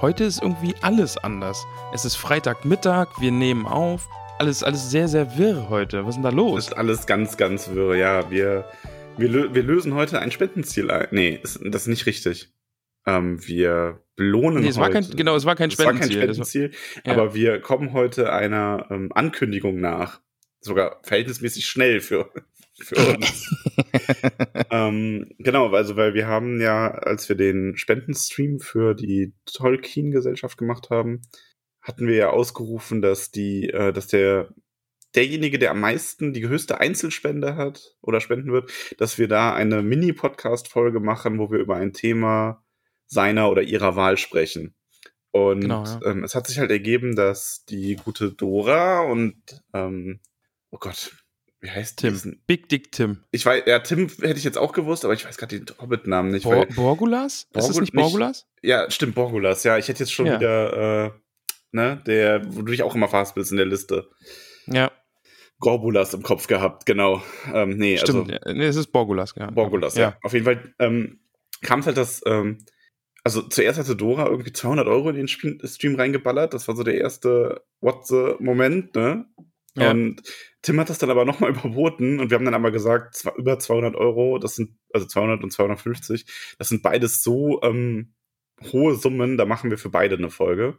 heute ist irgendwie alles anders. Es ist Freitagmittag, wir nehmen auf. Alles, alles sehr, sehr wirr heute. Was ist denn da los? ist alles ganz, ganz wirr. Ja, wir, wir, lö wir lösen heute ein Spendenziel ein. Nee, ist, das ist nicht richtig. Ähm, wir belohnen Nee, es war heute. kein, genau, es war kein es war kein Spendenziel. War- Spendenziel, ja. aber wir kommen heute einer ähm, Ankündigung nach. Sogar verhältnismäßig schnell für, für uns. ähm, genau, also weil wir haben ja, als wir den Spendenstream für die Tolkien-Gesellschaft gemacht haben, hatten wir ja ausgerufen, dass die, äh, dass der derjenige, der am meisten die höchste Einzelspende hat oder spenden wird, dass wir da eine Mini-Podcast-Folge machen, wo wir über ein Thema seiner oder ihrer Wahl sprechen. Und Genau, ja. ähm, es hat sich halt ergeben, dass die gute Dora und ähm, oh Gott, wie heißt Tim. diesen- Big Dick Tim. Ich weiß, ja, Tim hätte ich jetzt auch gewusst, aber ich weiß gerade den Hobbit-Namen nicht. Weil, Borgulas? ist das Borgul- nicht nicht- Borgulas? ja, stimmt, Borgulas. Ja, ich hätte jetzt schon Ja. wieder, äh, ne, der, wo du dich auch immer fast bist in der Liste. Ja, Gorbulas im Kopf gehabt, genau. Ähm, nee, stimmt. also Ja, nee, es ist Borgulas, ja. Borgulas, ja. Auf jeden Fall ähm, kam es halt, dass, ähm, also zuerst hatte Dora irgendwie 200 Euro in den Stream, Stream reingeballert. Das war so der erste What the Moment, ne? Ja. Und Tim hat das dann aber nochmal überboten und wir haben dann aber gesagt, zwar über 200 Euro, das sind, also 200 und 250, das sind beides so ähm, hohe Summen, da machen wir für beide eine Folge.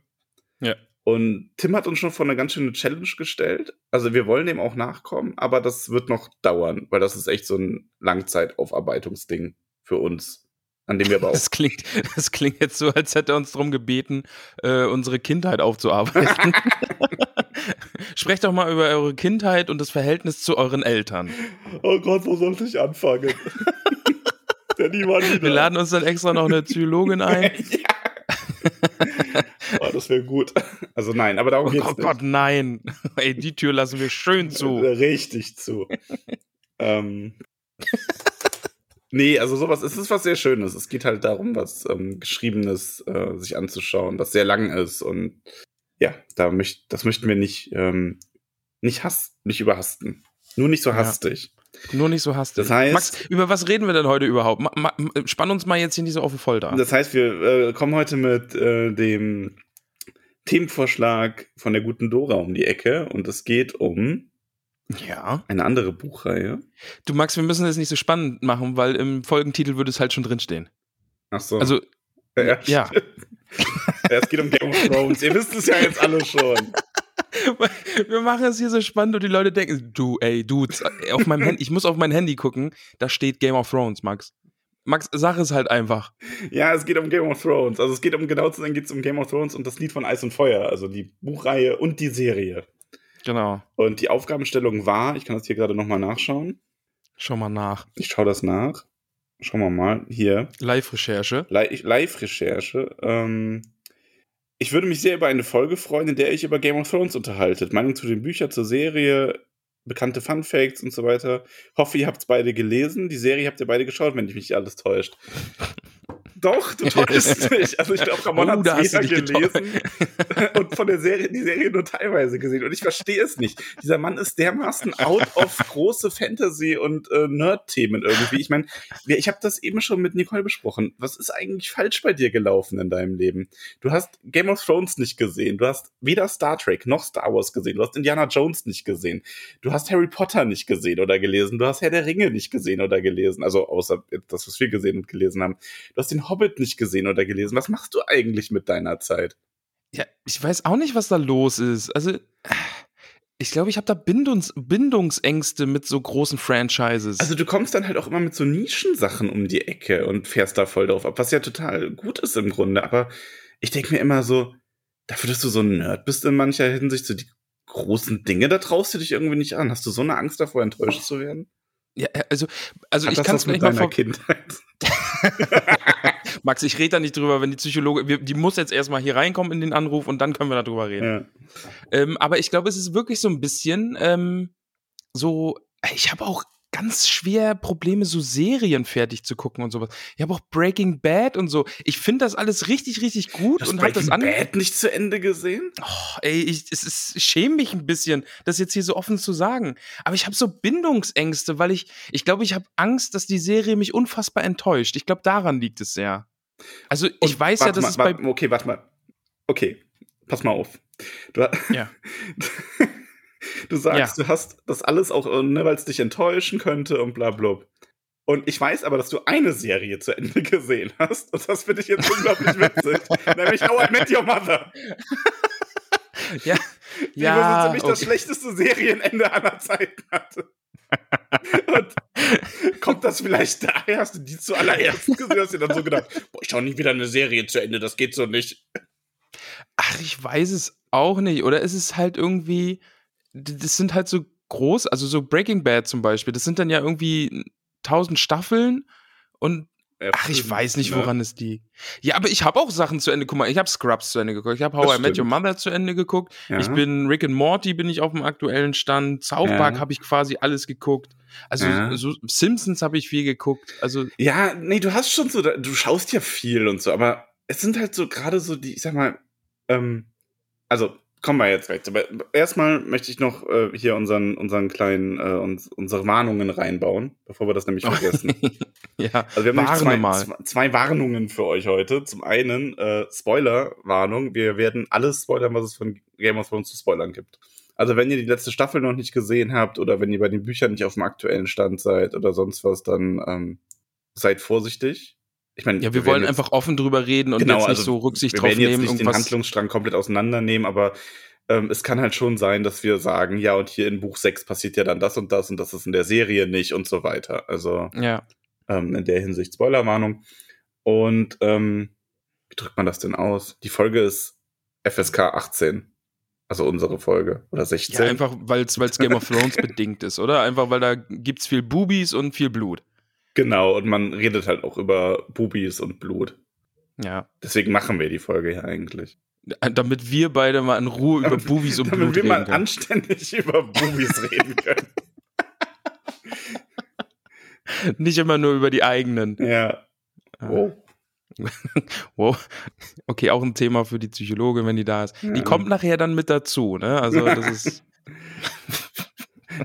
Ja. Und Tim hat uns schon vor eine ganz schöne Challenge gestellt. Also wir wollen dem auch nachkommen, aber das wird noch dauern, weil das ist echt so ein Langzeitaufarbeitungsding für uns, an dem wir aber auch Das klingt, das klingt jetzt so, als hätte er uns darum gebeten, äh, unsere Kindheit aufzuarbeiten. Sprecht doch mal über eure Kindheit und das Verhältnis zu euren Eltern. Oh Gott, wo sollte ich anfangen? Der. Wir laden uns dann extra noch eine Psychologin ein. oh, das wäre gut. Also nein, aber darum Oh geht's Gott, nicht. Gott, nein. Ey, die Tür lassen wir schön zu. Richtig zu. ähm. Nee, also sowas, es ist was sehr Schönes. Es geht halt darum, was ähm, Geschriebenes äh, sich anzuschauen, das sehr lang ist. Und ja, da möcht, das möchten wir nicht, ähm, nicht, hass, nicht überhasten. Nur nicht so Ja. hastig. Nur nicht so hastig. Das heißt- Max, über was reden wir denn heute überhaupt? Ma, ma, spann uns mal jetzt hier nicht so auf die Folter. Das heißt, wir äh, kommen heute mit äh, dem Themenvorschlag von der guten Dora um die Ecke und es geht um ja. eine andere Buchreihe. Du, Max, wir müssen es nicht so spannend machen, weil im Folgentitel würde es halt schon drinstehen. Ach so. Also, ja, ja. ja, es geht um Game of Thrones. Ihr wisst es ja jetzt alle schon. wir machen es hier so spannend und die Leute denken, du, ey, Dudes, auf meinem Handy, ich muss auf mein Handy gucken, da steht Game of Thrones, Max. Max, sag es halt einfach. Ja, es geht um Game of Thrones. Also es geht um genau zu sein, geht es um Game of Thrones und das Lied von Eis und Feuer, also die Buchreihe und die Serie. Genau. Und die Aufgabenstellung war, ich kann das hier gerade nochmal nachschauen. Schau mal nach. Ich schaue das nach. Schauen wir mal. Hier. Live-Recherche. Li- Live-Recherche. Ähm, ich würde mich sehr über eine Folge freuen, in der ich über Game of Thrones unterhaltet. Meinung zu den Büchern, zur Serie, bekannte Fun und so weiter. Hoffe, ihr habt es beide gelesen. Die Serie habt ihr beide geschaut, wenn dich nicht alles täuscht. Doch, du täuschst dich. Also ich glaube, Ramon Oh, hat es weder gelesen und von der Serie die Serie nur teilweise gesehen. Und ich verstehe es nicht. Dieser Mann ist dermaßen out of große Fantasy- und äh, Nerd-Themen irgendwie. Ich meine, ich habe das eben schon mit Nicole besprochen. Was ist eigentlich falsch bei dir gelaufen in deinem Leben? Du hast Game of Thrones nicht gesehen. Du hast weder Star Trek noch Star Wars gesehen. Du hast Indiana Jones nicht gesehen. Du hast Harry Potter nicht gesehen oder gelesen. Du hast Herr der Ringe nicht gesehen oder gelesen. Also außer das, was wir gesehen und gelesen haben. Du hast den Hobbit nicht gesehen oder gelesen. Was machst du eigentlich mit deiner Zeit? Ja, ich weiß auch nicht, was da los ist. Also, ich glaube, ich habe da Bindungs Bindungsängste mit so großen Franchises. Also du kommst dann halt auch immer mit so Nischensachen um die Ecke und fährst da voll drauf ab, was ja total gut ist im Grunde. Aber ich denke mir immer so, dafür, dass du so ein Nerd bist in mancher Hinsicht, so die großen Dinge, da traust du dich irgendwie nicht an. Hast du so eine Angst davor, enttäuscht zu werden? Ja, also, also Hat ich kann es mit deiner vor Kindheit. Max, ich rede da nicht drüber, wenn die Psychologe, die muss jetzt erstmal hier reinkommen in den Anruf und dann können wir darüber reden. Ja. Ähm, aber ich glaube, es ist wirklich so ein bisschen ähm, so, ich habe auch ganz schwer Probleme, so Serien fertig zu gucken und sowas. Ich habe auch Breaking Bad und so. Ich finde das alles richtig, richtig gut Du hast und habe das Breaking an. Bad nicht zu Ende gesehen? Oh, ey, ich, es ist, ich schäme mich ein bisschen, das jetzt hier so offen zu sagen. Aber ich habe so Bindungsängste, weil ich, ich glaube, ich habe Angst, dass die Serie mich unfassbar enttäuscht. Ich glaube, daran liegt es sehr. Also ich Und weiß ja, dass mal, es bei. Okay, warte mal. Okay, pass mal auf. Du, Ja. du sagst, du hast das alles auch, äh, ne, weil es dich enttäuschen könnte und bla bla. Und ich weiß aber, dass du eine Serie zu Ende gesehen hast. Und das finde ich jetzt unglaublich witzig. nämlich How I Met Your Mother. Ja, Die ja, ziemlich das okay. schlechteste Serienende aller Zeiten hatte. Und kommt das vielleicht daher? Hast du die zuallererst gesehen? Hast du dir dann so gedacht, boah, ich schau nie wieder eine Serie zu Ende, das geht so nicht. Ach, ich weiß es auch nicht. Oder ist es halt irgendwie, das sind halt so groß, also so Breaking Bad zum Beispiel, das sind dann ja irgendwie tausend Staffeln und Ja, ach, ich stimmt, weiß nicht, ne? woran es liegt. Ja, aber ich habe auch Sachen zu Ende. Guck mal, ich habe Scrubs zu Ende geguckt. Ich habe How Das I Met Your stimmt. Mother zu Ende geguckt. Ja. Ich bin Rick and Morty, bin ich auf dem aktuellen Stand. South Ja. Park habe ich quasi alles geguckt. Also Ja. so Simpsons habe ich viel geguckt. Also Ja, nee, du hast schon so, du schaust ja viel und so, aber es sind halt so gerade so die, ich sag mal, ähm, also kommen wir jetzt gleich. zu. Aber erstmal möchte ich noch äh, hier unseren, unseren kleinen, äh, uns, unsere Warnungen reinbauen, bevor wir das nämlich vergessen. ja, Also wir haben zwei, mal. zwei Warnungen für euch heute. Zum einen äh, Spoiler-Warnung. Wir werden alles spoilern, was es von Game of Thrones zu spoilern gibt. Also wenn ihr die letzte Staffel noch nicht gesehen habt oder wenn ihr bei den Büchern nicht auf dem aktuellen Stand seid oder sonst was, dann ähm, seid vorsichtig. Ich meine, Ja, wir, wollen werden jetzt- einfach offen drüber reden und Genau, jetzt nicht also so Rücksicht wir drauf werden jetzt nehmen. nicht den. Handlungsstrang komplett auseinandernehmen, aber ähm, es kann halt schon sein, dass wir sagen, ja, und hier in Buch 6 passiert ja dann das und das und das ist in der Serie nicht und so weiter. Also Ja. ähm, in der Hinsicht Spoilerwarnung. Und ähm, wie drückt man das denn aus? Die Folge ist FSK 18. Also unsere Folge. Oder 16. Ja, einfach, weil es Game of Thrones bedingt ist, oder? Einfach, weil da gibt's viel Boobies und viel Blut. Genau, und man redet halt auch über Bubis und Blut. Ja. Deswegen machen wir die Folge hier eigentlich. Damit wir beide mal in Ruhe über Boobies und Damit Blut wir reden mal können. anständig über Bubis reden können. Nicht immer nur über die eigenen. Ja. Ah. Oh. Wow. Okay, auch ein Thema für die Psychologin, wenn die da ist. Die Ja. kommt nachher dann mit dazu, ne? Also, das ist.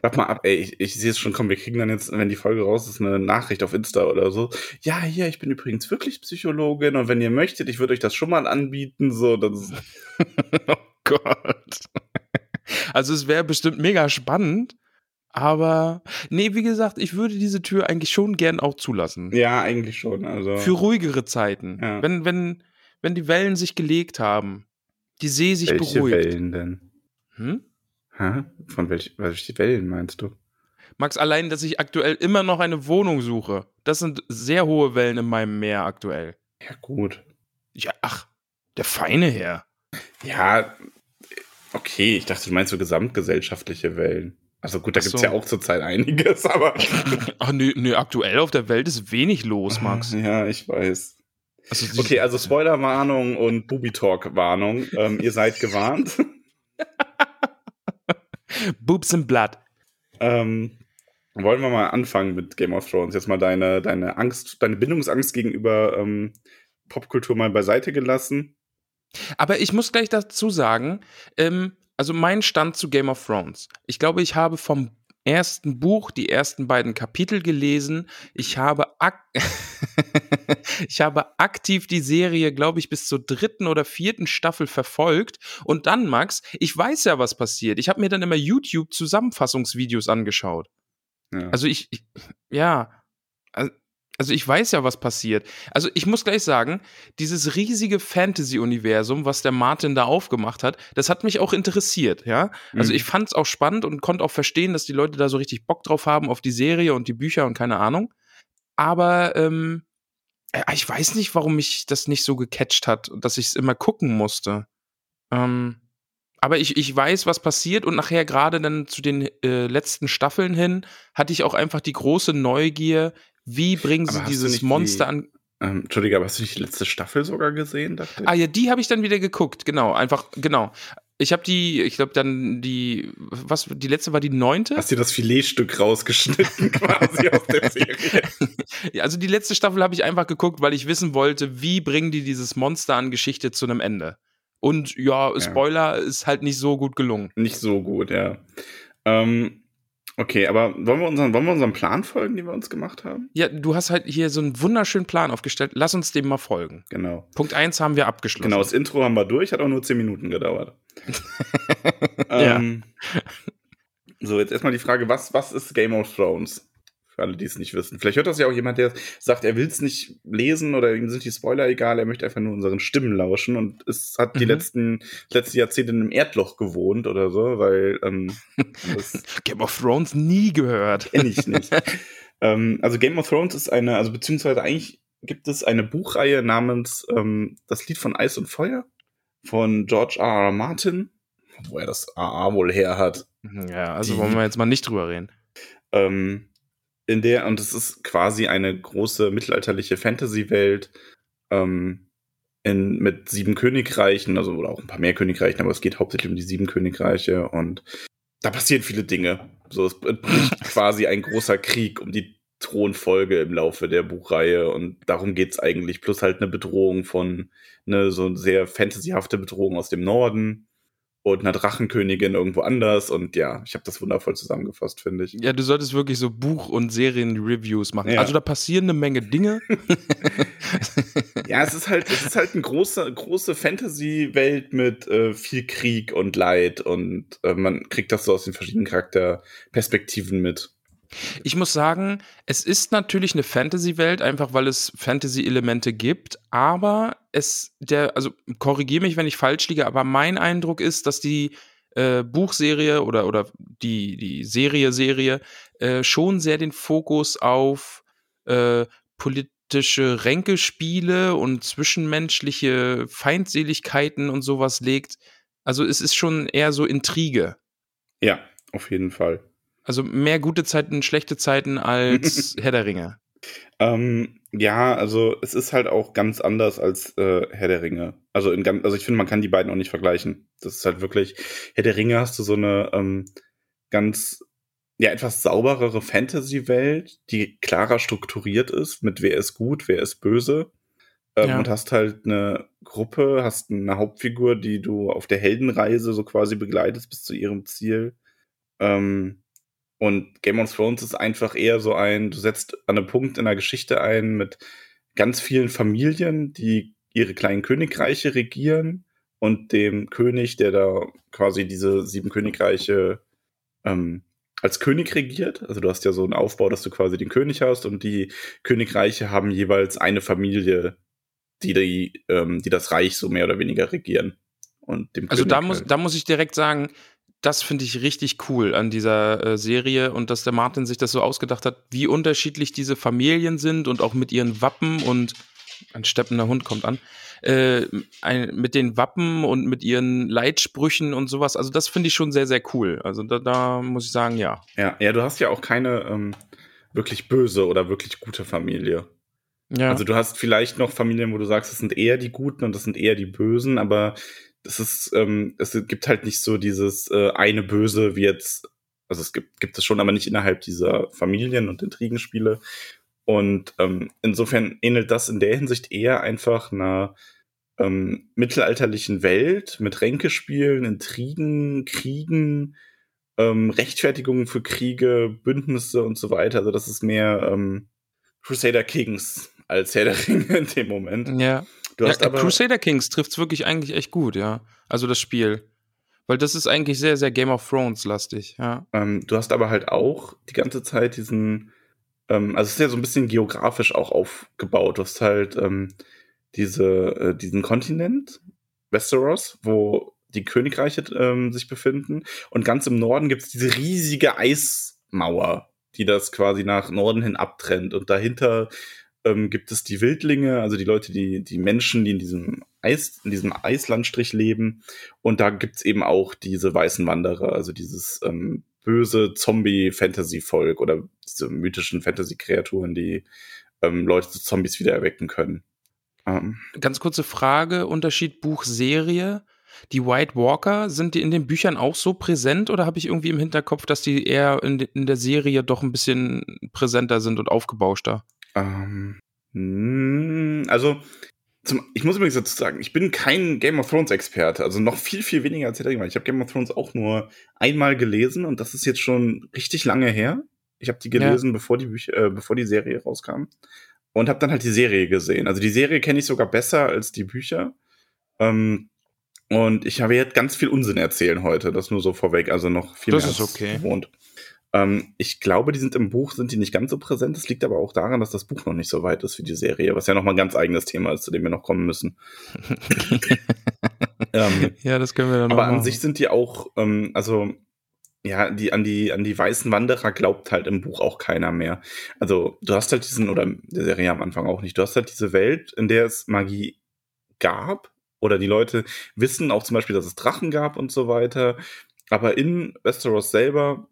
Warte mal ab, ey, ich, ich sehe es schon kommen. Wir kriegen dann jetzt, wenn die Folge raus ist, eine Nachricht auf Insta oder so. Ja, hier, ich bin übrigens wirklich Psychologin und wenn ihr möchtet, ich würde euch das schon mal anbieten. So, das ist, oh Gott. Also, es wäre bestimmt mega spannend. Aber, nee, wie gesagt, ich würde diese Tür eigentlich schon gern auch zulassen. ja, eigentlich schon. Also, Für ruhigere Zeiten. Ja. Wenn, wenn, wenn die Wellen sich gelegt haben, die See sich welche beruhigt. Wellen denn? Hm? Hä? Von welch, welche Wellen meinst du? Max, allein, dass ich aktuell immer noch eine Wohnung suche, das sind sehr hohe Wellen in meinem Meer aktuell. Ja, gut. Ja, ach, der feine Herr. Ja, okay, ich dachte, du meinst so gesamtgesellschaftliche Wellen. Also gut, da Ach gibt's so. ja auch zurzeit einiges, aber. Ach nö, nö, aktuell auf der Welt ist wenig los, Max. Ja, ich weiß. Also, Okay, also Spoilerwarnung und Booby-Talk-Warnung. Ähm, ihr seid gewarnt. Boobs and Blood. ähm, wollen wir mal anfangen mit Game of Thrones? Jetzt mal deine, deine Angst, deine Bindungsangst gegenüber ähm, Popkultur mal beiseite gelassen. Aber ich muss gleich dazu sagen, ähm, also mein Stand zu Game of Thrones. Ich glaube, ich habe vom ersten Buch die ersten beiden Kapitel gelesen. Ich habe, ak ich habe aktiv die Serie, glaube ich, bis zur dritten oder vierten Staffel verfolgt. Und dann, Max, ich weiß ja, was passiert. Ich habe mir dann immer YouTube-Zusammenfassungsvideos angeschaut. Ja. Also ich, ich ja, also also ich weiß ja, was passiert. Also ich muss gleich sagen, dieses riesige Fantasy-Universum, was der Martin da aufgemacht hat, das hat mich auch interessiert, ja. Also Mhm. ich fand es auch spannend und konnte auch verstehen, dass die Leute da so richtig Bock drauf haben auf die Serie und die Bücher und keine Ahnung. Aber ähm, äh, ich weiß nicht, warum mich das nicht so gecatcht hat dass ich es immer gucken musste. Ähm, aber ich, ich weiß, was passiert und nachher gerade dann zu den äh, letzten Staffeln hin hatte ich auch einfach die große Neugier, wie bringen sie du dieses Monster die- an. Ähm, Entschuldige, aber hast du nicht die letzte Staffel sogar gesehen? Ah ja, die habe ich dann wieder geguckt, genau, einfach, genau. Ich habe die, ich glaube dann die, was, die letzte war die neunte? Hast dir das Filetstück rausgeschnitten quasi aus der Serie? Ja, Also die letzte Staffel habe ich einfach geguckt, weil ich wissen wollte, wie bringen die dieses Monster an Geschichte zu einem Ende. Und ja, Spoiler ist halt nicht so gut gelungen. Nicht so gut, ja. Ähm, okay, aber wollen wir, unseren, wollen wir unserem Plan folgen, den wir uns gemacht haben? Ja, du hast halt hier so einen wunderschönen Plan aufgestellt. Lass uns dem mal folgen. Genau. Punkt 1 haben wir abgeschlossen. Genau, das Intro haben wir durch, hat auch nur 10 Minuten gedauert. Ja. ähm, so, jetzt erstmal die Frage, was, was ist Game of Thrones? Für alle, die es nicht wissen. Vielleicht hört das ja auch jemand, der sagt, er will es nicht lesen oder ihm sind die Spoiler egal, er möchte einfach nur unseren Stimmen lauschen und es hat die Mhm. letzten, letzten Jahrzehnte in einem Erdloch gewohnt oder so, weil ähm, Game of Thrones nie gehört. kenne ich nicht. ähm, also Game of Thrones ist eine, also beziehungsweise eigentlich gibt es eine Buchreihe namens ähm, Das Lied von Eis und Feuer von George R. R. Martin, wo er das AA wohl her hat. Ja, also Die- wollen wir jetzt mal nicht drüber reden. Ähm, in der, und es ist quasi eine große mittelalterliche Fantasy-Welt ähm, in, mit sieben Königreichen, also oder auch ein paar mehr Königreichen, aber es geht hauptsächlich um die sieben Königreiche und da passieren viele Dinge. So, es bricht quasi ein großer Krieg um die Thronfolge im Laufe der Buchreihe und darum geht's eigentlich. Plus halt eine Bedrohung von, eine so eine sehr fantasyhafte Bedrohung aus dem Norden und einer Drachenkönigin irgendwo anders und ja, ich habe das wundervoll zusammengefasst, finde ich. Ja, du solltest wirklich so Buch- und Serien-Reviews machen. Ja. Also da passieren eine Menge Dinge. Ja, es ist halt, es ist halt eine große, große Fantasy-Welt mit äh, viel Krieg und Leid und äh, man kriegt das so aus den verschiedenen Charakterperspektiven mit. Ich muss sagen, es ist natürlich eine Fantasy-Welt, einfach weil es Fantasy-Elemente gibt, aber es, der, also korrigiere mich, wenn ich falsch liege, aber mein Eindruck ist, dass die äh, Buchserie oder, oder die, die Serie-Serie äh, schon sehr den Fokus auf äh, politische Ränkespiele und zwischenmenschliche Feindseligkeiten und sowas legt. Also es ist schon eher so Intrige. Ja, auf jeden Fall. Also mehr gute Zeiten, schlechte Zeiten als Herr der Ringe. Ähm, ja, also es ist halt auch ganz anders als äh, Herr der Ringe. Also, in, ganz- also ich finde, man kann die beiden auch nicht vergleichen. Das ist halt wirklich, Herr der Ringe hast du so eine ähm, ganz, ja, etwas sauberere Fantasy-Welt, die klarer strukturiert ist, mit wer ist gut, wer ist böse. Ähm, Ja. Und hast halt eine Gruppe, hast eine Hauptfigur, die du auf der Heldenreise so quasi begleitest bis zu ihrem Ziel. Ähm, und Game of Thrones ist einfach eher so ein, du setzt an einem Punkt in der Geschichte ein mit ganz vielen Familien, die ihre kleinen Königreiche regieren und dem König, der da quasi diese sieben Königreiche ähm, als König regiert. Also du hast ja so einen Aufbau, dass du quasi den König hast und die Königreiche haben jeweils eine Familie, die, die, ähm, die das Reich so mehr oder weniger regieren. Und dem Also da König muss, halt. da muss ich direkt sagen, das finde ich richtig cool an dieser äh, Serie und dass der Martin sich das so ausgedacht hat, wie unterschiedlich diese Familien sind und auch mit ihren Wappen und ein steppender Hund kommt an, äh, ein, mit den Wappen und mit ihren Leitsprüchen und sowas. Also das finde ich schon sehr, sehr cool. Also da, da muss ich sagen, ja. Ja, ja, du hast ja auch keine ähm, wirklich böse oder wirklich gute Familie. Ja, Also du hast vielleicht noch Familien, wo du sagst, das sind eher die Guten und das sind eher die Bösen, aber das ist, ähm, es gibt halt nicht so dieses äh, eine Böse wie jetzt, also es gibt, gibt es schon, aber nicht innerhalb dieser Familien und Intrigenspiele. Und ähm, insofern ähnelt das in der Hinsicht eher einfach einer ähm, mittelalterlichen Welt mit Ränkespielen, Intrigen, Kriegen, ähm, Rechtfertigungen für Kriege, Bündnisse und so weiter. Also das ist mehr ähm, Crusader Kings als Herr der Ringe in dem Moment. ja. Du ja hast aber Crusader Kings trifft es wirklich eigentlich echt gut, ja. Also das Spiel. Weil das ist eigentlich sehr, sehr Game of Thrones lastig, ja. ähm, du hast aber halt auch die ganze Zeit diesen ähm, also es ist ja so ein bisschen geografisch auch aufgebaut. Du hast halt ähm, diese, äh, diesen Kontinent, Westeros, wo die Königreiche ähm, sich befinden. Und ganz im Norden gibt es diese riesige Eismauer, die das quasi nach Norden hin abtrennt. Und dahinter ähm, gibt es die Wildlinge, also die Leute, die, die Menschen, die in diesem Eis, in diesem Eislandstrich leben. Und da gibt's eben auch diese weißen Wanderer, also dieses ähm, böse Zombie-Fantasy-Volk oder diese mythischen Fantasy-Kreaturen, die ähm, Leute zu Zombies wieder erwecken können. Ähm. Ganz kurze Frage: Unterschied Buch-Serie. Die White Walker, sind die in den Büchern auch so präsent oder habe ich irgendwie im Hinterkopf, dass die eher in, in der Serie doch ein bisschen präsenter sind und aufgebauschter? Ähm, hm, also, zum, ich muss übrigens dazu sagen, ich bin kein Game of Thrones Experte, also noch viel, viel weniger als ich Ich habe Game of Thrones auch nur einmal gelesen und das ist jetzt schon richtig lange her. Ich habe die gelesen, ja. bevor die Bücher, äh, bevor die Serie rauskam und habe dann halt die Serie gesehen. Also die Serie kenne ich sogar besser als die Bücher. Ähm, und ich habe jetzt ganz viel Unsinn erzählen heute, das nur so vorweg, also noch viel das mehr ist okay. gewohnt. Ähm, ich glaube, die sind im Buch, sind die nicht ganz so präsent. Das liegt aber auch daran, dass das Buch noch nicht so weit ist für die Serie, was ja nochmal ein ganz eigenes Thema ist, zu dem wir noch kommen müssen. ähm, ja, das können wir dann Aber an sich sind die auch, ähm, also ja, die, an die, an die weißen Wanderer glaubt halt im Buch auch keiner mehr. Also, du hast halt diesen, oder der Serie am Anfang auch nicht, du hast halt diese Welt, in der es Magie gab, oder die Leute wissen auch zum Beispiel, dass es Drachen gab und so weiter. Aber in Westeros selber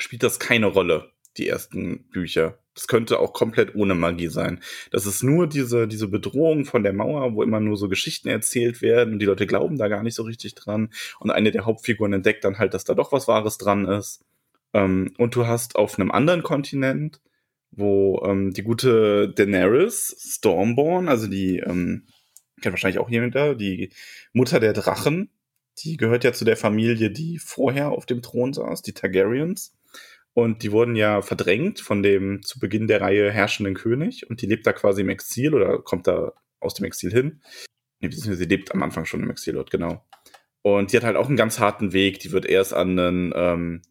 spielt das keine Rolle, die ersten Bücher. Das könnte auch komplett ohne Magie sein. Das ist nur diese, diese Bedrohung von der Mauer, wo immer nur so Geschichten erzählt werden und die Leute glauben da gar nicht so richtig dran. Und eine der Hauptfiguren entdeckt dann halt, dass da doch was Wahres dran ist. Ähm, und du hast auf einem anderen Kontinent, wo ähm, die gute Daenerys Stormborn, also die, ähm, kennt wahrscheinlich auch jemand da, die Mutter der Drachen, die gehört ja zu der Familie, die vorher auf dem Thron saß, die Targaryens. Und die wurden ja verdrängt von dem zu Beginn der Reihe herrschenden König und die lebt da quasi im Exil oder kommt da aus dem Exil hin. Nee, sie lebt am Anfang schon im Exil dort, genau. Und die hat halt auch einen ganz harten Weg. Die wird erst an den, ähm,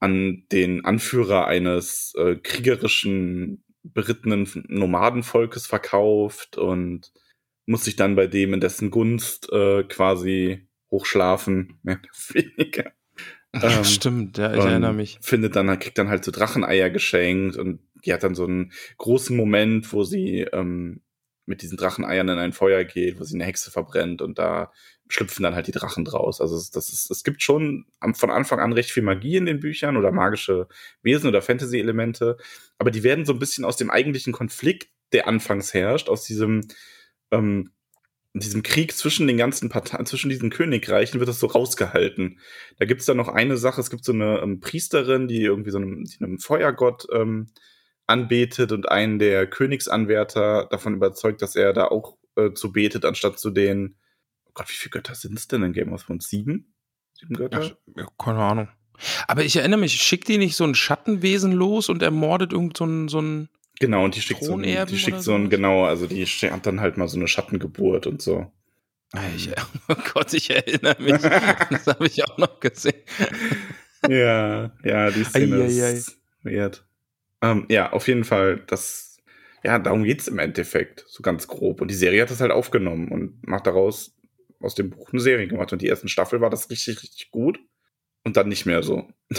an den Anführer eines äh, kriegerischen, berittenen Nomadenvolkes verkauft und muss sich dann bei dem in dessen Gunst äh, quasi hochschlafen, mehr oder weniger. Ähm, Stimmt, ja, ich erinnere mich. Findet dann, kriegt dann halt so Dracheneier geschenkt und die hat dann so einen großen Moment, wo sie ähm, mit diesen Dracheneiern in ein Feuer geht, wo sie eine Hexe verbrennt und da schlüpfen dann halt die Drachen draus. Also das ist, es gibt schon von Anfang an recht viel Magie in den Büchern oder magische Wesen oder Fantasy-Elemente, aber die werden so ein bisschen aus dem eigentlichen Konflikt, der anfangs herrscht, aus diesem ähm, in diesem Krieg zwischen den ganzen Parteien, zwischen diesen Königreichen wird das so rausgehalten. Da gibt's dann noch eine Sache, es gibt so eine ähm, Priesterin, die irgendwie so einem, einem Feuergott ähm, anbetet und einen der Königsanwärter davon überzeugt, dass er da auch äh, zu betet, anstatt zu den, oh Gott, wie viele Götter sind es denn in Game of Thrones? Sieben? Sieben Götter? Ja, keine Ahnung. Aber ich erinnere mich, schickt die nicht so ein Schattenwesen los und ermordet irgend so ein, so ein Genau, und die schickt so, ein, die schickt so ein, genau, also die hat dann halt mal so eine Schattengeburt und so. Ich, oh Gott, ich erinnere mich. das habe ich auch noch gesehen. ja, ja, die Szene ei, ei, ei. ist weird. Ähm, ja, auf jeden Fall, das, ja, darum geht's im Endeffekt, so ganz grob. Und die Serie hat das halt aufgenommen und macht daraus aus dem Buch eine Serie gemacht. Und die ersten Staffel war das richtig, richtig gut. Und dann nicht mehr so.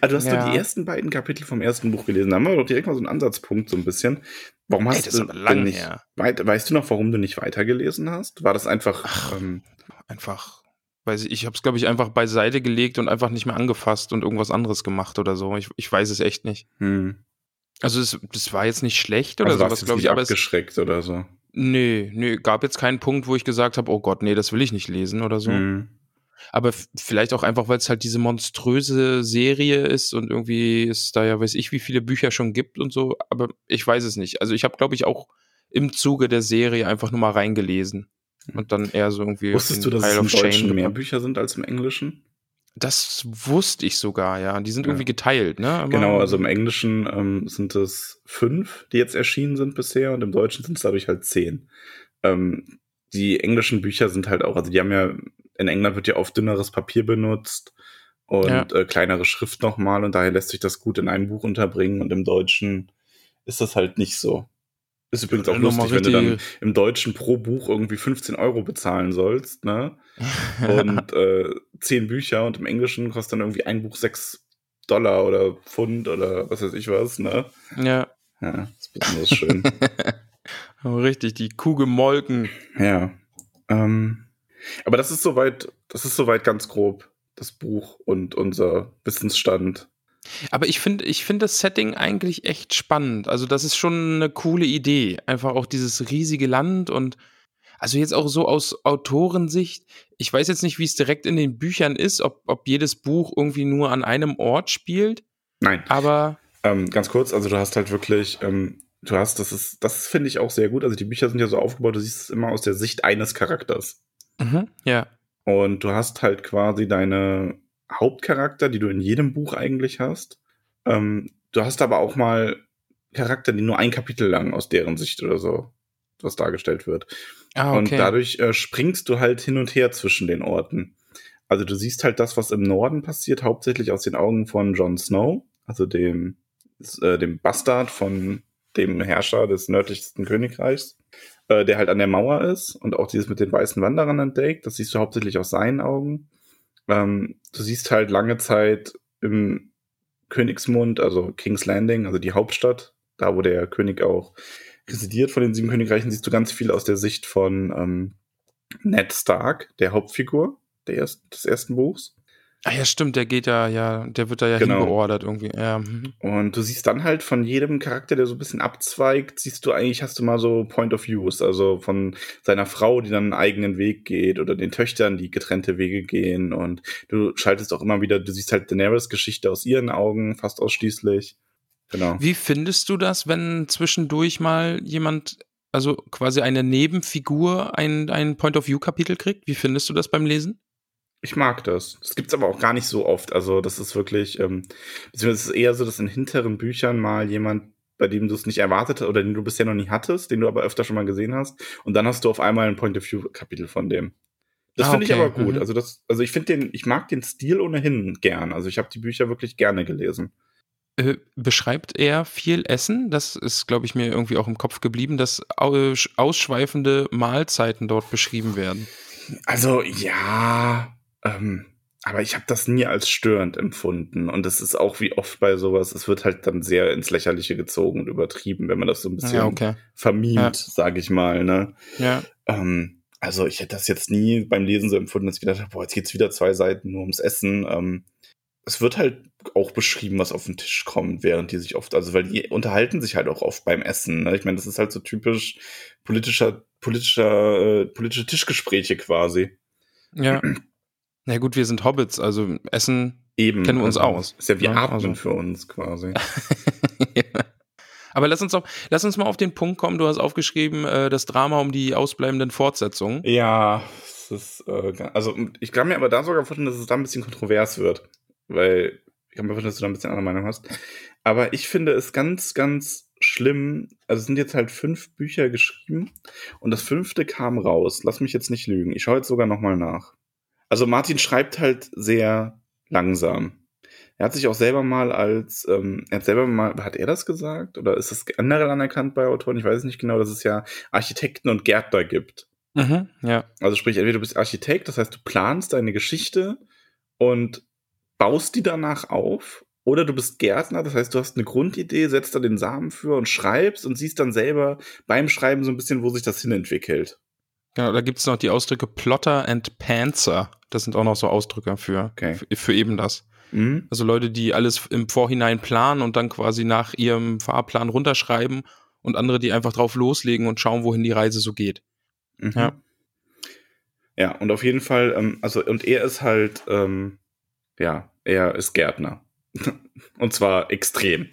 Also du hast ja. du die ersten beiden Kapitel vom ersten Buch gelesen. Da haben wir doch direkt mal so einen Ansatzpunkt so ein bisschen. Warum hast Ey, du denn nicht, her. Weit, weißt du noch, warum du nicht weitergelesen hast? War das einfach Ach, ähm, einfach weiß ich, ich habe es glaube ich einfach beiseite gelegt und einfach nicht mehr angefasst und irgendwas anderes gemacht oder so. Ich, ich weiß es echt nicht. Hm. Also es, das war jetzt nicht schlecht oder also sowas, glaube ich, aber abgeschreckt es, oder so. Nee, nee, gab jetzt keinen Punkt, wo ich gesagt habe, oh Gott, nee, das will ich nicht lesen oder so. Hm. Aber vielleicht auch einfach, weil es halt diese monströse Serie ist und irgendwie es da ja weiß ich, wie viele Bücher schon gibt und so. Aber ich weiß es nicht. Also ich habe, glaube ich, auch im Zuge der Serie einfach nur mal reingelesen. Und dann eher so irgendwie. Wusstest du, dass Pile es im Deutschen mehr Bücher sind als im Englischen? Das wusste ich sogar, ja. Die sind ja. irgendwie geteilt, ne? Aber genau, also im Englischen ähm, sind es fünf, die jetzt erschienen sind bisher, und im Deutschen sind es dadurch halt zehn. Ähm, die englischen Bücher sind halt auch, also die haben ja in England wird ja oft dünneres Papier benutzt. und Ja. äh, kleinere Schrift nochmal und daher lässt sich das gut in einem Buch unterbringen und im Deutschen ist das halt nicht so. Ist übrigens auch Äh, lustig, wenn du dann im Deutschen pro Buch irgendwie 15 Euro bezahlen sollst, ne? Und äh, 10 Bücher und im Englischen kostet dann irgendwie ein Buch 6 Dollar oder Pfund oder was weiß ich was, ne? ja. Ja, ist besonders schön. Oh, richtig, die Kuh gemolken. ja. Ähm, aber das ist soweit, das ist soweit ganz grob, das Buch und unser Wissensstand. Aber ich finde ich finde das Setting eigentlich echt spannend. Also, das ist schon eine coole Idee. Einfach auch dieses riesige Land und also jetzt auch so aus Autorensicht. Ich weiß jetzt nicht, wie es direkt in den Büchern ist, ob, ob jedes Buch irgendwie nur an einem Ort spielt, Nein, aber Ähm, ganz kurz, also du hast halt wirklich, ähm, du hast, das ist, das finde ich auch sehr gut. Also die Bücher sind ja so aufgebaut, du siehst es immer aus der Sicht eines Charakters. mhm, ja. Und du hast halt quasi deine Hauptcharakter, die du in jedem Buch eigentlich hast. Ähm, du hast aber auch mal Charakter, die nur ein Kapitel lang aus deren Sicht oder so was dargestellt wird. Ah, Und okay. dadurch äh, springst du halt hin und her zwischen den Orten. Also du siehst halt das, was im Norden passiert, hauptsächlich aus den Augen von Jon Snow, also dem, äh, dem Bastard von dem Herrscher des nördlichsten Königreichs, äh, der halt an der Mauer ist und auch dieses mit den weißen Wanderern entdeckt. Das siehst du hauptsächlich aus seinen Augen. Ähm, du siehst halt lange Zeit im Königsmund, also King's Landing, also die Hauptstadt, da wo der König auch residiert von den sieben Königreichen, siehst du ganz viel aus der Sicht von ähm, Ned Stark, der Hauptfigur der erst, des ersten Buchs. Ah ja, stimmt, der geht ja, ja, der wird da ja Genau. hingeordert irgendwie. Ja, mhm. Und du siehst dann halt von jedem Charakter, der so ein bisschen abzweigt, siehst du eigentlich, hast du mal so Point of Views, also von seiner Frau, die dann einen eigenen Weg geht oder den Töchtern, die getrennte Wege gehen und du schaltest auch immer wieder, du siehst halt Daenerys Geschichte aus ihren Augen fast ausschließlich. Genau. Wie findest du das, wenn zwischendurch mal jemand, also quasi eine Nebenfigur, ein, ein Point-of-View-Kapitel kriegt? Wie findest du das beim Lesen? Ich mag das. Das gibt's aber auch gar nicht so oft. Also das ist wirklich, ähm, beziehungsweise es ist eher so, dass in hinteren Büchern mal jemand, bei dem du es nicht erwartet oder den du bisher noch nie hattest, den du aber öfter schon mal gesehen hast, und dann hast du auf einmal ein Point-of-View-Kapitel von dem. Das Ah, finde ich okay. aber gut. Mhm. Also das, also ich finde den, ich mag den Stil ohnehin gern. Also ich habe die Bücher wirklich gerne gelesen. Äh, beschreibt er viel Essen? Das ist, glaube ich, mir irgendwie auch im Kopf geblieben, dass aus- ausschweifende Mahlzeiten dort beschrieben werden. Also ja, ähm, aber ich habe das nie als störend empfunden. Und das ist auch wie oft bei sowas, es wird halt dann sehr ins Lächerliche gezogen und übertrieben, wenn man das so ein bisschen Ja, okay. vermint, Ja. sage ich mal. Ne? Ja. Ähm, also ich hätte das jetzt nie beim Lesen so empfunden, dass ich gedacht habe, boah, jetzt geht's wieder zwei Seiten nur ums Essen. Ähm, es wird halt auch beschrieben, was auf den Tisch kommt, während die sich oft, also weil die unterhalten sich halt auch oft beim Essen. Ne? Ich meine, das ist halt so typisch politischer, politischer, äh, politische Tischgespräche quasi. Ja. Na gut, wir sind Hobbits, also Essen. Eben. Kennen wir uns also, aus. Ist ja wie Ja, Atmen also. für uns quasi. Aber lass uns doch, lass uns mal auf den Punkt kommen. Du hast aufgeschrieben, äh, das Drama um die ausbleibenden Fortsetzungen. Ja, es ist, äh, also ich kann mir aber da sogar vorstellen, dass es da ein bisschen kontrovers wird, weil ich kann mir vorstellen, dass du da ein bisschen andere Meinung hast. Aber ich finde es ganz, ganz schlimm. Also es sind jetzt halt fünf Bücher geschrieben und das fünfte kam raus. Lass mich jetzt nicht lügen. Ich schaue jetzt sogar nochmal nach. Also Martin schreibt halt sehr langsam. Er hat sich auch selber mal als, ähm, er hat selber mal, hat er das gesagt? Oder ist das generell anerkannt bei Autoren? Ich weiß es nicht genau, dass es ja Architekten und Gärtner gibt. Mhm, ja. Also sprich, entweder du bist Architekt, das heißt, du planst deine Geschichte und baust die danach auf, oder du bist Gärtner, das heißt, du hast eine Grundidee, setzt da den Samen für und schreibst und siehst dann selber beim Schreiben so ein bisschen, wo sich das hinentwickelt. Genau, da gibt es noch die Ausdrücke Plotter and Pantser. Das sind auch noch so Ausdrücke für, Okay. für, für eben das. Mhm. Also Leute, die alles im Vorhinein planen und dann quasi nach ihrem Fahrplan runterschreiben und andere, die einfach drauf loslegen und schauen, wohin die Reise so geht. Mhm. Ja. Ja, und auf jeden Fall, ähm, also, und er ist halt, ähm, ja, er ist Gärtner. und zwar extrem.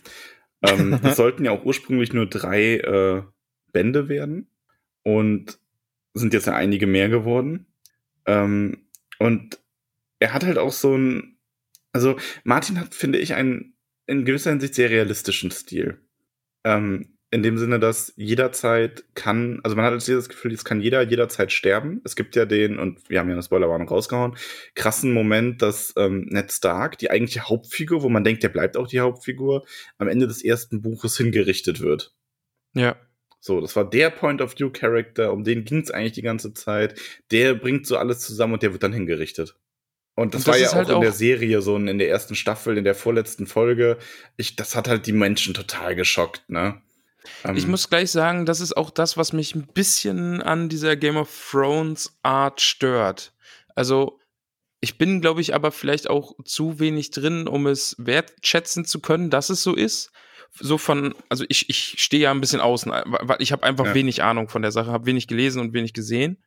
Ähm, es sollten ja auch ursprünglich nur drei äh, Bände werden und sind jetzt ja einige mehr geworden. Ähm, und er hat halt auch so ein, also Martin hat, finde ich, einen in gewisser Hinsicht sehr realistischen Stil. Ähm, in dem Sinne, dass jederzeit kann, also man hat jetzt das Gefühl, es kann jeder jederzeit sterben. Es gibt ja den, und wir haben ja eine Spoilerwarnung rausgehauen, krassen Moment, dass ähm, Ned Stark, die eigentliche Hauptfigur, wo man denkt, der bleibt auch die Hauptfigur, am Ende des ersten Buches hingerichtet wird. Ja. So, das war der Point-of-View-Character, um den ging es eigentlich die ganze Zeit. Der bringt so alles zusammen und der wird dann hingerichtet. Und das, und das war ja auch halt in der Serie, so in der ersten Staffel, in der vorletzten Folge. Ich, das hat halt die Menschen total geschockt, ne? ich ähm. muss gleich sagen, das ist auch das, was mich ein bisschen an dieser Game of Thrones Art stört. Also, ich bin, glaube ich, aber vielleicht auch zu wenig drin, um es wertschätzen zu können, dass es so ist. So von, also ich, ich stehe ja ein bisschen außen, weil ich habe einfach ja. wenig Ahnung von der Sache, habe wenig gelesen und wenig gesehen,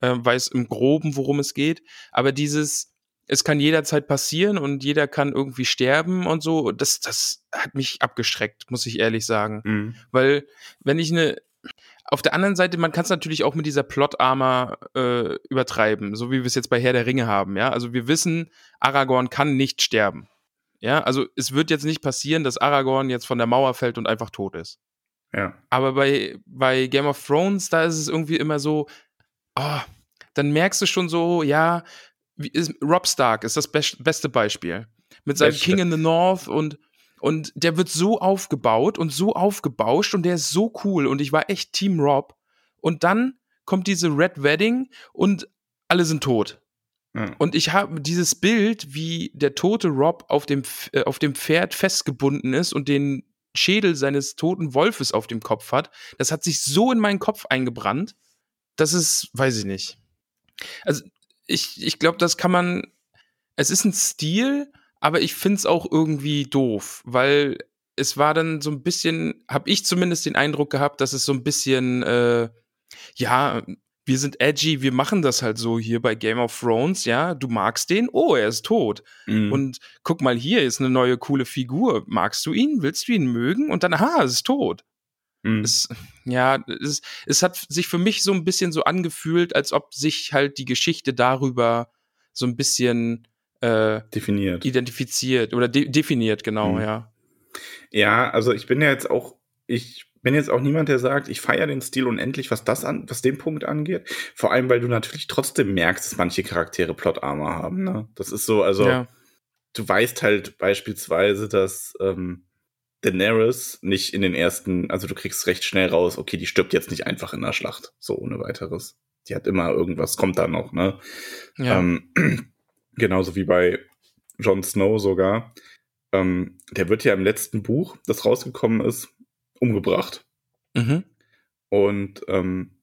äh, weiß im Groben, worum es geht. Aber dieses, es kann jederzeit passieren und jeder kann irgendwie sterben und so. Das, das hat mich abgeschreckt, muss ich ehrlich sagen. Mhm. Weil, wenn ich eine. Auf der anderen Seite, man kann es natürlich auch mit dieser Plot-Armor äh, übertreiben, so wie wir es jetzt bei Herr der Ringe haben, ja. Also wir wissen, Aragorn kann nicht sterben. Ja, also es wird jetzt nicht passieren, dass Aragorn jetzt von der Mauer fällt und einfach tot ist. Ja. Aber bei, bei Game of Thrones, da ist es irgendwie immer so, oh, dann merkst du schon so, ja, ist, Rob Stark ist das be beste Beispiel. Mit seinem King in the North und, und der wird so aufgebaut und so aufgebauscht und der ist so cool und ich war echt Team Rob. Und dann kommt diese Red Wedding und alle sind tot. Und ich habe dieses Bild, wie der tote Rob auf dem, äh, auf dem Pferd festgebunden ist und den Schädel seines toten Wolfes auf dem Kopf hat, das hat sich so in meinen Kopf eingebrannt, das ist, weiß ich nicht. Also ich, ich glaube, das kann man. Es ist ein Stil, aber ich finde es auch irgendwie doof, weil es war dann so ein bisschen, habe ich zumindest den Eindruck gehabt, dass es so ein bisschen, äh, ja, wir sind edgy, wir machen das halt so hier bei Game of Thrones, ja, du magst den, oh, er ist tot. Mhm. Und guck mal, hier ist eine neue coole Figur. Magst du ihn? Willst du ihn mögen? Und dann, aha, es ist tot. Mhm. Es, ja, es, es hat sich für mich so ein bisschen so angefühlt, als ob sich halt die Geschichte darüber so ein bisschen äh, definiert. Identifiziert oder de definiert, genau, mhm. ja. Ja, also ich bin ja jetzt auch, ich bin jetzt auch niemand, der sagt, ich feiere den Stil unendlich, was das an, was den Punkt angeht. Vor allem, weil du natürlich trotzdem merkst, dass manche Charaktere Plot-Armor haben. Ne? Das ist so, also ja. du weißt halt beispielsweise, dass ähm, Daenerys nicht in den ersten, also du kriegst recht schnell raus, okay, die stirbt jetzt nicht einfach in der Schlacht, so ohne weiteres. Die hat immer irgendwas, kommt da noch, ne? Ja. Ähm, genauso wie bei Jon Snow sogar. Ähm, der wird ja im letzten Buch, das rausgekommen ist, umgebracht. Mhm. Und ähm,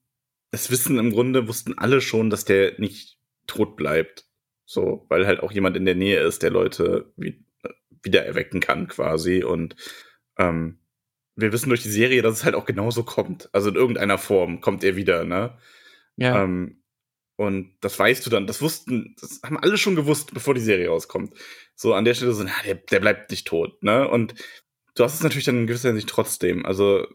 es wissen im Grunde, wussten alle schon, dass der nicht tot bleibt. So, weil halt auch jemand in der Nähe ist, der Leute wie, wieder erwecken kann, quasi. Und ähm, wir wissen durch die Serie, dass es halt auch genauso kommt. Also in irgendeiner Form kommt er wieder, ne? Ja. Ähm, und das weißt du dann, das wussten, das haben alle schon gewusst, bevor die Serie rauskommt. So an der Stelle so, na, der, der bleibt nicht tot, ne? Und du hast es natürlich dann in gewisser Hinsicht trotzdem. Also,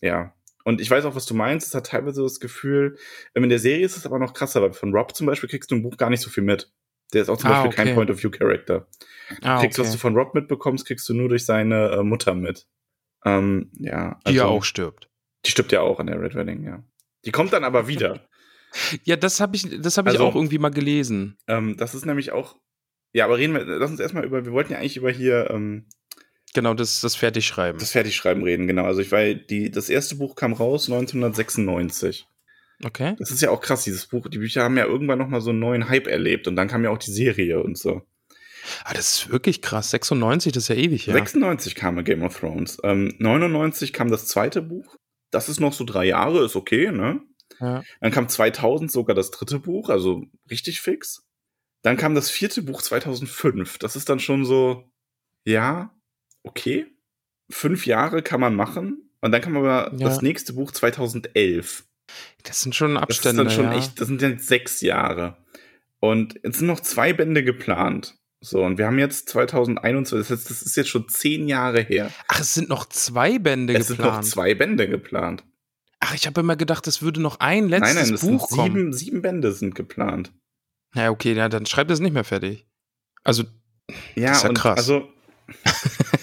ja. Und ich weiß auch, was du meinst. Es hat teilweise das Gefühl, in der Serie ist es aber noch krasser, weil von Rob zum Beispiel kriegst du im Buch gar nicht so viel mit. Der ist auch zum ah, Beispiel okay. kein Point-of-View-Character. Ah, kriegst, okay. was du von Rob mitbekommst, kriegst du nur durch seine äh, Mutter mit. Ähm, ja. Also, die ja also auch stirbt. Die stirbt ja auch an der Red Wedding, ja. Die kommt dann aber wieder. ja, das habe ich, das hab ich also, auch irgendwie mal gelesen. Ähm, das ist nämlich auch. Ja, aber reden wir, lass uns erstmal über, wir wollten ja eigentlich über hier. Ähm, genau, das, das Fertigschreiben. Das Fertigschreiben reden, genau. Also ich war, die, das erste Buch kam raus 1996. Okay. Das ist ja auch krass, dieses Buch. Die Bücher haben ja irgendwann noch mal so einen neuen Hype erlebt und dann kam ja auch die Serie und so. Ah, das ist wirklich krass. 96, das ist ja ewig, ja. 96 kam Game of Thrones. Ähm, 99 kam das zweite Buch. Das ist noch so drei Jahre, ist okay, ne? Ja. Dann kam 2000 sogar das dritte Buch, also richtig fix. Dann kam das vierte Buch 2005. Das ist dann schon so, ja, okay. Fünf Jahre kann man machen. Und dann kam aber ja. das nächste Buch 2011. Das sind schon Abstände. Das, ist dann schon ja. echt, das sind jetzt sechs Jahre. Und jetzt sind noch zwei Bände geplant. So, und wir haben jetzt 2021, das, heißt, das ist jetzt schon zehn Jahre her. Ach, es sind noch zwei Bände es geplant. Es sind noch zwei Bände geplant. Ach, ich habe immer gedacht, es würde noch ein letztes nein, nein, es Buch sind sieben, sieben Bände sind geplant. Ja, okay, ja, dann schreibt es nicht mehr fertig. Also, ja, das ist ja krass. Also,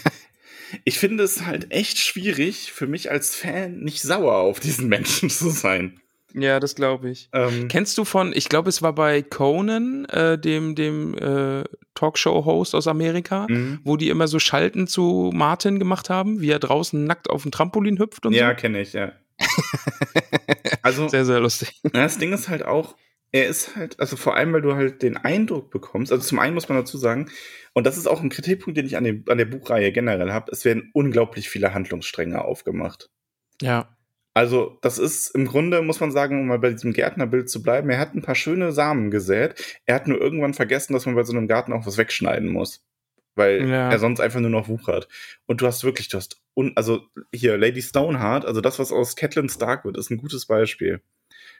ich finde es halt echt schwierig für mich als Fan nicht sauer auf diesen Menschen zu sein. Ja, das glaube ich. Ähm, Kennst du von, ich glaube, es war bei Conan, äh, dem, dem äh, Talkshow-Host aus Amerika, mhm. wo die immer so Schalten zu Martin gemacht haben, wie er draußen nackt auf dem Trampolin hüpft und ja, so? Ja, kenne ich, ja. also, sehr, sehr lustig. Das Ding ist halt auch, er ist halt, also vor allem, weil du halt den Eindruck bekommst, also zum einen muss man dazu sagen, und das ist auch ein Kritikpunkt, den ich an, dem, an der Buchreihe generell habe, es werden unglaublich viele Handlungsstränge aufgemacht. Ja. Also, das ist im Grunde, muss man sagen, um mal bei diesem Gärtnerbild zu bleiben, er hat ein paar schöne Samen gesät. Er hat nur irgendwann vergessen, dass man bei so einem Garten auch was wegschneiden muss. Weil ja. er sonst einfach nur noch wuchert. Und du hast wirklich, du hast, un also hier, Lady Stoneheart, also das, was aus Catelyn Stark wird, ist ein gutes Beispiel.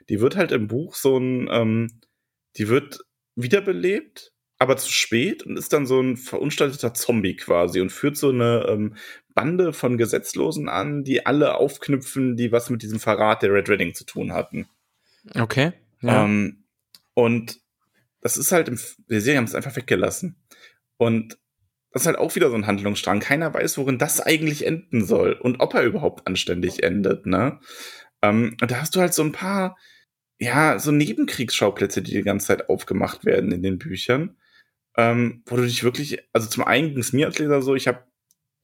Die wird halt im Buch so ein, ähm, die wird wiederbelebt, aber zu spät und ist dann so ein verunstalteter Zombie quasi und führt so eine ähm, Bande von Gesetzlosen an, die alle aufknüpfen, die was mit diesem Verrat der Red Wedding zu tun hatten. Okay. Ja. Ähm, und das ist halt, im, der Serie haben es einfach weggelassen. Und das ist halt auch wieder so ein Handlungsstrang. Keiner weiß, worin das eigentlich enden soll und ob er überhaupt anständig endet, ne? Ähm, und da hast du halt so ein paar, ja, so Nebenkriegsschauplätze, die die ganze Zeit aufgemacht werden in den Büchern, ähm, wo du dich wirklich, also zum einen ging es mir als Leser so, ich habe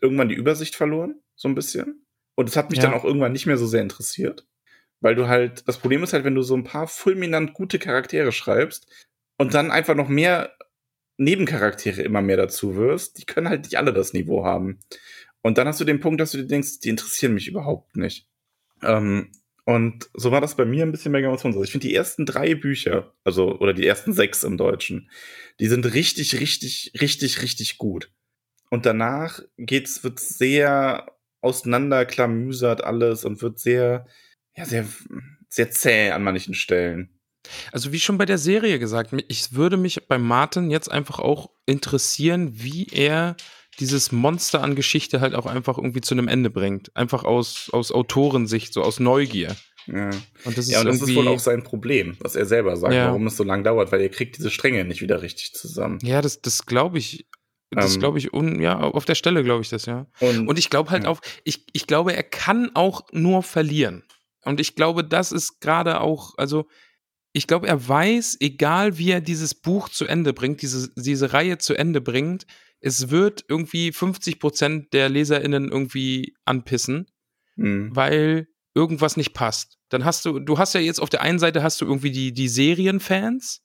irgendwann die Übersicht verloren, so ein bisschen. Und es hat mich ja. dann auch irgendwann nicht mehr so sehr interessiert. Weil du halt, das Problem ist halt, wenn du so ein paar fulminant gute Charaktere schreibst und dann einfach noch mehr Nebencharaktere immer mehr dazu wirst, die können halt nicht alle das Niveau haben. Und dann hast du den Punkt, dass du dir denkst, die interessieren mich überhaupt nicht. Ähm, und so war das bei mir ein bisschen bei Game of Thrones. Also ich finde die ersten drei Bücher, also, oder die ersten sechs im Deutschen, die sind richtig, richtig, richtig, richtig gut. Und danach geht's, wird sehr auseinanderklamüsert alles und wird sehr, ja, sehr, sehr zäh an manchen Stellen. Also wie schon bei der Serie gesagt, ich würde mich bei Martin jetzt einfach auch interessieren, wie er dieses Monster an Geschichte halt auch einfach irgendwie zu einem Ende bringt. Einfach aus, aus Autorensicht, so aus Neugier. Ja. Und das ist, ja, und das ist wohl auch sein Problem, was er selber sagt, ja. warum es so lange dauert, weil er kriegt diese Stränge nicht wieder richtig zusammen. Ja, das, das glaube ich das ähm, glaube ich, un, ja, auf der Stelle glaube ich das, ja. Und, und ich glaube halt ja. auch, ich, ich glaube, er kann auch nur verlieren. Und ich glaube, das ist gerade auch, also ich glaube, er weiß, egal wie er dieses Buch zu Ende bringt, diese, diese Reihe zu Ende bringt, es wird irgendwie 50 Prozent der LeserInnen irgendwie anpissen, mhm. weil irgendwas nicht passt. Dann hast du, du hast ja jetzt auf der einen Seite hast du irgendwie die, die Serienfans,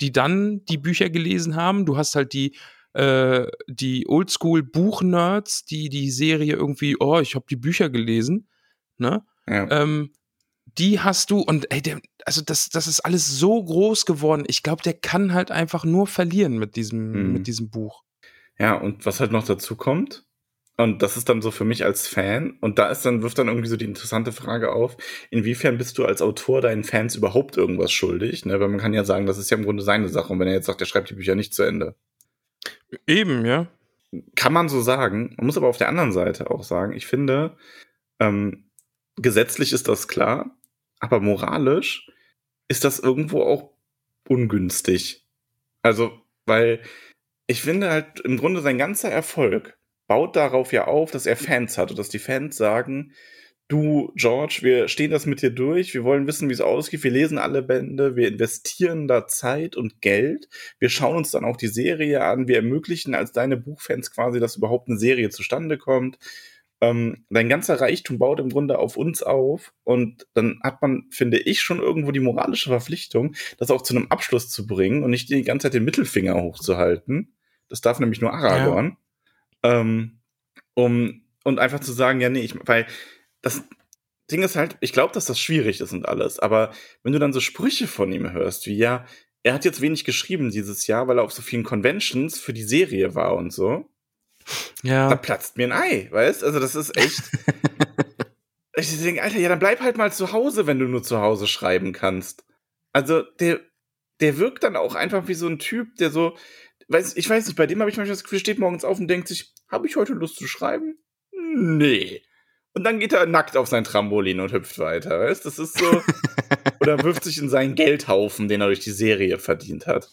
die dann die Bücher gelesen haben. Du hast halt die äh, die Oldschool-Buchnerds, die die Serie irgendwie, oh, ich habe die Bücher gelesen, ne? Ja. Ähm, die hast du und ey, der, also das, das ist alles so groß geworden. Ich glaube, der kann halt einfach nur verlieren mit diesem, mhm. mit diesem Buch. Ja, und was halt noch dazu kommt, und das ist dann so für mich als Fan, und da ist dann, wirft dann irgendwie so die interessante Frage auf, inwiefern bist du als Autor deinen Fans überhaupt irgendwas schuldig? Ne? Weil man kann ja sagen, das ist ja im Grunde seine Sache, und wenn er jetzt sagt, er schreibt die Bücher nicht zu Ende. Eben, ja. Kann man so sagen. Man muss aber auf der anderen Seite auch sagen, ich finde, ähm, gesetzlich ist das klar, aber moralisch ist das irgendwo auch ungünstig. Also, weil ich finde halt im Grunde sein ganzer Erfolg baut darauf ja auf, dass er Fans hat und dass die Fans sagen, du, George, wir stehen das mit dir durch, wir wollen wissen, wie es ausgeht, wir lesen alle Bände, wir investieren da Zeit und Geld, wir schauen uns dann auch die Serie an, wir ermöglichen als deine Buchfans quasi, dass überhaupt eine Serie zustande kommt. Ähm, dein ganzer Reichtum baut im Grunde auf uns auf und dann hat man, finde ich, schon irgendwo die moralische Verpflichtung, das auch zu einem Abschluss zu bringen und nicht die ganze Zeit den Mittelfinger hochzuhalten. Das darf nämlich nur Aragorn. Ja. Ähm, um, und einfach zu sagen, ja, nee, ich, weil das Ding ist halt, ich glaube, dass das schwierig ist und alles, aber wenn du dann so Sprüche von ihm hörst, wie ja, er hat jetzt wenig geschrieben dieses Jahr, weil er auf so vielen Conventions für die Serie war und so. Ja. Da platzt mir ein Ei, weißt? Also das ist echt. ich denke, Alter, ja, dann bleib halt mal zu Hause, wenn du nur zu Hause schreiben kannst. Also der, der wirkt dann auch einfach wie so ein Typ, der so, weiß, ich weiß nicht, bei dem habe ich manchmal das Gefühl, steht morgens auf und denkt sich, habe ich heute Lust zu schreiben? Nee. Und dann geht er nackt auf sein Trampolin und hüpft weiter, weißt? Das ist so. oder wirft sich in seinen Geldhaufen, den er durch die Serie verdient hat.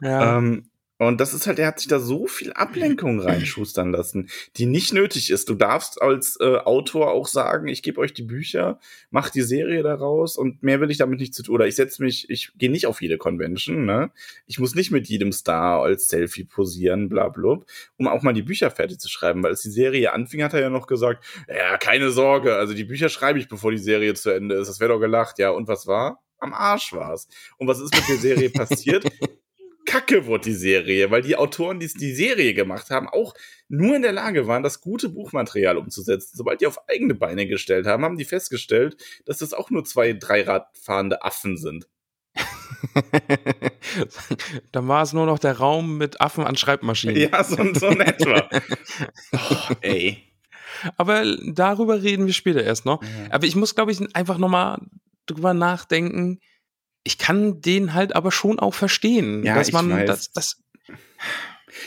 Ja. Ähm, Und das ist halt, er hat sich da so viel Ablenkung reinschustern lassen, die nicht nötig ist. Du darfst als äh, Autor auch sagen, ich gebe euch die Bücher, mach die Serie daraus und mehr will ich damit nicht zu tun. Oder ich setze mich, ich gehe nicht auf jede Convention, ne? Ich muss nicht mit jedem Star als Selfie posieren, bla bla, um auch mal die Bücher fertig zu schreiben. Weil als die Serie anfing, hat er ja noch gesagt, ja, keine Sorge, also die Bücher schreibe ich, bevor die Serie zu Ende ist. Das wäre doch gelacht, ja. Und was war? Am Arsch war's. Und was ist mit der Serie passiert? kacke wurde die Serie, weil die Autoren, die die Serie gemacht haben, auch nur in der Lage waren, das gute Buchmaterial umzusetzen. Sobald die auf eigene Beine gestellt haben, haben die festgestellt, dass das auch nur zwei Dreiradfahrende Affen sind. Dann war es nur noch der Raum mit Affen an Schreibmaschinen. Ja, so, so in etwa. oh, ey. Aber darüber reden wir später erst noch. Ja. Aber ich muss, glaube ich, einfach nochmal drüber nachdenken, ich kann den halt aber schon auch verstehen, ja, dass man weiß. das, das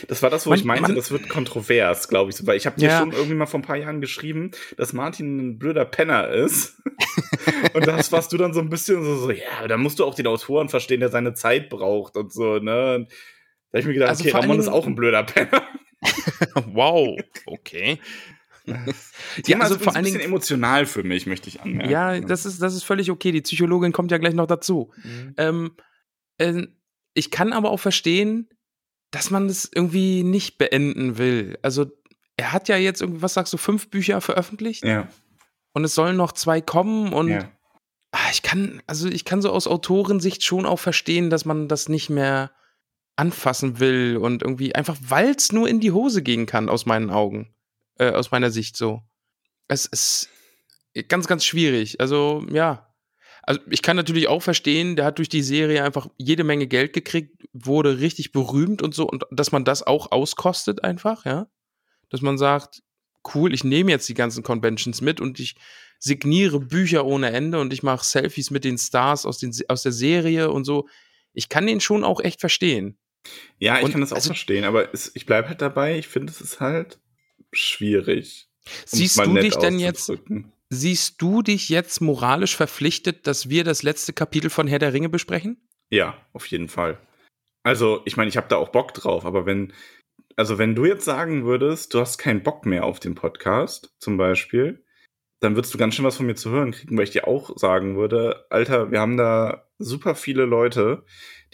das war das, wo man, ich meinte, man, das wird kontrovers, glaube ich. Weil ich habe dir ja. schon irgendwie mal vor ein paar Jahren geschrieben, dass Martin ein blöder Penner ist. und das warst du dann so ein bisschen so, so, ja, da musst du auch den Autoren verstehen, der seine Zeit braucht und so, ne? Da habe ich mir gedacht, also okay, Ramon ist auch ein blöder Penner. wow, okay. Die also vor allen Dingen emotional für mich, möchte ich anmerken. Ja, das ist, das ist völlig okay. Die Psychologin kommt ja gleich noch dazu. Mhm. Ähm, äh, ich kann aber auch verstehen, dass man das irgendwie nicht beenden will. Also, er hat ja jetzt irgendwie, was sagst du, fünf Bücher veröffentlicht? Ja. Und es sollen noch zwei kommen und ja. ah, ich kann, also ich kann so aus Autorensicht schon auch verstehen, dass man das nicht mehr anfassen will und irgendwie einfach, weil es nur in die Hose gehen kann, aus meinen Augen äh, aus meiner Sicht so. Es ist ganz, ganz schwierig. Also, ja. Also, ich kann natürlich auch verstehen, der hat durch die Serie einfach jede Menge Geld gekriegt, wurde richtig berühmt und so, und dass man das auch auskostet einfach, ja. Dass man sagt, cool, ich nehme jetzt die ganzen Conventions mit und ich signiere Bücher ohne Ende und ich mache Selfies mit den Stars aus, den, aus der Serie und so. Ich kann den schon auch echt verstehen. Ja, ich und, kann das auch also, verstehen, aber es, ich bleibe halt dabei. Ich finde, es ist halt schwierig. Siehst du dich denn jetzt, siehst du dich jetzt moralisch verpflichtet, dass wir das letzte Kapitel von Herr der Ringe besprechen? Ja, auf jeden Fall. Also, ich meine, ich habe da auch Bock drauf, aber wenn, also wenn du jetzt sagen würdest, du hast keinen Bock mehr auf den Podcast, zum Beispiel, dann würdest du ganz schön was von mir zu hören kriegen, weil ich dir auch sagen würde, Alter, wir haben da super viele Leute,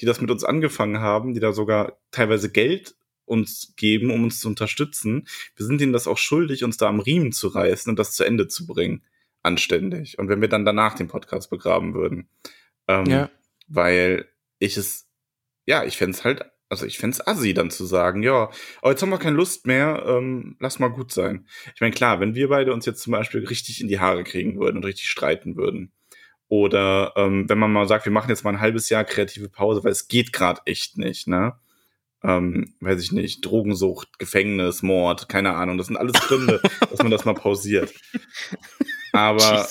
die das mit uns angefangen haben, die da sogar teilweise Geld uns geben, um uns zu unterstützen. Wir sind ihnen das auch schuldig, uns da am Riemen zu reißen und das zu Ende zu bringen. Anständig. Und wenn wir dann danach den Podcast begraben würden. Ähm, ja. Weil ich es, ja, ich fände es halt, also ich fände es assi, dann zu sagen, ja, aber jetzt haben wir keine Lust mehr, ähm, lass mal gut sein. Ich meine, klar, wenn wir beide uns jetzt zum Beispiel richtig in die Haare kriegen würden und richtig streiten würden, oder ähm, wenn man mal sagt, wir machen jetzt mal ein halbes Jahr kreative Pause, weil es geht gerade echt nicht, ne? Ähm, weiß ich nicht, Drogensucht, Gefängnis, Mord, keine Ahnung. Das sind alles Gründe, dass man das mal pausiert. Aber,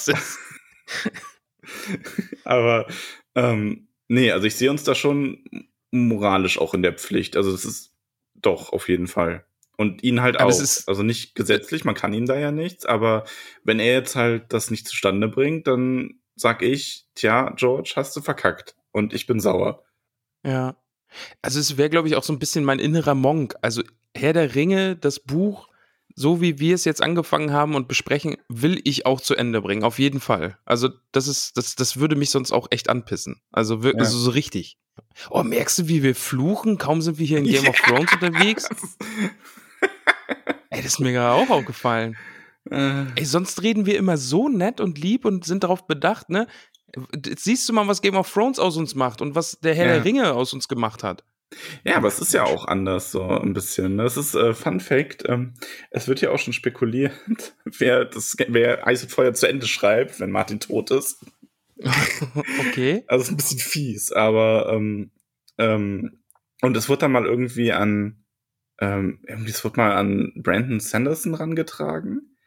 aber ähm, nee, also ich sehe uns da schon moralisch auch in der Pflicht. Also das ist doch auf jeden Fall. Und ihn halt aber auch. also nicht gesetzlich, man kann ihm da ja nichts, aber wenn er jetzt halt das nicht zustande bringt, dann sag ich, tja, George, hast du verkackt. Und ich bin sauer. Ja. Also es wäre, glaube ich, auch so ein bisschen mein innerer Monk. Also Herr der Ringe, das Buch, so wie wir es jetzt angefangen haben und besprechen, will ich auch zu Ende bringen, auf jeden Fall. Also das ist, das, das würde mich sonst auch echt anpissen. Also, wirklich, ja. also so richtig. Oh, merkst du, wie wir fluchen? Kaum sind wir hier in Game ja. of Thrones unterwegs. Ey, das ist mir gerade auch aufgefallen. Äh. Ey, sonst reden wir immer so nett und lieb und sind darauf bedacht, ne? Jetzt siehst du mal, was Game of Thrones aus uns macht und was der Herr ja. der Ringe aus uns gemacht hat. Ja, aber es ist ja auch anders so ein bisschen. Das ne? ist äh, Fun Fact. Ähm, es wird ja auch schon spekuliert, wer das, wer Eis und Feuer zu Ende schreibt, wenn Martin tot ist. okay. Also ist ein bisschen fies, aber ähm, ähm, und es wird dann mal irgendwie an ähm, irgendwie es wird mal an Brandon Sanderson rangetragen.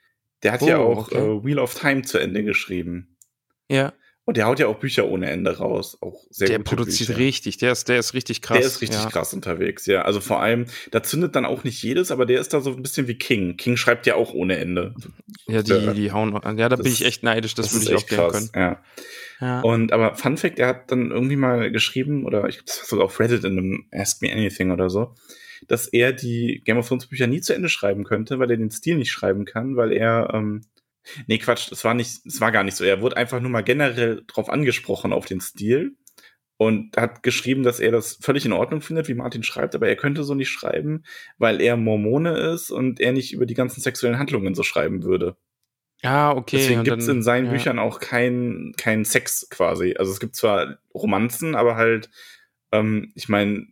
Der hat oh, ja auch okay. äh, Wheel of Time zu Ende geschrieben. Ja. Und der haut ja auch Bücher ohne Ende raus. Auch sehr der gute produziert Bücher. richtig, der ist, der ist richtig krass. Der ist richtig ja. krass unterwegs, ja. Also vor allem, da zündet dann auch nicht jedes, aber der ist da so ein bisschen wie King. King schreibt ja auch ohne Ende. Ja, die, Ja. die hauen. Ja, da Das bin ich echt neidisch, das, würde ist ich auch gerne krass, können. Ja. Ja. Und aber Fun Fact, er hat dann irgendwie mal geschrieben, oder ich glaube, das war sogar auf Reddit in einem Ask Me Anything oder so, dass er die Game of Thrones Bücher nie zu Ende schreiben könnte, weil er den Stil nicht schreiben kann, weil er, ähm, nee, Quatsch, das war nicht, das war gar nicht so. Er wurde einfach nur mal generell drauf angesprochen auf den Stil und hat geschrieben, dass er das völlig in Ordnung findet, wie Martin schreibt, aber er könnte so nicht schreiben, weil er Mormone ist und er nicht über die ganzen sexuellen Handlungen so schreiben würde. Ah, okay. Deswegen gibt es in seinen ja. Büchern auch keinen kein Sex quasi. Also es gibt zwar Romanzen, aber halt, ähm, ich meine,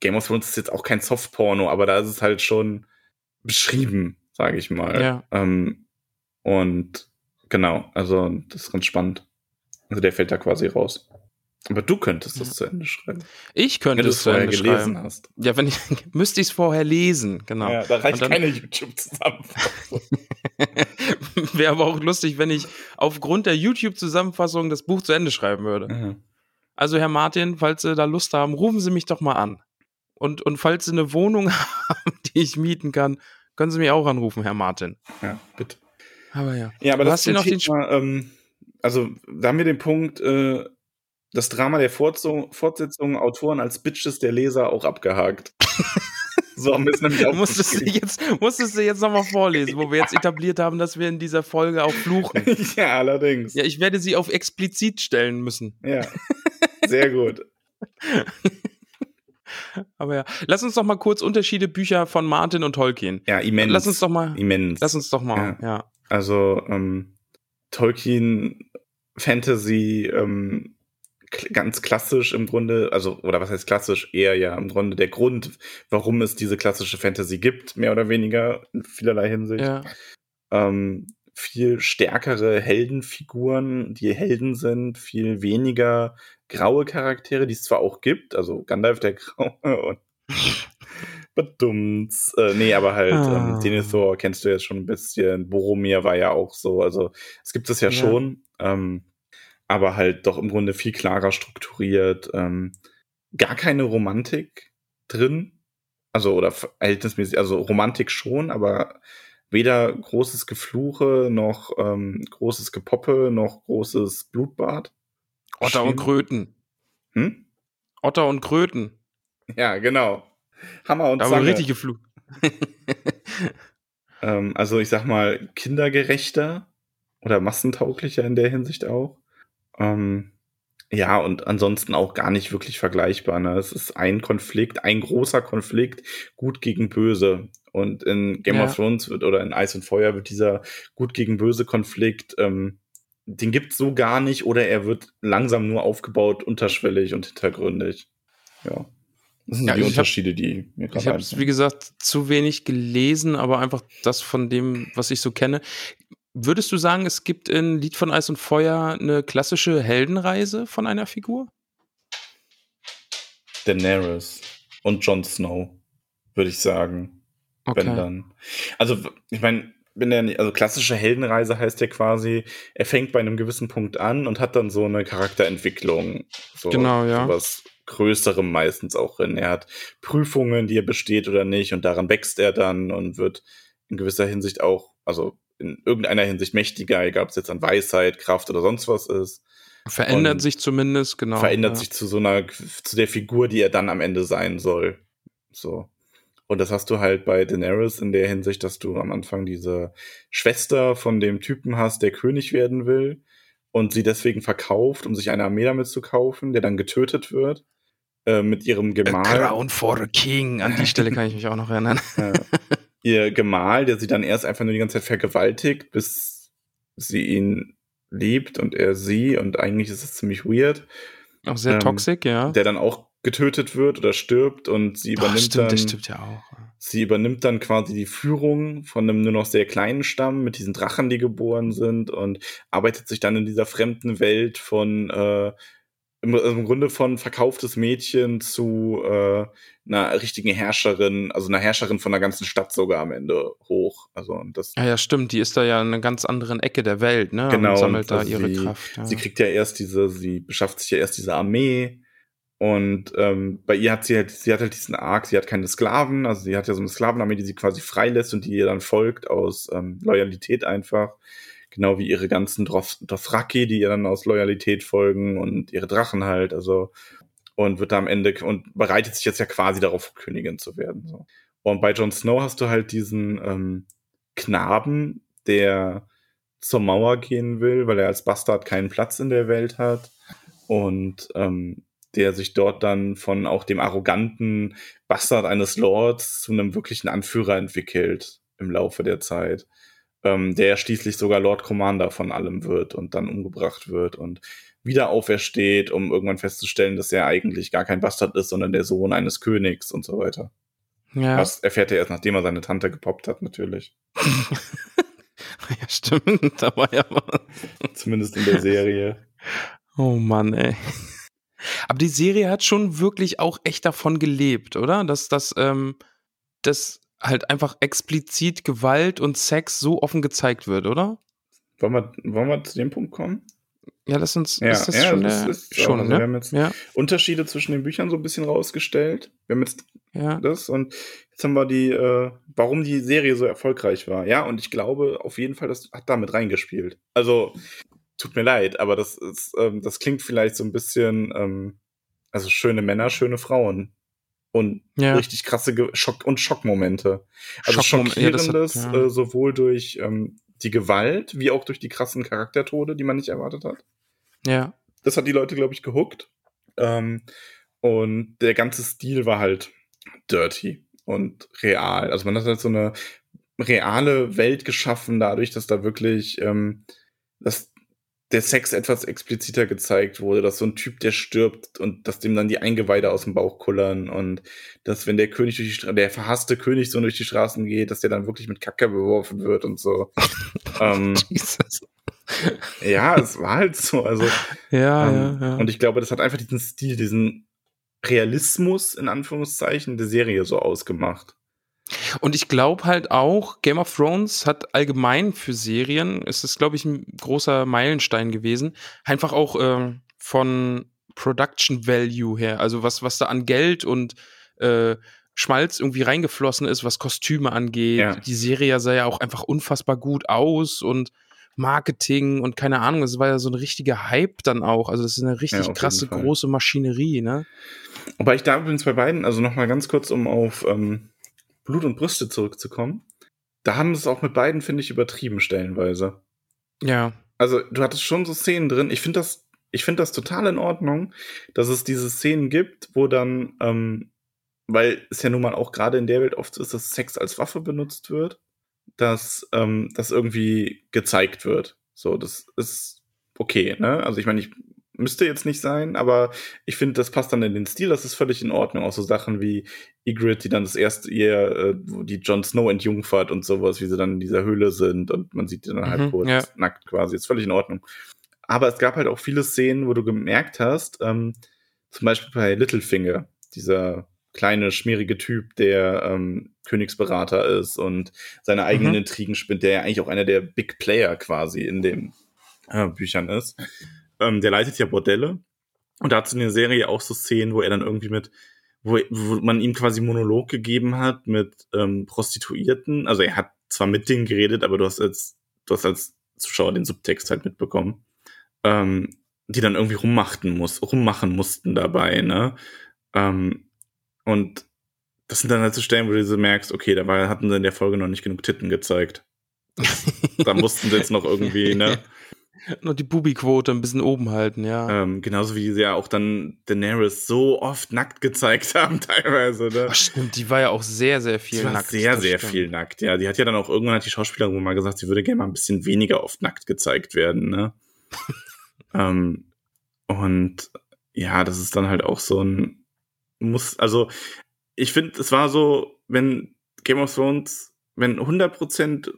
Game of Thrones ist jetzt auch kein Softporno, aber da ist es halt schon beschrieben, sage ich mal. Ja. Ähm, und genau, also das ist ganz spannend. Also der fällt da quasi raus. Aber du könntest das Ja. zu Ende schreiben. Ich könnte Wenn es zu Ende gelesen schreiben. hast. Ja, wenn ich müsste ich es vorher lesen, genau. Ja, da reicht dann- keine YouTube-Zusammenfassung. Wäre aber auch lustig, wenn ich aufgrund der YouTube-Zusammenfassung das Buch zu Ende schreiben würde. ja. Also, Herr Martin, falls Sie da Lust haben, rufen Sie mich doch mal an. Und, und falls Sie eine Wohnung haben, die ich mieten kann, können Sie mich auch anrufen, Herr Martin. ja, bitte. Aber ja. Ja, aber Du das hast hier noch den Thema, ähm, also da haben wir den Punkt, äh, das Drama der Fortsetzung, Fortsetzung, Autoren als Bitches der Leser auch abgehakt. so haben wir es nämlich auch Musstest du jetzt, musstest du jetzt nochmal vorlesen, wo wir jetzt etabliert haben, dass wir in dieser Folge auch fluchen. ja, allerdings. Ja, ich werde sie auf explizit stellen müssen. Ja. Sehr gut. Aber ja, lass uns doch mal kurz Unterschiede Bücher von Martin und Tolkien. Ja, immens. Lass uns doch mal, immens. lass uns doch mal, ja. Also ähm, Tolkien Fantasy ähm, ganz klassisch im Grunde, also oder was heißt klassisch eher ja im Grunde der Grund, warum es diese klassische Fantasy gibt, mehr oder weniger in vielerlei Hinsicht. ja. ähm, viel stärkere Heldenfiguren, die Helden sind, viel weniger graue Charaktere, die es zwar auch gibt, also Gandalf der Graue und Bedummt. Äh, nee, aber halt, Ah. ähm, Denethor kennst du jetzt schon ein bisschen, Boromir war ja auch so, also es gibt es ja, Ja. schon, ähm, aber halt doch im Grunde viel klarer strukturiert, ähm, gar keine Romantik drin, also oder verhältnismäßig, also Romantik schon, aber weder großes Gefluche noch ähm, großes Gepoppe noch großes Blutbad. Otter und Kröten. Hm? Otter und Kröten. Ja, genau. Hammer und Da Zange. richtig geflucht. Ähm, also ich sag mal kindergerechter oder massentauglicher in der Hinsicht auch. Ähm, ja, und ansonsten auch gar nicht wirklich vergleichbar. Ne? Es ist ein Konflikt, ein großer Konflikt, gut gegen böse. Und in Game Ja. of Thrones wird oder in Eis und Feuer wird dieser gut gegen böse Konflikt, ähm, den gibt's so gar nicht oder er wird langsam nur aufgebaut, unterschwellig und hintergründig. Ja. Das sind Ja, die ich hab- Unterschiede, die mir Ich gerade habe es, wie gesagt, zu wenig gelesen, aber einfach das von dem, was ich so kenne. Würdest du sagen, es gibt in Lied von Eis und Feuer eine klassische Heldenreise von einer Figur? Daenerys und Jon Snow, würde ich sagen. Wenn dann. Also, ich meine, wenn der nicht, also klassische Heldenreise heißt ja quasi, er fängt bei einem gewissen Punkt an und hat dann so eine Charakterentwicklung. So, Genau, ja. So was Größerem meistens auch drin. Er hat Prüfungen, die er besteht oder nicht, und daran wächst er dann und wird in gewisser Hinsicht auch, also in irgendeiner Hinsicht mächtiger, egal ob es jetzt an Weisheit, Kraft oder sonst was ist. Verändert und sich zumindest, genau. verändert ja. sich zu so einer, zu der Figur, die er dann am Ende sein soll. So. Und das hast du halt bei Daenerys in der Hinsicht, dass du am Anfang diese Schwester von dem Typen hast, der König werden will und sie deswegen verkauft, um sich eine Armee damit zu kaufen, der dann getötet wird äh, mit ihrem A Gemahl. Crown for a King. An die Stelle kann ich mich auch noch erinnern. Ja. ihr Gemahl, der sie dann erst einfach nur die ganze Zeit vergewaltigt, bis sie ihn liebt und er sie und eigentlich ist es ziemlich weird. Auch sehr Ähm, toxisch, ja. der dann auch getötet wird oder stirbt und sie übernimmt stimmt, dann das stimmt ja auch. sie übernimmt dann quasi die Führung von einem nur noch sehr kleinen Stamm mit diesen Drachen, die geboren sind und arbeitet sich dann in dieser fremden Welt von äh, im, im Grunde von verkauftes Mädchen zu äh, einer richtigen Herrscherin, also einer Herrscherin von der ganzen Stadt sogar am Ende hoch. Also und das. Ja, ja, stimmt. Die ist da ja in einer ganz anderen Ecke der Welt, ne? Genau. Und sammelt da also ihre sie, Kraft. Ja. Sie kriegt ja erst diese, sie beschafft sich ja erst diese Armee. Und ähm, bei ihr hat sie halt, sie hat halt diesen Arc, sie hat keine Sklaven, also sie hat ja so eine Sklavenarmee, die sie quasi freilässt und die ihr dann folgt aus ähm, Loyalität einfach. Genau wie ihre ganzen Doth Dothraki, die ihr dann aus Loyalität folgen und ihre Drachen halt, also und wird da am Ende und bereitet sich jetzt ja quasi darauf, Königin zu werden. So. Und bei Jon Snow hast du halt diesen ähm, Knaben, der zur Mauer gehen will, weil er als Bastard keinen Platz in der Welt hat. Und ähm, der sich dort dann von auch dem arroganten Bastard eines Lords zu einem wirklichen Anführer entwickelt im Laufe der Zeit. Ähm, der schließlich sogar Lord Commander von allem wird und dann umgebracht wird und wieder aufersteht, um irgendwann festzustellen, dass er eigentlich gar kein Bastard ist, sondern der Sohn eines Königs und so weiter. ja. Was erfährt er erst, nachdem er seine Tante gepoppt hat, natürlich. ja, stimmt. Da war ja was. Zumindest in der Serie. Oh Mann, ey. Aber die Serie hat schon wirklich auch echt davon gelebt, oder? Dass das, ähm, dass halt einfach explizit Gewalt und Sex so offen gezeigt wird, oder? Wollen wir, wollen wir zu dem Punkt kommen? Ja, das uns, Ja, ist das ja, schon das der, ist schon, also wir haben ne? jetzt- Ja, Unterschiede zwischen den Büchern so ein bisschen rausgestellt. Wir haben jetzt ja. das und jetzt haben wir die, äh, warum die Serie so erfolgreich war. Ja, und ich glaube auf jeden Fall, das hat damit reingespielt. Also, tut mir leid, aber das ist, ähm, das klingt vielleicht so ein bisschen, ähm, also schöne Männer, schöne Frauen. Und Ja. richtig krasse Ge Schock und Schockmomente. Also Schockmoment- ja, das hat- schockierendes, ja. äh, sowohl durch ähm, die Gewalt, wie auch durch die krassen Charaktertode, die man nicht erwartet hat. Ja. Das hat die Leute, glaube ich, gehuckt. Ähm, und der ganze Stil war halt dirty und real. Also man hat halt so eine reale Welt geschaffen, dadurch, dass da wirklich ähm, dass der Sex etwas expliziter gezeigt wurde, dass so ein Typ, der stirbt und dass dem dann die Eingeweide aus dem Bauch kullern und dass, wenn der König durch die Stra der verhasste König so durch die Straßen geht, dass der dann wirklich mit Kacke beworfen wird und so. ähm, Jesus. ja, es war halt so. Also Ja, ähm, ja, ja. Und ich glaube, das hat einfach diesen Stil, diesen Realismus in Anführungszeichen der Serie so ausgemacht. Und ich glaube halt auch, Game of Thrones hat allgemein für Serien, es ist, glaube ich, ein großer Meilenstein gewesen, einfach auch ähm, von Production Value her, also was, was da an Geld und äh, Schmalz irgendwie reingeflossen ist, was Kostüme angeht. Ja. Die Serie sah ja auch einfach unfassbar gut aus und Marketing und keine Ahnung, es war ja so ein richtiger Hype dann auch. Also das ist eine richtig jeden krasse große Maschinerie, ne? Aber ich da übrigens bei beiden, also nochmal ganz kurz, um auf ähm, Blut und Brüste zurückzukommen. Da haben sie es auch mit beiden, finde ich, übertrieben stellenweise. Ja. Also du hattest schon so Szenen drin. Ich finde das, ich finde das total in Ordnung, dass es diese Szenen gibt, wo dann, ähm, weil es ja nun mal auch gerade in der Welt oft so ist, dass Sex als Waffe benutzt wird, dass ähm, das irgendwie gezeigt wird. So, das ist okay, ne? Also ich meine, ich müsste jetzt nicht sein, aber ich finde, das passt dann in den Stil, das ist völlig in Ordnung. Auch so Sachen wie Ygritte, die dann das erste ihr, äh, wo die Jon Snow entjungfert und sowas, wie sie dann in dieser Höhle sind und man sieht die dann halt Mhm, kurz ja. nackt quasi, ist völlig in Ordnung. Aber es gab halt auch viele Szenen, wo du gemerkt hast, ähm, zum Beispiel bei Littlefinger, dieser kleine, schmierige Typ, der ähm, Königsberater ist und seine eigenen Mhm. Intrigen spinnt, der ja eigentlich auch einer der Big Player quasi in den äh, Büchern ist. Ähm, der leitet ja Bordelle. Und da hat es in der Serie auch so Szenen, wo er dann irgendwie mit, wo, wo man ihm quasi Monolog gegeben hat mit ähm, Prostituierten. Also er hat zwar mit denen geredet, aber du hast als, du hast als Zuschauer den Subtext halt mitbekommen. Ähm, die dann irgendwie rummachten muss, rummachen mussten dabei, ne? Ähm, und das sind dann halt so Stellen, wo du so merkst, okay, da war, hatten sie in der Folge noch nicht genug Titten gezeigt. da mussten sie jetzt noch irgendwie, ne? Nur die Bubi-Quote ein bisschen oben halten, ja. Ähm, genauso wie sie ja auch dann Daenerys so oft nackt gezeigt haben, teilweise, ne? Ach, stimmt, die war ja auch sehr, sehr viel nackt. sehr, sehr stimmt. viel nackt, ja. Die hat ja dann auch irgendwann hat die Schauspielerin mal gesagt, sie würde gerne mal ein bisschen weniger oft nackt gezeigt werden, ne? ähm, und ja, das ist dann halt auch so ein muss, also ich finde, es war so, wenn Game of Thrones, wenn 100%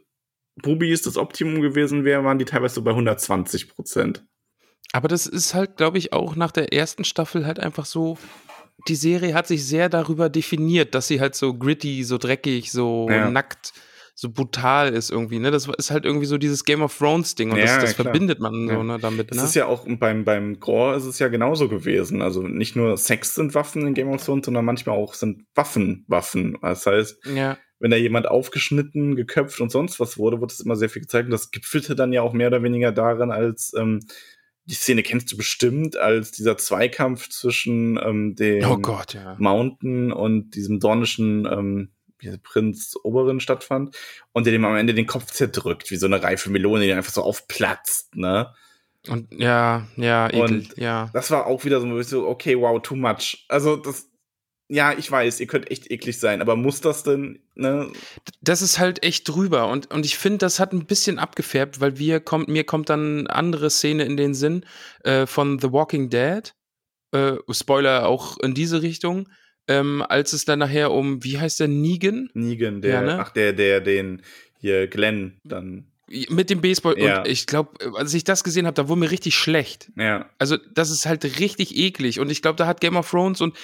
Bubis das Optimum gewesen wäre, waren die teilweise so bei 120%. Aber das ist halt, glaube ich, auch nach der ersten Staffel halt einfach so. Die Serie hat sich sehr darüber definiert, dass sie halt so gritty, so dreckig, so Ja. nackt, so brutal ist irgendwie. Ne? Das ist halt irgendwie so dieses Game of Thrones Ding und Ja, das, das ja, verbindet man so ne, damit. Es Ne? ist ja auch beim, beim Gore ist es ja genauso gewesen. Also nicht nur Sex sind Waffen in Game of Thrones, sondern manchmal auch sind Waffen Waffen. Das heißt, ja. Wenn da jemand aufgeschnitten, geköpft und sonst was wurde, wurde es immer sehr viel gezeigt. Und das gipfelte dann ja auch mehr oder weniger darin, als ähm, die Szene kennst du bestimmt, als dieser Zweikampf zwischen ähm, dem Oh Gott, ja. Mountain und diesem dornischen ähm, Prinz Oberin stattfand und der dem am Ende den Kopf zerdrückt, wie so eine reife Melone, die einfach so aufplatzt, ne? Und ja, ja, ekel, Und- ja. Das war auch wieder so, ich so, okay, wow, too much. Also das, ja, ich weiß, ihr könnt echt eklig sein, aber muss das denn, ne? Das ist halt echt drüber und, und ich finde, das hat ein bisschen abgefärbt, weil wir kommt, mir kommt dann eine andere Szene in den Sinn äh, von The Walking Dead. Äh, Spoiler auch in diese Richtung. Ähm, als es dann nachher um, wie heißt der, Negan? Negan, der, Ja, ne? ach, der, der, den hier Glenn dann, Mit dem Baseball. Ja. Und ich glaube, als ich das gesehen habe, da wurde mir richtig schlecht. ja, Also, das ist halt richtig eklig. Und ich glaube, da hat Game of Thrones und,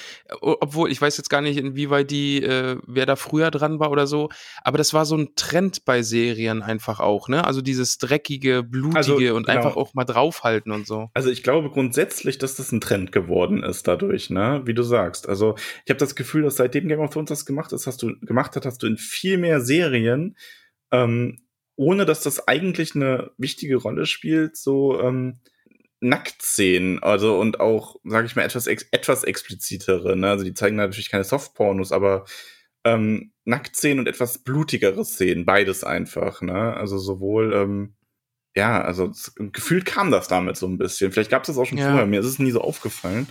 obwohl, ich weiß jetzt gar nicht, inwieweit die, äh, wer da früher dran war oder so, aber das war so ein Trend bei Serien einfach auch, ne? Also dieses dreckige, blutige Also, und genau. einfach auch mal draufhalten und so. Also ich glaube grundsätzlich, dass das ein Trend geworden ist dadurch, ne? Wie du sagst. Also ich habe das Gefühl, dass seitdem Game of Thrones das gemacht ist, hast du gemacht hat, hast du in viel mehr Serien, ähm, ohne dass das eigentlich eine wichtige Rolle spielt, so ähm, Nacktszenen, also und auch, sage ich mal, etwas ex etwas explizitere. Ne? Also die zeigen natürlich keine Softpornos, aber ähm, Nacktszenen und etwas blutigere Szenen, beides einfach. Ne? Also sowohl ähm, ja, also gefühlt kam das damit so ein bisschen. Vielleicht gab es das auch schon Ja. vorher, mir ist es nie so aufgefallen.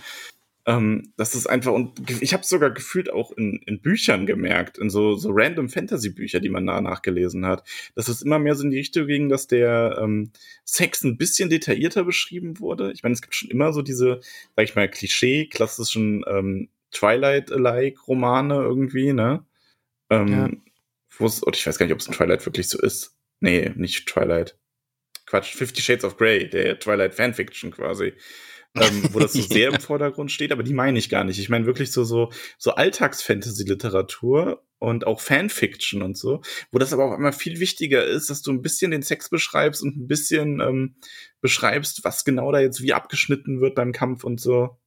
Ähm, das ist einfach, und ich habe es sogar gefühlt auch in, in Büchern gemerkt, in so, so random Fantasy-Bücher, die man danach gelesen hat, dass es immer mehr so in die Richtung ging, dass der ähm, Sex ein bisschen detaillierter beschrieben wurde. Ich meine, es gibt schon immer so diese, sag ich mal, Klischee-klassischen ähm, Twilight-alike-Romane irgendwie, ne? Ähm, Ja. wo es, oder ich weiß gar nicht, ob es in Twilight wirklich so ist. Nee, nicht Twilight. Quatsch, Fifty Shades of Grey, der Twilight Fanfiction quasi. Ähm, wo das so sehr im Vordergrund steht, aber die meine ich gar nicht. Ich meine wirklich so, so, so Alltags-Fantasy-Literatur und auch Fanfiction und so, wo das aber auch immer viel wichtiger ist, dass du ein bisschen den Sex beschreibst und ein bisschen ähm, beschreibst, was genau da jetzt wie abgeschnitten wird beim Kampf und so.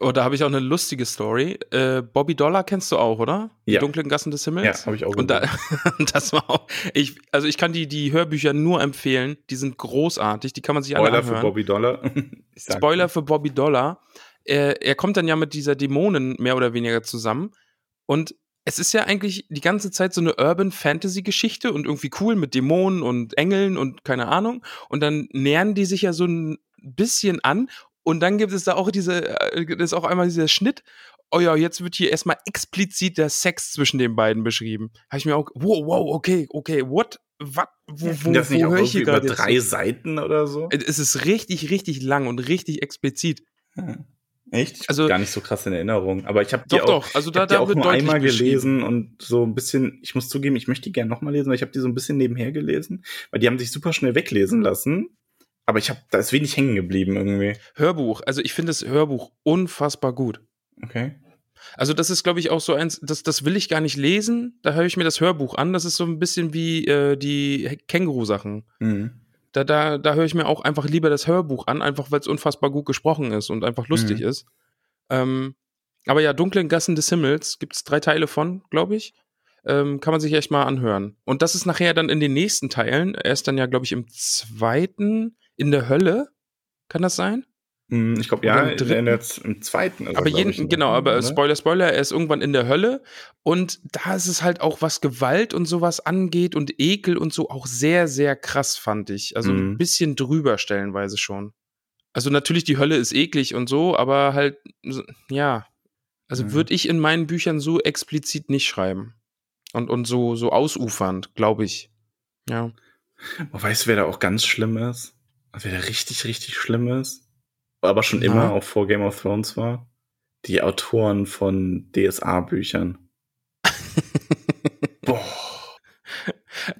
Oh, da habe ich auch eine lustige Story. Äh, Bobby Dollar kennst du auch, oder? Die Ja. dunklen Gassen des Himmels. Ja, habe ich auch Und da, das war auch, ich, also ich kann die, die Hörbücher nur empfehlen. Die sind großartig, die kann man sich alle Spoiler anhören. für Bobby Dollar. Spoiler für Bobby Dollar. Er, er kommt dann ja mit dieser Dämonin mehr oder weniger zusammen. Und es ist ja eigentlich die ganze Zeit so eine Urban Fantasy Geschichte und irgendwie cool mit Dämonen und Engeln und keine Ahnung. Und dann nähern die sich ja so ein bisschen an. Und dann gibt es da auch diese, äh, das ist auch einmal dieser Schnitt. Oh ja, jetzt wird hier erstmal explizit der Sex zwischen den beiden beschrieben. Habe ich mir auch, wow, wow, okay, okay, what? Was? Wo, wo, das nicht wo auch höre ich irgendwie hier über gerade jetzt drei Seiten oder so? es ist richtig, richtig lang und richtig explizit. Echt? Ich Also- gar nicht so krass in Erinnerung. Aber ich habe die Doch, auch, doch. Also da, hab die da auch nur einmal gelesen und so ein bisschen, ich muss zugeben, ich möchte die gerne nochmal lesen, weil ich habe die so ein bisschen nebenher gelesen, weil die haben sich super schnell weglesen lassen. Aber ich habe, da ist wenig hängen geblieben irgendwie. Hörbuch. Also ich finde das Hörbuch unfassbar gut. Okay. Also das ist, glaube ich, auch so eins, das, das will ich gar nicht lesen. Da höre ich mir das Hörbuch an. Das ist so ein bisschen wie äh, die Känguru-Sachen. Mhm. Da, da, da höre ich mir auch einfach lieber das Hörbuch an, einfach weil es unfassbar gut gesprochen ist und einfach lustig Mhm. ist. Ähm, aber ja, Dunklen Gassen des Himmels gibt es drei Teile von, glaube ich. Ähm, kann man sich echt mal anhören. Und das ist nachher dann in den nächsten Teilen. Er ist dann ja, glaube ich, im zweiten in der Hölle. Kann das sein? Mhm, Ich glaube, ja, im dritten? der, im zweiten. er, aber jeden, ich, der genau, aber oder? Spoiler, Spoiler, er ist irgendwann in der Hölle und da ist es halt auch, was Gewalt und sowas angeht und Ekel und so auch sehr, sehr krass, fand ich. Also ein Mhm. bisschen drüber stellenweise schon. Also natürlich, die Hölle ist eklig und so, aber halt, ja. Also Mhm. würde ich in meinen Büchern so explizit nicht schreiben. Und, und so, so ausufernd, glaube ich. Ja. Oh, weißt du, wer da auch ganz schlimm ist? Da richtig, richtig schlimm ist? Aber schon Na? immer, auch vor Game of Thrones war? Die Autoren von DSA-Büchern. Boah.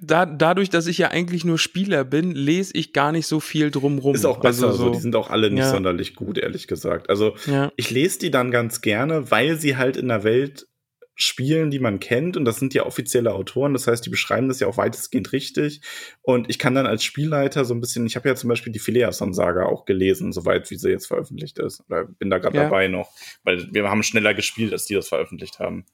da, dadurch, dass ich ja eigentlich nur Spieler bin, lese ich gar nicht so viel drumrum. Ist auch besser also so. so. Die sind auch alle nicht ja. sonderlich gut, ehrlich gesagt. Also ja. ich lese die dann ganz gerne, weil sie halt in der Welt spielen, die man kennt. Und das sind ja offizielle Autoren. Das heißt, die beschreiben das ja auch weitestgehend richtig. Und ich kann dann als Spielleiter so ein bisschen, ich habe ja zum Beispiel die Phileason-Saga auch gelesen, soweit wie sie jetzt veröffentlicht ist. Oder bin da gerade ja. dabei noch, weil wir haben schneller gespielt, als die das veröffentlicht haben.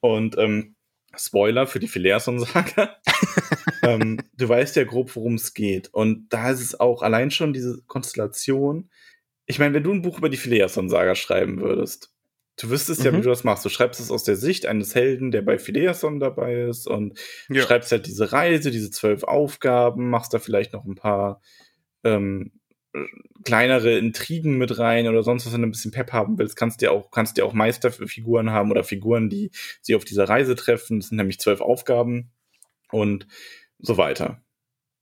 Und ähm, Spoiler für die Phileason-Saga. ähm, du weißt ja grob, worum es geht. Und da ist es auch allein schon diese Konstellation. Ich meine, wenn du ein Buch über die Phileason-Saga schreiben würdest, du wüsstest mhm. ja, wie mhm. du das machst. Du schreibst es aus der Sicht eines Helden, der bei Phileason dabei ist und ja. schreibst halt diese Reise, diese zwölf Aufgaben, machst da vielleicht noch ein paar ähm, kleinere Intrigen mit rein oder sonst was, wenn du ein bisschen Pep haben willst, kannst du auch, kannst du auch Meisterfiguren haben oder Figuren, die sie auf dieser Reise treffen. Das sind nämlich zwölf Aufgaben und so weiter.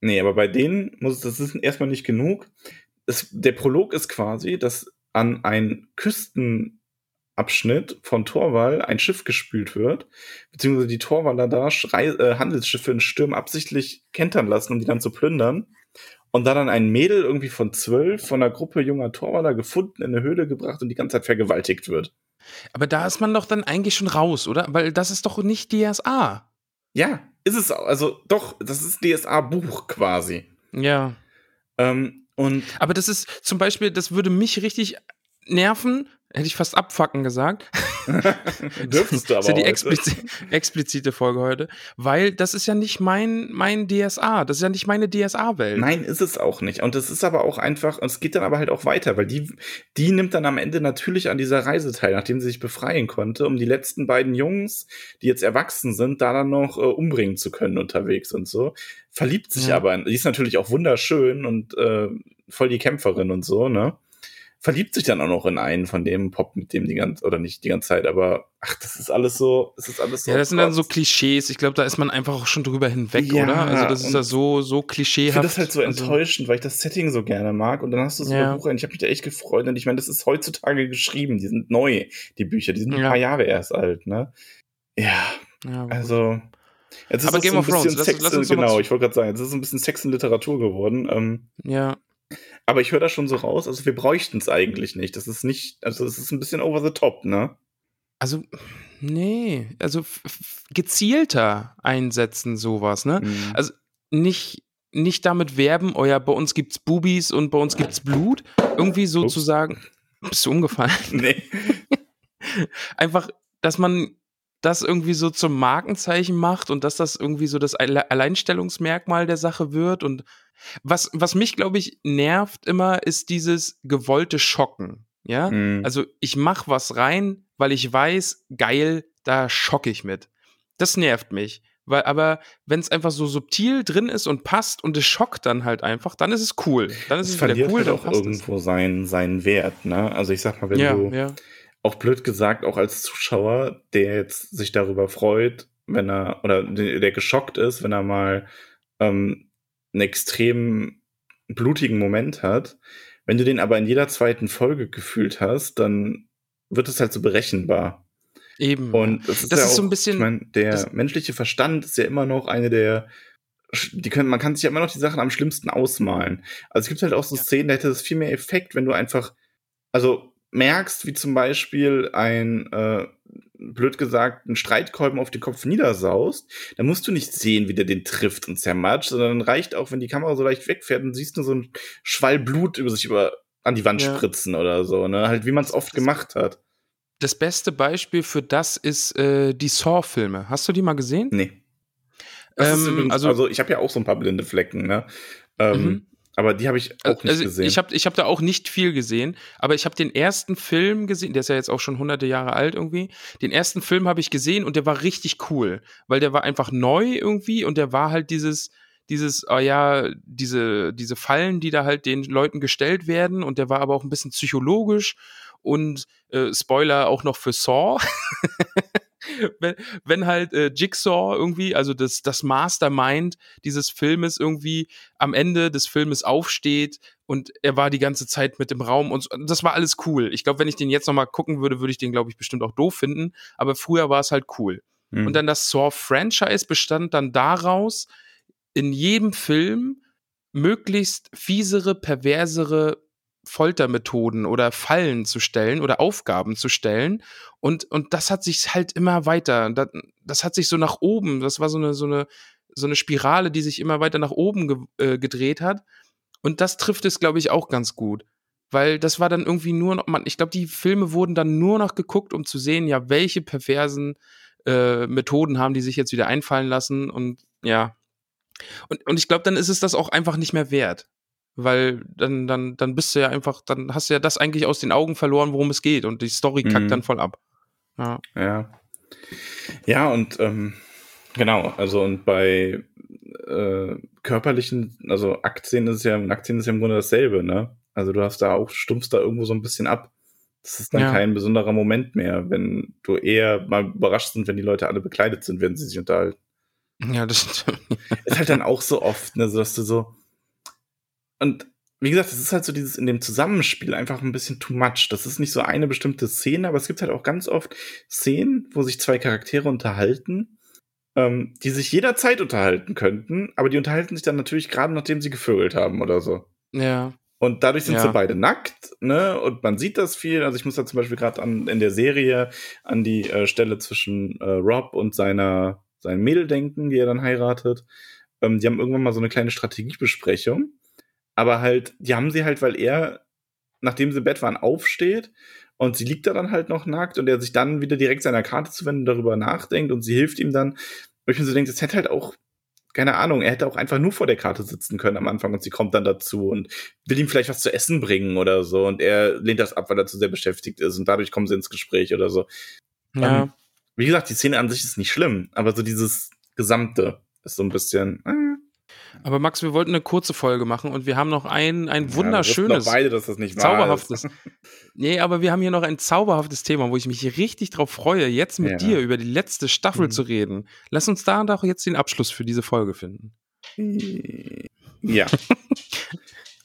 Nee, aber bei denen muss das ist erstmal nicht genug. Es, der Prolog ist quasi, dass an ein Küstenabschnitt von Torwall ein Schiff gespült wird, beziehungsweise die Torwaller da äh, Handelsschiffe in Stürmen absichtlich kentern lassen, um die dann zu plündern und da dann ein Mädel irgendwie von zwölf von einer Gruppe junger Torwaller gefunden, in eine Höhle gebracht und die ganze Zeit vergewaltigt wird. Aber da ist man doch dann eigentlich schon raus, oder? Weil das ist doch nicht DSA. Ja, ist es auch. Also doch, das ist DSA-Buch quasi. Ja. Ähm, und Aber das ist zum Beispiel, das würde mich richtig nerven, hätte ich fast abfacken gesagt. Dürftest du aber. Das ist ja die expliz explizite Folge heute. Weil das ist ja nicht mein, mein DSA. Das ist ja nicht meine DSA-Welt. Nein, ist es auch nicht. Und es ist aber auch einfach, und es geht dann aber halt auch weiter, weil die, die nimmt dann am Ende natürlich an dieser Reise teil, nachdem sie sich befreien konnte, um die letzten beiden Jungs, die jetzt erwachsen sind, da dann noch äh, umbringen zu können unterwegs und so. Verliebt sich ja. aber. Die ist natürlich auch wunderschön und äh, voll die Kämpferin und so, ne? Verliebt sich dann auch noch in einen von dem Pop, mit dem die ganze, oder nicht die ganze Zeit, aber ach, das ist alles so, das ist alles so. Ja, das sind dann so Klischees. Ich glaube, da ist man einfach auch schon drüber hinweg, ja, oder? Also das ist ja so, so klischeehaft. Ich finde das halt so also, enttäuschend, weil ich das Setting so gerne mag und dann hast du so ja. ein Buch rein. Ich habe mich da echt gefreut und ich meine, das ist heutzutage geschrieben. Die sind neu, die Bücher, die sind ja. ein paar Jahre erst alt, ne? Ja, ja also. Jetzt ist aber Game so of Thrones, Sex, lass, lass genau, ich wollte gerade sagen, jetzt ist es ein bisschen Sex in Literatur geworden. Ähm, ja. Aber ich höre da schon so raus, also wir bräuchten es eigentlich nicht. Das ist nicht, also es ist ein bisschen over the top, ne? Also, nee, also gezielter einsetzen, sowas, ne? Mhm. Also nicht, nicht damit werben, oh ja, bei uns gibt's Bubis und bei uns gibt's Blut. Irgendwie sozusagen. Bist du umgefallen? Nee. Einfach, dass man das irgendwie so zum Markenzeichen macht und dass das irgendwie so das Alleinstellungsmerkmal der Sache wird. Und was, was mich, glaube ich, nervt immer, ist dieses gewollte Schocken. Ja, mhm. also ich mach was rein, weil ich weiß, geil, da schocke ich mit. Das nervt mich. Weil, aber wenn es einfach so subtil drin ist und passt und es schockt dann halt einfach, dann ist es cool. Dann ist es, es wieder cool. Halt auch irgendwo seinen, seinen Wert, ne? Also ich sag mal, wenn ja, du ja auch blöd gesagt, auch als Zuschauer, der jetzt sich darüber freut, wenn er, oder der geschockt ist, wenn er mal ähm, einen extrem blutigen Moment hat. Wenn du den aber in jeder zweiten Folge gefühlt hast, dann wird es halt so berechenbar. Eben. Und das ist, das ja ist auch, so ein bisschen. Ich mein, der menschliche Verstand ist ja immer noch eine der. Die können, man kann sich ja immer noch die Sachen am schlimmsten ausmalen. Also es gibt halt auch so ja. Szenen, da hätte das viel mehr Effekt, wenn du einfach, also merkst, wie zum Beispiel ein, äh, blöd gesagt, ein Streitkolben auf den Kopf niedersaust, dann musst du nicht sehen, wie der den trifft und zermatscht, sondern reicht auch, wenn die Kamera so leicht wegfährt und siehst nur so ein Schwall Blut über sich über an die Wand ja. spritzen oder so, ne? Halt, wie man es oft gemacht hat. Das beste Beispiel für das ist äh, die Saw-Filme. Hast du die mal gesehen? Nee. Ähm, übrigens, also, also ich habe ja auch so ein paar blinde Flecken, ne? Ähm, mhm. Aber die habe ich auch nicht also gesehen. Ich habe ich hab da auch nicht viel gesehen, aber ich habe den ersten Film gesehen, der ist ja jetzt auch schon hunderte Jahre alt irgendwie. Den ersten Film habe ich gesehen und der war richtig cool, weil der war einfach neu irgendwie und der war halt dieses, dieses, oh ja, diese, diese Fallen, die da halt den Leuten gestellt werden und der war aber auch ein bisschen psychologisch und äh, Spoiler auch noch für Saw. wenn, wenn halt äh, Jigsaw irgendwie, also das, das Mastermind dieses Filmes irgendwie am Ende des Filmes aufsteht und er war die ganze Zeit mit im Raum und das war alles cool. Ich glaube, wenn ich den jetzt nochmal gucken würde, würde ich den, glaube ich, bestimmt auch doof finden, aber früher war es halt cool. Mhm. Und dann das Saw-Franchise bestand dann daraus, in jedem Film möglichst fiesere, perversere Foltermethoden oder Fallen zu stellen oder Aufgaben zu stellen. Und, und das hat sich halt immer weiter, das, das hat sich so nach oben, das war so eine, so eine, so eine Spirale, die sich immer weiter nach oben ge äh, gedreht hat. Und das trifft es, glaube ich, auch ganz gut. Weil das war dann irgendwie nur noch, man, ich glaube, die Filme wurden dann nur noch geguckt, um zu sehen, ja, welche perversen äh, Methoden haben die sich jetzt wieder einfallen lassen und ja. Und, und ich glaube, dann ist es das auch einfach nicht mehr wert. Weil dann, dann, dann bist du ja einfach, dann hast du ja das eigentlich aus den Augen verloren, worum es geht und die Story kackt mhm. dann voll ab. Ja. Ja, ja und ähm, genau, also und bei äh, körperlichen, also Aktien ist ja, Aktien ist ja im Grunde dasselbe, ne? Also du hast da auch, stumpfst da irgendwo so ein bisschen ab. Das ist dann ja. kein besonderer Moment mehr, wenn du eher mal überrascht sind, wenn die Leute alle bekleidet sind, wenn sie sich unterhalten. Ja, das stimmt. ist halt dann auch so oft, ne, so dass du so. Und wie gesagt, es ist halt so dieses in dem Zusammenspiel einfach ein bisschen too much. Das ist nicht so eine bestimmte Szene, aber es gibt halt auch ganz oft Szenen, wo sich zwei Charaktere unterhalten, ähm, die sich jederzeit unterhalten könnten, aber die unterhalten sich dann natürlich gerade nachdem sie gevögelt haben oder so. Ja. Und dadurch sind ja. sie beide nackt, ne? Und man sieht das viel. Also ich muss da zum Beispiel gerade an in der Serie an die äh, Stelle zwischen äh, Rob und seiner seinem Mädel denken, die er dann heiratet. Ähm, die haben irgendwann mal so eine kleine Strategiebesprechung. Aber halt, die haben sie halt, weil er, nachdem sie im Bett waren, aufsteht und sie liegt da dann halt noch nackt und er sich dann wieder direkt seiner Karte zuwendet und darüber nachdenkt und sie hilft ihm dann. Und ich mir so denke, das hätte halt auch keine Ahnung, er hätte auch einfach nur vor der Karte sitzen können am Anfang und sie kommt dann dazu und will ihm vielleicht was zu essen bringen oder so und er lehnt das ab, weil er zu sehr beschäftigt ist und dadurch kommen sie ins Gespräch oder so. Ja. Ähm, wie gesagt, die Szene an sich ist nicht schlimm, aber so dieses Gesamte ist so ein bisschen. Äh, aber Max, wir wollten eine kurze Folge machen und wir haben noch ein, ein wunderschönes, ja, beide, dass das nicht zauberhaftes. nee, aber wir haben hier noch ein zauberhaftes Thema, wo ich mich richtig drauf freue, jetzt mit ja. dir über die letzte Staffel mhm. zu reden. Lass uns da doch jetzt den Abschluss für diese Folge finden. Ja.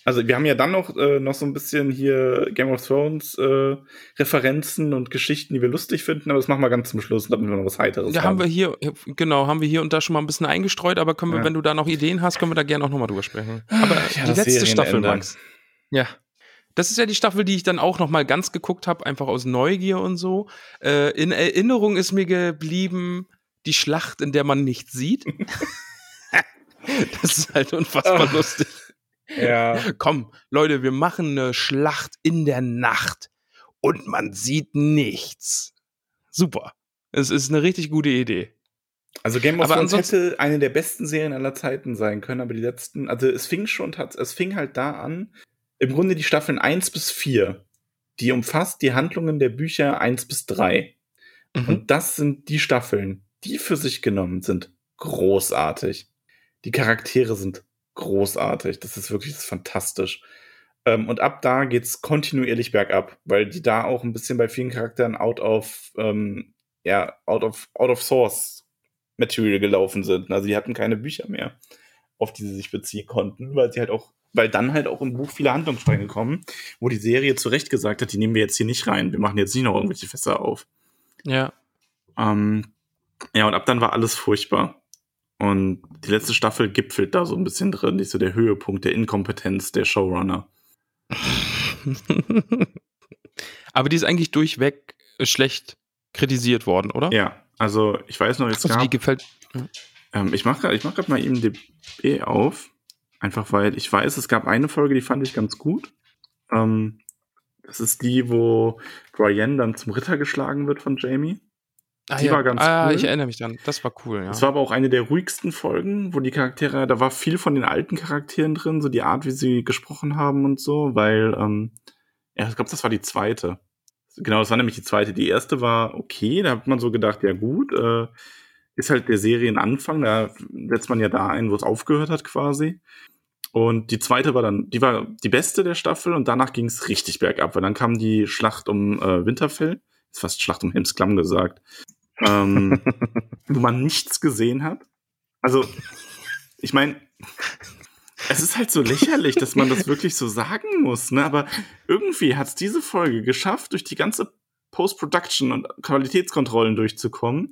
Also wir haben ja dann noch, äh, noch so ein bisschen hier Game of Thrones äh, Referenzen und Geschichten, die wir lustig finden, aber das machen wir ganz zum Schluss, damit wir noch was Heiteres ja, haben. haben wir hier, genau, haben wir hier und da schon mal ein bisschen eingestreut, aber können wir, ja. wenn du da noch Ideen hast, können wir da gerne auch nochmal drüber sprechen. Aber ja, die letzte Staffel, Max. Ja. Das ist ja die Staffel, die ich dann auch noch mal ganz geguckt habe, einfach aus Neugier und so. Äh, in Erinnerung ist mir geblieben die Schlacht, in der man nichts sieht. das ist halt unfassbar oh. lustig. Ja. Komm, Leute, wir machen eine Schlacht in der Nacht und man sieht nichts. Super. Es ist eine richtig gute Idee. Also Game of Thrones hätte eine der besten Serien aller Zeiten sein können, aber die letzten, also es fing schon, es fing halt da an, im Grunde die Staffeln 1 bis 4, die umfasst die Handlungen der Bücher 1 bis 3. Mhm. Und das sind die Staffeln, die für sich genommen sind großartig. Die Charaktere sind großartig. Das ist wirklich das ist fantastisch. Ähm, und ab da geht's kontinuierlich bergab, weil die da auch ein bisschen bei vielen Charakteren out of, ähm, ja, out of, out of source Material gelaufen sind. Also die hatten keine Bücher mehr, auf die sie sich beziehen konnten, weil sie halt auch, weil dann halt auch im Buch viele Handlungsstränge kommen, wo die Serie zu Recht gesagt hat, die nehmen wir jetzt hier nicht rein. Wir machen jetzt nicht noch irgendwelche Fässer auf. Ja. Ähm, ja, und ab dann war alles furchtbar. Und die letzte Staffel gipfelt da so ein bisschen drin, ist so der Höhepunkt der Inkompetenz der Showrunner. Aber die ist eigentlich durchweg schlecht kritisiert worden, oder? Ja, also ich weiß noch, jetzt also die gefällt. Ähm, ich mache ich mach gerade mal eben DB auf, einfach weil ich weiß, es gab eine Folge, die fand ich ganz gut. Ähm, das ist die, wo Brian dann zum Ritter geschlagen wird von Jamie. Ah, die ja. war ganz ah, cool. Ich erinnere mich dann. Das war cool, ja. Das war aber auch eine der ruhigsten Folgen, wo die Charaktere, da war viel von den alten Charakteren drin, so die Art, wie sie gesprochen haben und so, weil, ähm, ja, ich glaube, das war die zweite. Genau, das war nämlich die zweite. Die erste war okay, da hat man so gedacht, ja gut, äh, ist halt der Serienanfang, da setzt man ja da ein, wo es aufgehört hat quasi. Und die zweite war dann, die war die beste der Staffel und danach ging es richtig bergab, weil dann kam die Schlacht um äh, Winterfell, ist fast Schlacht um Helmsklamm gesagt ähm, wo man nichts gesehen hat. Also, ich meine, es ist halt so lächerlich, dass man das wirklich so sagen muss, ne? Aber irgendwie hat es diese Folge geschafft, durch die ganze Post-Production und Qualitätskontrollen durchzukommen,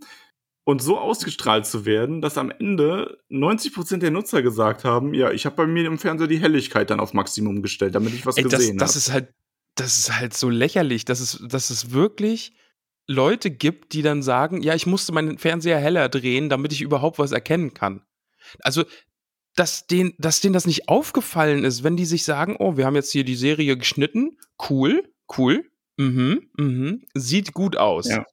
und so ausgestrahlt zu werden, dass am Ende 90% der Nutzer gesagt haben, ja, ich habe bei mir im Fernseher die Helligkeit dann auf Maximum gestellt, damit ich was Ey, gesehen habe. Das, das ist halt, das ist halt so lächerlich, dass es, dass es wirklich Leute gibt, die dann sagen, ja, ich musste meinen Fernseher heller drehen, damit ich überhaupt was erkennen kann. Also, dass denen, dass denen das nicht aufgefallen ist, wenn die sich sagen, oh, wir haben jetzt hier die Serie geschnitten, cool, cool, mhm, mhm, sieht gut aus. Ja.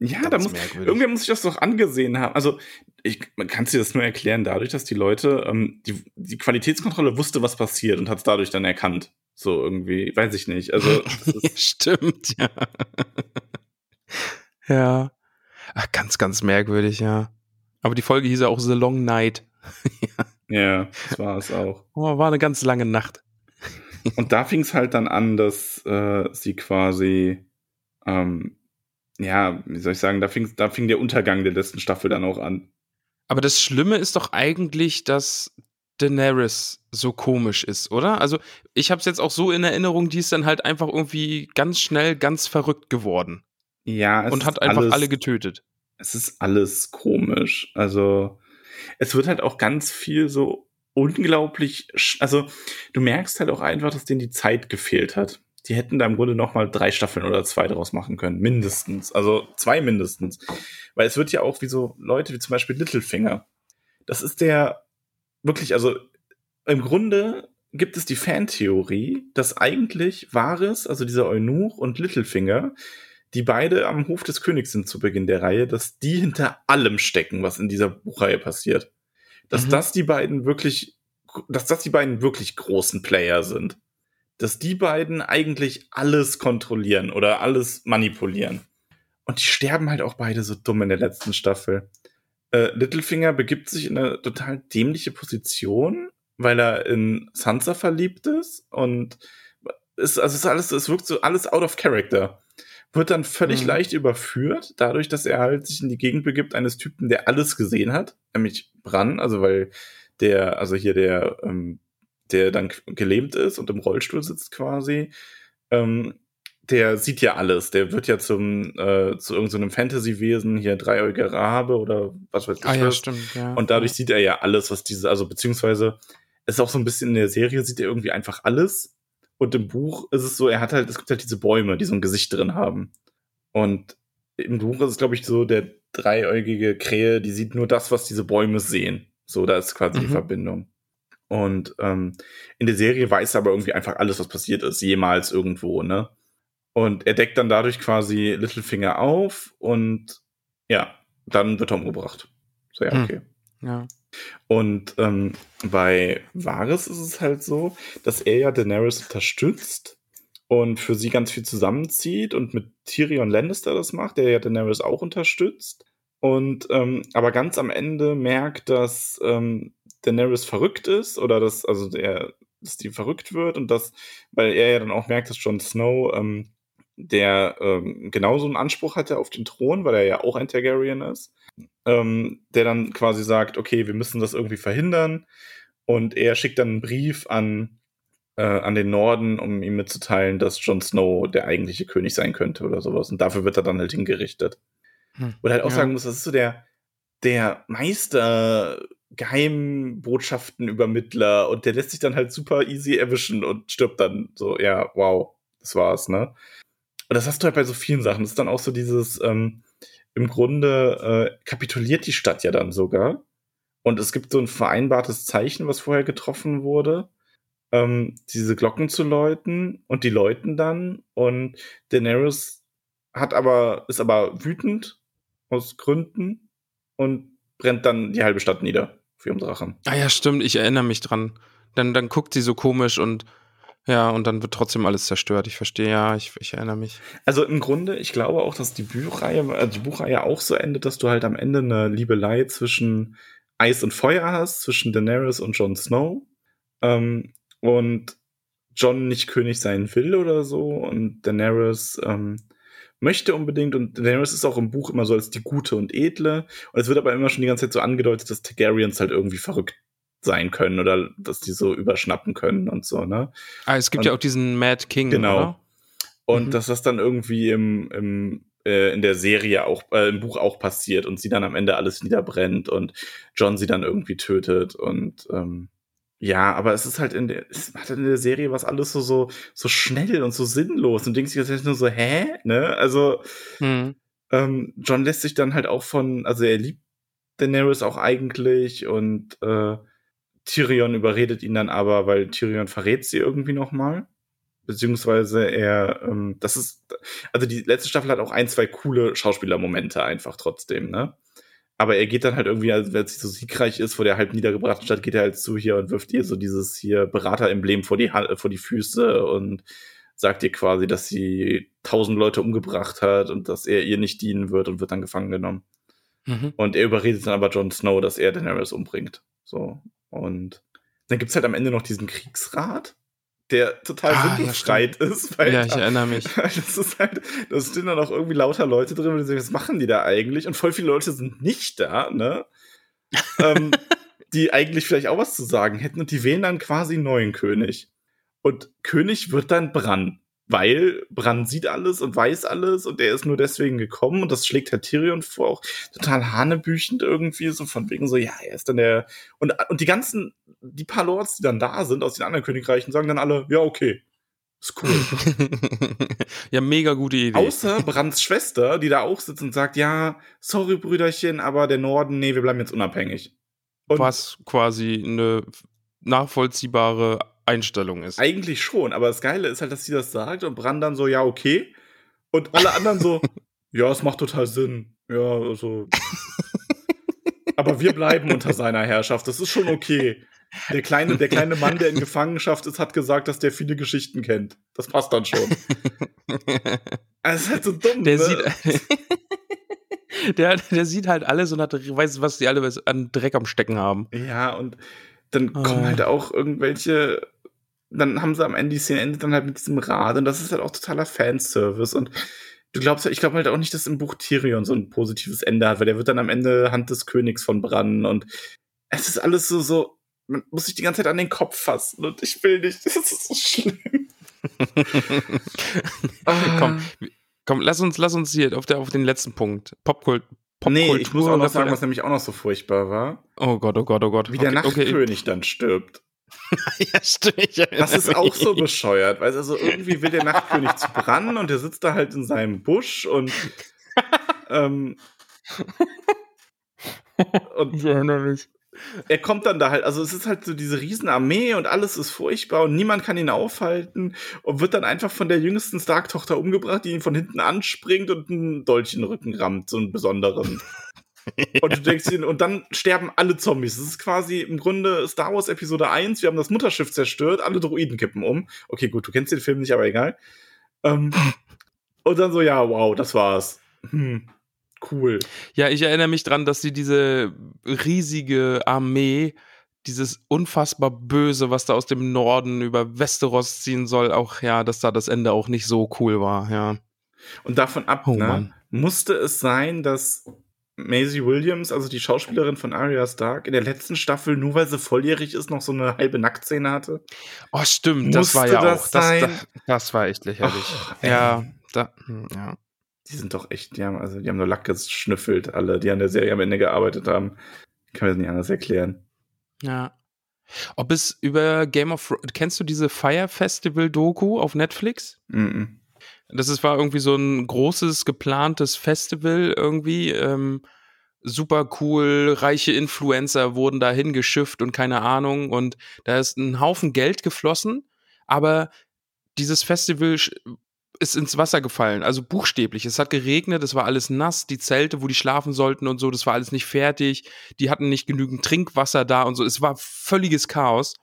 Ja, da muss, irgendwer muss sich das doch angesehen haben. Also, ich, man kann dir das nur erklären dadurch, dass die Leute, ähm, die, die Qualitätskontrolle wusste, was passiert und hat es dadurch dann erkannt. So irgendwie, weiß ich nicht. Also, stimmt, ja. ja. Ach, ganz, ganz merkwürdig, ja. Aber die Folge hieß ja auch The Long Night. ja. das war es auch. Oh, war eine ganz lange Nacht. und da fing es halt dann an, dass äh, sie quasi ähm, ja, wie soll ich sagen, da fing, da fing der Untergang der letzten Staffel dann auch an. Aber das Schlimme ist doch eigentlich, dass Daenerys so komisch ist, oder? Also, ich habe es jetzt auch so in Erinnerung, die ist dann halt einfach irgendwie ganz schnell ganz verrückt geworden. Ja, und hat einfach alles, alle getötet. Es ist alles komisch. Also, es wird halt auch ganz viel so unglaublich, also du merkst halt auch einfach, dass denen die Zeit gefehlt hat die hätten da im Grunde noch mal drei Staffeln oder zwei draus machen können, mindestens. Also zwei mindestens. Weil es wird ja auch wie so Leute wie zum Beispiel Littlefinger. Das ist der wirklich, also im Grunde gibt es die Fantheorie, dass eigentlich Varys, also dieser Eunuch und Littlefinger, die beide am Hof des Königs sind zu Beginn der Reihe, dass die hinter allem stecken, was in dieser Buchreihe passiert. Dass mhm. das die beiden wirklich, dass das die beiden wirklich großen Player sind dass die beiden eigentlich alles kontrollieren oder alles manipulieren. Und die sterben halt auch beide so dumm in der letzten Staffel. Äh, Littlefinger begibt sich in eine total dämliche Position, weil er in Sansa verliebt ist und ist, also ist alles, es wirkt so alles out of character. Wird dann völlig mhm. leicht überführt, dadurch, dass er halt sich in die Gegend begibt eines Typen, der alles gesehen hat, nämlich Bran, also weil der, also hier der ähm, der dann gelähmt ist und im Rollstuhl sitzt quasi, ähm, der sieht ja alles. Der wird ja zum äh, zu irgendeinem so Fantasy-Wesen, hier dreieugiger Rabe oder was weiß ich. Ah, ja, stimmt, ja. Und dadurch ja. sieht er ja alles, was diese, also beziehungsweise ist auch so ein bisschen in der Serie, sieht er irgendwie einfach alles. Und im Buch ist es so, er hat halt, es gibt halt diese Bäume, die so ein Gesicht drin haben. Und im Buch ist es, glaube ich, so, der dreieugige Krähe, die sieht nur das, was diese Bäume sehen. So, da ist quasi mhm. die Verbindung. Und ähm, in der Serie weiß er aber irgendwie einfach alles, was passiert ist, jemals irgendwo, ne? Und er deckt dann dadurch quasi Littlefinger auf und ja, dann wird er umgebracht. So, ja, hm. okay. Hm. Ja. Und ähm, bei Varys ist es halt so, dass er ja Daenerys unterstützt und für sie ganz viel zusammenzieht und mit Tyrion Lannister das macht, der ja Daenerys auch unterstützt. Und ähm, aber ganz am Ende merkt, dass ähm, Daenerys verrückt ist oder dass, also der, dass die verrückt wird und dass, weil er ja dann auch merkt, dass Jon Snow, ähm, der ähm, genauso einen Anspruch hatte auf den Thron, weil er ja auch ein Targaryen ist, ähm, der dann quasi sagt, okay, wir müssen das irgendwie verhindern und er schickt dann einen Brief an äh, an den Norden, um ihm mitzuteilen, dass Jon Snow der eigentliche König sein könnte oder sowas und dafür wird er dann halt hingerichtet. Hm. Und halt auch ja. sagen muss, das ist so der der Meister Geheimbotschaftenübermittler und der lässt sich dann halt super easy erwischen und stirbt dann so, ja, wow, das war's, ne? Und das hast du halt bei so vielen Sachen. Das ist dann auch so dieses, ähm, im Grunde äh, kapituliert die Stadt ja dann sogar. Und es gibt so ein vereinbartes Zeichen, was vorher getroffen wurde, ähm, diese Glocken zu läuten und die läuten dann. Und Daenerys hat aber, ist aber wütend aus Gründen und brennt dann die halbe Stadt nieder für ihren Drachen. Ah ja, stimmt, ich erinnere mich dran. Dann, dann guckt sie so komisch und ja, und dann wird trotzdem alles zerstört. Ich verstehe, ja, ich, ich erinnere mich. Also im Grunde, ich glaube auch, dass die Buchreihe, also die Buchreihe auch so endet, dass du halt am Ende eine Liebelei zwischen Eis und Feuer hast, zwischen Daenerys und Jon Snow. Ähm, und Jon nicht König sein will oder so und Daenerys ähm, möchte unbedingt und Daenerys ist auch im Buch immer so als die gute und edle und es wird aber immer schon die ganze Zeit so angedeutet, dass Targaryens halt irgendwie verrückt sein können oder dass die so überschnappen können und so, ne? Ah, es gibt und, ja auch diesen Mad King, genau. Oder? Und mhm. dass das dann irgendwie im, im, äh, in der Serie auch, äh, im Buch auch passiert und sie dann am Ende alles niederbrennt und John sie dann irgendwie tötet und ähm, ja, aber es ist halt in der, es hat in der Serie was alles so, so, so schnell und so sinnlos und denkst dir jetzt nur so, hä? Ne? Also, hm. ähm, John lässt sich dann halt auch von, also er liebt Daenerys auch eigentlich und äh, Tyrion überredet ihn dann aber, weil Tyrion verrät sie irgendwie noch mal. Beziehungsweise er, ähm, das ist, also die letzte Staffel hat auch ein, zwei coole Schauspielermomente einfach trotzdem, ne? Aber er geht dann halt irgendwie, als wenn sie so siegreich ist vor der halb niedergebrachten Stadt, geht er halt zu hier und wirft ihr so dieses hier Berateremblem vor die, vor die Füße und sagt ihr quasi, dass sie tausend Leute umgebracht hat und dass er ihr nicht dienen wird und wird dann gefangen genommen. Mhm. Und er überredet dann aber Jon Snow, dass er Daenerys umbringt. So. Und dann gibt's halt am Ende noch diesen Kriegsrat, der total ah, sinnbefreit ja, ist. Weil ja, ich erinnere mich. Das ist halt, da sind dann auch irgendwie lauter Leute drin, und die sagen, was machen die da eigentlich? Und voll viele Leute sind nicht da, ne? ähm, die eigentlich vielleicht auch was zu sagen hätten und die wählen dann quasi einen neuen König. Und König wird dann Bran weil Bran sieht alles und weiß alles und er ist nur deswegen gekommen und das schlägt Herr Tyrion vor, auch total hanebüchend irgendwie, so von wegen so, ja, er ist dann der, und, und die ganzen, die paar Lords, die dann da sind aus den anderen Königreichen, sagen dann alle, ja, okay, ist cool. ja, mega gute Idee. Außer Brands Schwester, die da auch sitzt und sagt, ja, sorry, Brüderchen, aber der Norden, nee, wir bleiben jetzt unabhängig. Und Was quasi eine nachvollziehbare Einstellung ist. Eigentlich schon, aber das Geile ist halt, dass sie das sagt und Bran dann so, ja, okay. Und alle anderen so, ja, es macht total Sinn. Ja, also. aber wir bleiben unter seiner Herrschaft. Das ist schon okay. Der kleine, der kleine Mann, der in Gefangenschaft ist, hat gesagt, dass der viele Geschichten kennt. Das passt dann schon. Es ist halt so dumm. Der ne? sieht. der, der sieht halt alles und hat, weiß, was die alle an Dreck am Stecken haben. Ja, und dann kommen halt auch irgendwelche dann haben sie am Ende die Szene endet dann halt mit diesem Rad und das ist halt auch totaler Fanservice und du glaubst ich glaube halt auch nicht, dass im Buch Tyrion so ein positives Ende hat, weil der wird dann am Ende Hand des Königs von Bran und es ist alles so, so, man muss sich die ganze Zeit an den Kopf fassen und ich will nicht, das ist so schlimm. komm, komm, lass uns, lass uns hier auf, der, auf den letzten Punkt. Popkult. Pop nee, ich muss auch noch sagen, was nämlich auch noch so furchtbar war. Oh Gott, oh Gott, oh Gott. Wie der okay, Nachtkönig okay. dann stirbt. ja, stimmt. Das ist auch so bescheuert, weil also irgendwie will der Nachtkönig zu Bran und der sitzt da halt in seinem Busch und ähm, und ich erinnere mich. Er kommt dann da halt, also es ist halt so diese Riesenarmee und alles ist furchtbar und niemand kann ihn aufhalten und wird dann einfach von der jüngsten Stark-Tochter umgebracht, die ihn von hinten anspringt und einen Dolch in den Rücken rammt, so einen besonderen. Und du denkst dir, und dann sterben alle Zombies. Das ist quasi im Grunde Star Wars Episode 1. Wir haben das Mutterschiff zerstört, alle Droiden kippen um. Okay, gut, du kennst den Film nicht, aber egal. Ähm, und dann so, ja, wow, das war's. Hm, cool. Ja, ich erinnere mich dran, dass sie diese riesige Armee, dieses unfassbar Böse, was da aus dem Norden über Westeros ziehen soll, auch, ja, dass da das Ende auch nicht so cool war, ja. Und davon ab, oh, ne, musste es sein, dass Maisie Williams, also die Schauspielerin von Arya Stark, in der letzten Staffel, nur weil sie volljährig ist, noch so eine halbe Nacktszene hatte. Oh, stimmt, das war ja das auch. Das, das, das, war echt lächerlich. Oh, ja, da, hm, ja. Die sind doch echt, die haben, also die haben nur Lack geschnüffelt, alle, die an der Serie am Ende gearbeitet haben. Ich kann mir das nicht anders erklären. Ja. Ob es über Game of kennst du diese Fire Festival Doku auf Netflix? Mhm. -mm. Das ist, war irgendwie so ein großes, geplantes Festival irgendwie. Ähm, super cool, reiche Influencer wurden da hingeschifft und keine Ahnung. Und da ist ein Haufen Geld geflossen, aber dieses Festival ist ins Wasser gefallen, also buchstäblich. Es hat geregnet, es war alles nass, die Zelte, wo die schlafen sollten und so, das war alles nicht fertig. Die hatten nicht genügend Trinkwasser da und so. Es war völliges Chaos.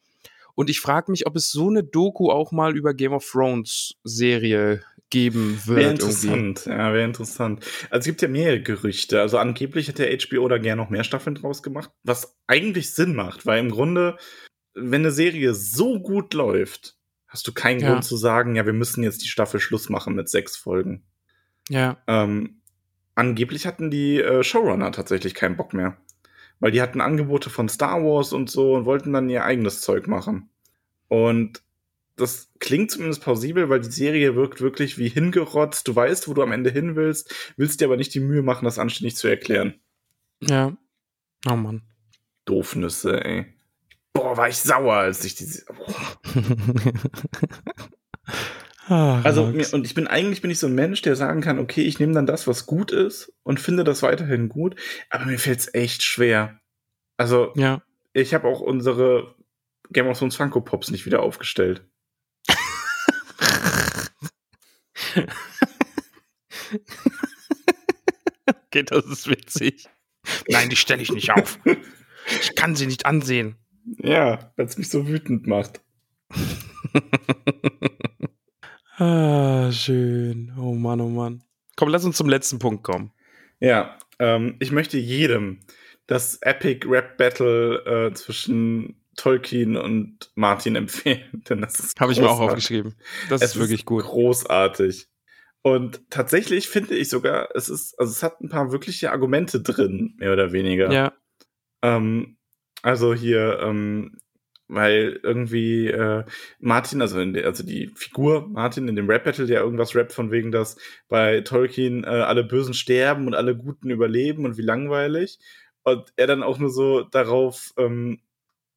Und ich frage mich, ob es so eine Doku auch mal über Game of Thrones Serie geben wird. Wäre interessant, irgendwie. ja, wäre interessant. Also es gibt ja mehrere Gerüchte. Also angeblich hätte HBO da gerne noch mehr Staffeln draus gemacht, was eigentlich Sinn macht, weil im Grunde, wenn eine Serie so gut läuft, hast du keinen ja. Grund zu sagen, ja, wir müssen jetzt die Staffel Schluss machen mit sechs Folgen. Ja. Ähm, angeblich hatten die äh, Showrunner tatsächlich keinen Bock mehr. Weil die hatten Angebote von Star Wars und so und wollten dann ihr eigenes Zeug machen. Und das klingt zumindest plausibel, weil die Serie wirkt wirklich wie hingerotzt. Du weißt, wo du am Ende hin willst, willst dir aber nicht die Mühe machen, das anständig zu erklären. Ja. Oh Mann. Doofnüsse, ey. Boah, war ich sauer, als ich diese. Ah, Also, mir, und ich bin eigentlich bin ich so ein Mensch, der sagen kann, okay, ich nehme dann das, was gut ist und finde das weiterhin gut, aber mir fällt's echt schwer. Also, ja. ich habe auch unsere Game of Thrones Funko Pops nicht wieder aufgestellt. Okay, das ist witzig. Nein, die stelle ich nicht auf. Ich kann sie nicht ansehen. Ja, weil es mich so wütend macht. Ah, schön. Oh Mann, oh Mann. Komm, lass uns zum letzten Punkt kommen. Ja, ähm, ich möchte jedem das Epic Rap Battle äh, zwischen Tolkien und Martin empfehlen, denn das ist Habe ich mir auch aufgeschrieben. Das Es ist wirklich gut. Großartig. Und tatsächlich finde ich sogar, es ist, also es hat ein paar wirkliche Argumente drin, mehr oder weniger. Ja. Ähm, also hier, ähm, weil irgendwie äh, Martin, also, in der, also die Figur Martin in dem Rap-Battle, der irgendwas rappt von wegen, dass bei Tolkien äh, alle Bösen sterben und alle Guten überleben und wie langweilig. Und er dann auch nur so darauf ähm,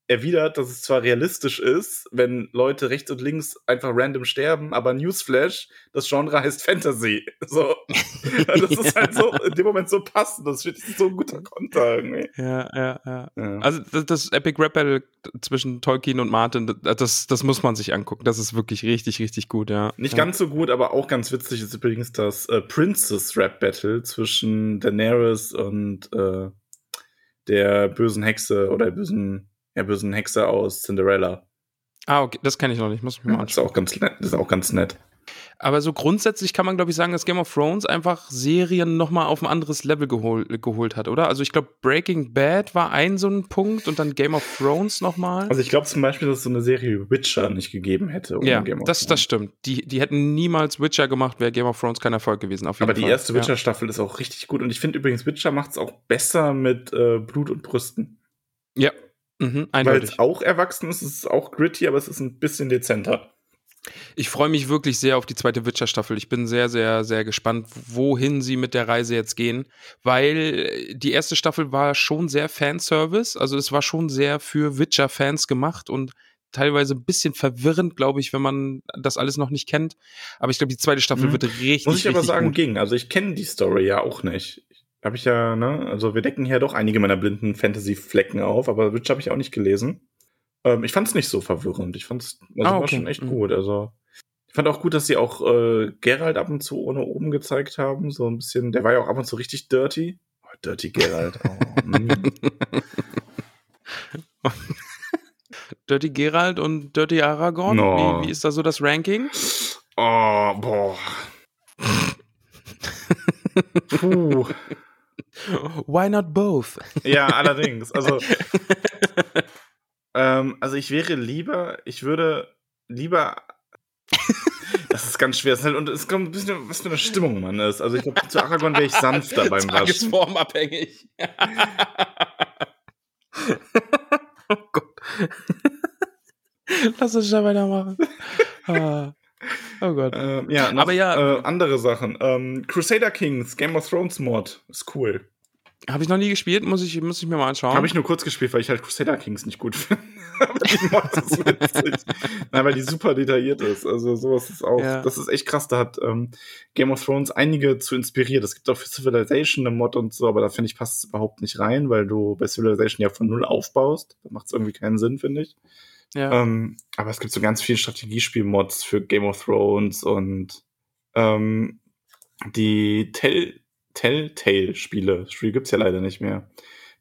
erwidert, dass es zwar realistisch ist, wenn Leute rechts und links einfach random sterben, aber Newsflash, das Genre heißt Fantasy. So. Das ist halt so in dem Moment so passend. Das ich so ein guter Konter irgendwie. Ja, ja, ja. Ja. Also das, das Epic Rap Battle zwischen Tolkien und Martin, das, das muss man sich angucken. Das ist wirklich richtig, richtig gut, ja. Nicht ja. ganz so gut, aber auch ganz witzig ist übrigens das äh, Princess Rap Battle zwischen Daenerys und äh, der bösen Hexe oder der bösen, ja, bösen Hexe aus Cinderella. Ah, okay, das kenne ich noch nicht, muss ich mir mal Das ist anschauen. auch ganz nett. Das ist auch ganz nett. Aber so grundsätzlich kann man, glaube ich, sagen, dass Game of Thrones einfach Serien nochmal auf ein anderes Level gehol geholt hat, oder? Also ich glaube, Breaking Bad war ein so ein Punkt und dann Game of Thrones nochmal. Also ich glaube zum Beispiel, dass es so eine Serie wie Witcher nicht gegeben hätte. ja, Game of das, das stimmt. Die, die hätten niemals Witcher gemacht, wäre Game of Thrones kein Erfolg gewesen. Aber die Fall. erste Ja. Witcher-Staffel ist auch richtig gut. Und ich finde übrigens, Witcher macht es auch besser mit äh, Blut und Brüsten. Ja, mhm, Weil es auch erwachsen ist, es ist auch gritty, aber es ist ein bisschen dezenter. Ich freue mich wirklich sehr auf die zweite Witcher-Staffel. Ich bin sehr, sehr, sehr gespannt, wohin sie mit der Reise jetzt gehen, weil die erste Staffel war schon sehr Fanservice. Also es war schon sehr für Witcher-Fans gemacht und teilweise ein bisschen verwirrend, glaube ich, wenn man das alles noch nicht kennt. Aber ich glaube, die zweite Staffel Mhm. wird richtig, Muss ich aber sagen, gut. ging. Also ich kenne die Story ja auch nicht. Habe ich ja, ne? Also wir decken hier doch einige meiner blinden Fantasy-Flecken auf, aber Witch habe ich auch nicht gelesen. Ähm, ich fand es nicht so verwirrend. Ich fand es also Ah, war okay. schon echt Mhm. gut. Also ich fand auch gut, dass sie auch äh, Geralt ab und zu ohne oben gezeigt haben. So ein bisschen, der war ja auch ab und zu richtig dirty. Oh, dirty Geralt. Oh. Dirty Geralt und Dirty Aragorn. No. Wie, wie ist da so das Ranking? oh, boah. Puh. Why not both? Ja, allerdings. Also, ähm, also ich wäre lieber, ich würde lieber. Das ist ganz schwer. Halt, und es kommt ein bisschen, was für eine Stimmung man ist. Also ich glaube, zu Aragorn wäre ich sanfter beim Waschen. Tagesformabhängig. oh Gott. Lass uns da weitermachen. Ah. Oh Gott. Ähm, ja, noch, Aber ja- Äh, andere Sachen. Ähm, Crusader Kings, Game of Thrones Mod. Ist cool. Habe ich noch nie gespielt, muss ich, muss ich mir mal anschauen. Habe ich nur kurz gespielt, weil ich halt Crusader Kings nicht gut finde. Aber die Mod ist witzig. Nein, weil die super detailliert ist. Also sowas ist auch, Ja. das ist echt krass. Da hat ähm, Game of Thrones einige zu inspiriert. Es gibt auch für Civilization eine Mod und so, aber da finde ich passt es überhaupt nicht rein, weil du bei Civilization ja von null aufbaust. Da macht es irgendwie keinen Sinn, finde ich. Ja. Ähm, aber es gibt so ganz viele Strategiespiel-Mods für Game of Thrones und ähm, die Tell Telltale-Spiele. Das Spiel gibt's ja leider nicht mehr.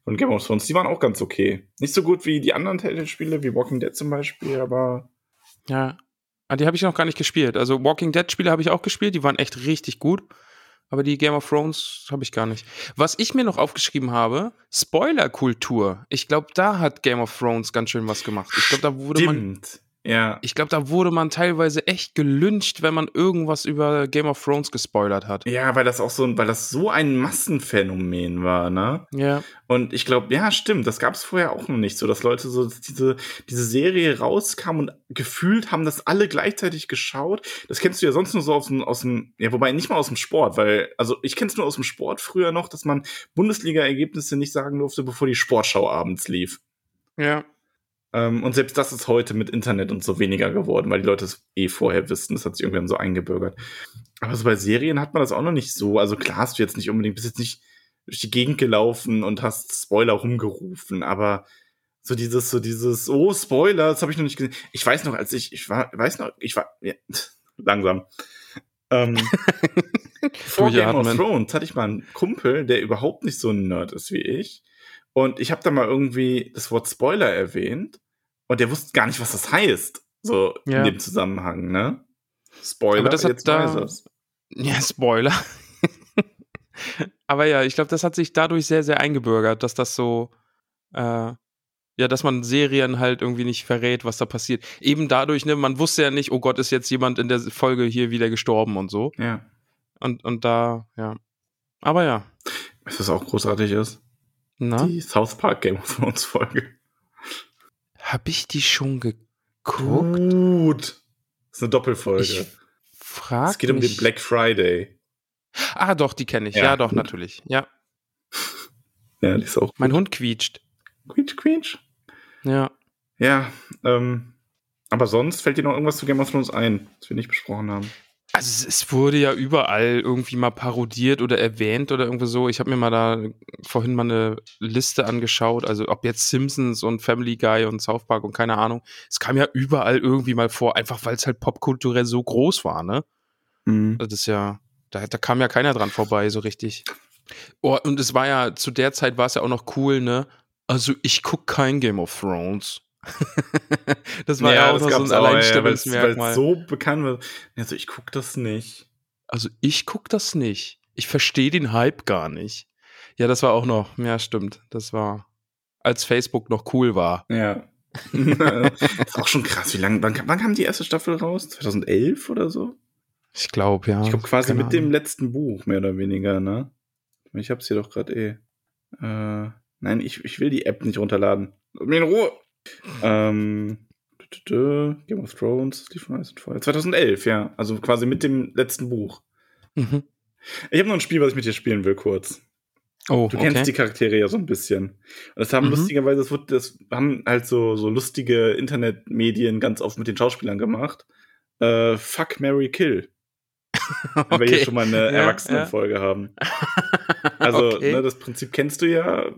Von Game of Thrones. Die waren auch ganz okay. Nicht so gut wie die anderen Telltale-Spiele, wie Walking Dead zum Beispiel, aber ja. Ah, die habe ich noch gar nicht gespielt. Also Walking Dead Spiele habe ich auch gespielt, die waren echt richtig gut. Aber die Game of Thrones habe ich gar nicht. Was ich mir noch aufgeschrieben habe, Spoilerkultur. Ich glaube, da hat Game of Thrones ganz schön was gemacht. Ich glaube, da wurde man. Ja. Ich glaube, da wurde man teilweise echt gelyncht, wenn man irgendwas über Game of Thrones gespoilert hat. Ja, weil das auch so, weil das so ein Massenphänomen war, ne? Ja. Und ich glaube, ja, stimmt, das gab es vorher auch noch nicht so, dass Leute so dass diese, diese Serie rauskam und gefühlt haben das alle gleichzeitig geschaut. Das kennst du ja sonst nur so aus dem, aus dem ja, wobei nicht mal aus dem Sport, weil, also ich kenn's nur aus dem Sport früher noch, dass man Bundesliga-Ergebnisse nicht sagen durfte, bevor die Sportschau abends lief. Ja. Ähm, und selbst das ist heute mit Internet und so weniger geworden, weil die Leute es eh vorher wissen. Das hat sich irgendwann so eingebürgert. Aber so bei Serien hat man das auch noch nicht so. Also klar hast du jetzt nicht unbedingt, bist jetzt nicht durch die Gegend gelaufen und hast Spoiler rumgerufen, aber so dieses, so dieses, oh, Spoiler, das habe ich noch nicht gesehen. Ich weiß noch, als ich, ich war, weiß noch, ich war, ja, langsam. Ähm, vor Game of Thrones hatte ich mal einen Kumpel, der überhaupt nicht so ein Nerd ist wie ich. Und ich habe da mal irgendwie das Wort Spoiler erwähnt und der wusste gar nicht, was das heißt. So ja. in dem Zusammenhang, ne? Spoiler, Aber das jetzt da. Ja, Spoiler. Aber ja, ich glaube, das hat sich dadurch sehr, sehr eingebürgert, dass das so, äh, ja, dass man Serien halt irgendwie nicht verrät, was da passiert. Eben dadurch, ne, man wusste ja nicht, oh Gott, ist jetzt jemand in der Folge hier wieder gestorben und so. Ja. Und, und da, ja. Aber ja. Was auch großartig ist? Na? Die South Park Game of Thrones Folge. Hab ich die schon geguckt? Gut. Das ist eine Doppelfolge. Ich frag es geht um den Black Friday. Ah, doch, die kenne ich. Ja, ja doch, gut. natürlich. Ja. Ja, die ist auch. Gut. Mein Hund quietscht. Quietsch, quietsch. Ja. Ja, ähm, aber sonst fällt dir noch irgendwas zu Game of Thrones ein, was wir nicht besprochen haben? Also es wurde ja überall irgendwie mal parodiert oder erwähnt oder irgendwie so. Ich habe mir mal da vorhin mal eine Liste angeschaut, also ob jetzt Simpsons und Family Guy und South Park und keine Ahnung. Es kam ja überall irgendwie mal vor, einfach weil es halt popkulturell so groß war, ne? Mhm. Das ist ja, da, da kam ja keiner dran vorbei, so richtig. Oh, und es war ja, zu der Zeit war es ja auch noch cool, ne? Also ich guck kein Game of Thrones. das war ja, ja auch noch so ein Alleinstellungsmerkmal. Ja, so bekannt war. Also ich guck das nicht. Also ich guck das nicht. Ich verstehe den Hype gar nicht. Ja, das war auch noch, ja, stimmt. Das war, als Facebook noch cool war. Ja. das ist auch schon krass. Wie lange, wann, wann kam die erste Staffel raus? 2011 oder so? Ich glaube, ja. Ich glaube quasi mit dem letzten Buch, mehr oder weniger, ne? Ich hab's hier doch gerade eh. Äh, nein, ich, ich will die App nicht runterladen. Lass mich in Ruhe. Ähm, Game of Thrones, die von 2011, ja. Also quasi mit dem letzten Buch. Mhm. Ich habe noch ein Spiel, was ich mit dir spielen will, kurz. Oh, du kennst okay. die Charaktere ja so ein bisschen. Und das haben mhm. lustigerweise, das, wurde, das haben halt so, so lustige Internetmedien ganz oft mit den Schauspielern gemacht. Äh, Fuck Mary Kill. okay. Wenn wir hier schon mal eine ja, Erwachsenenfolge ja. haben. Also, okay. ne, das Prinzip kennst du ja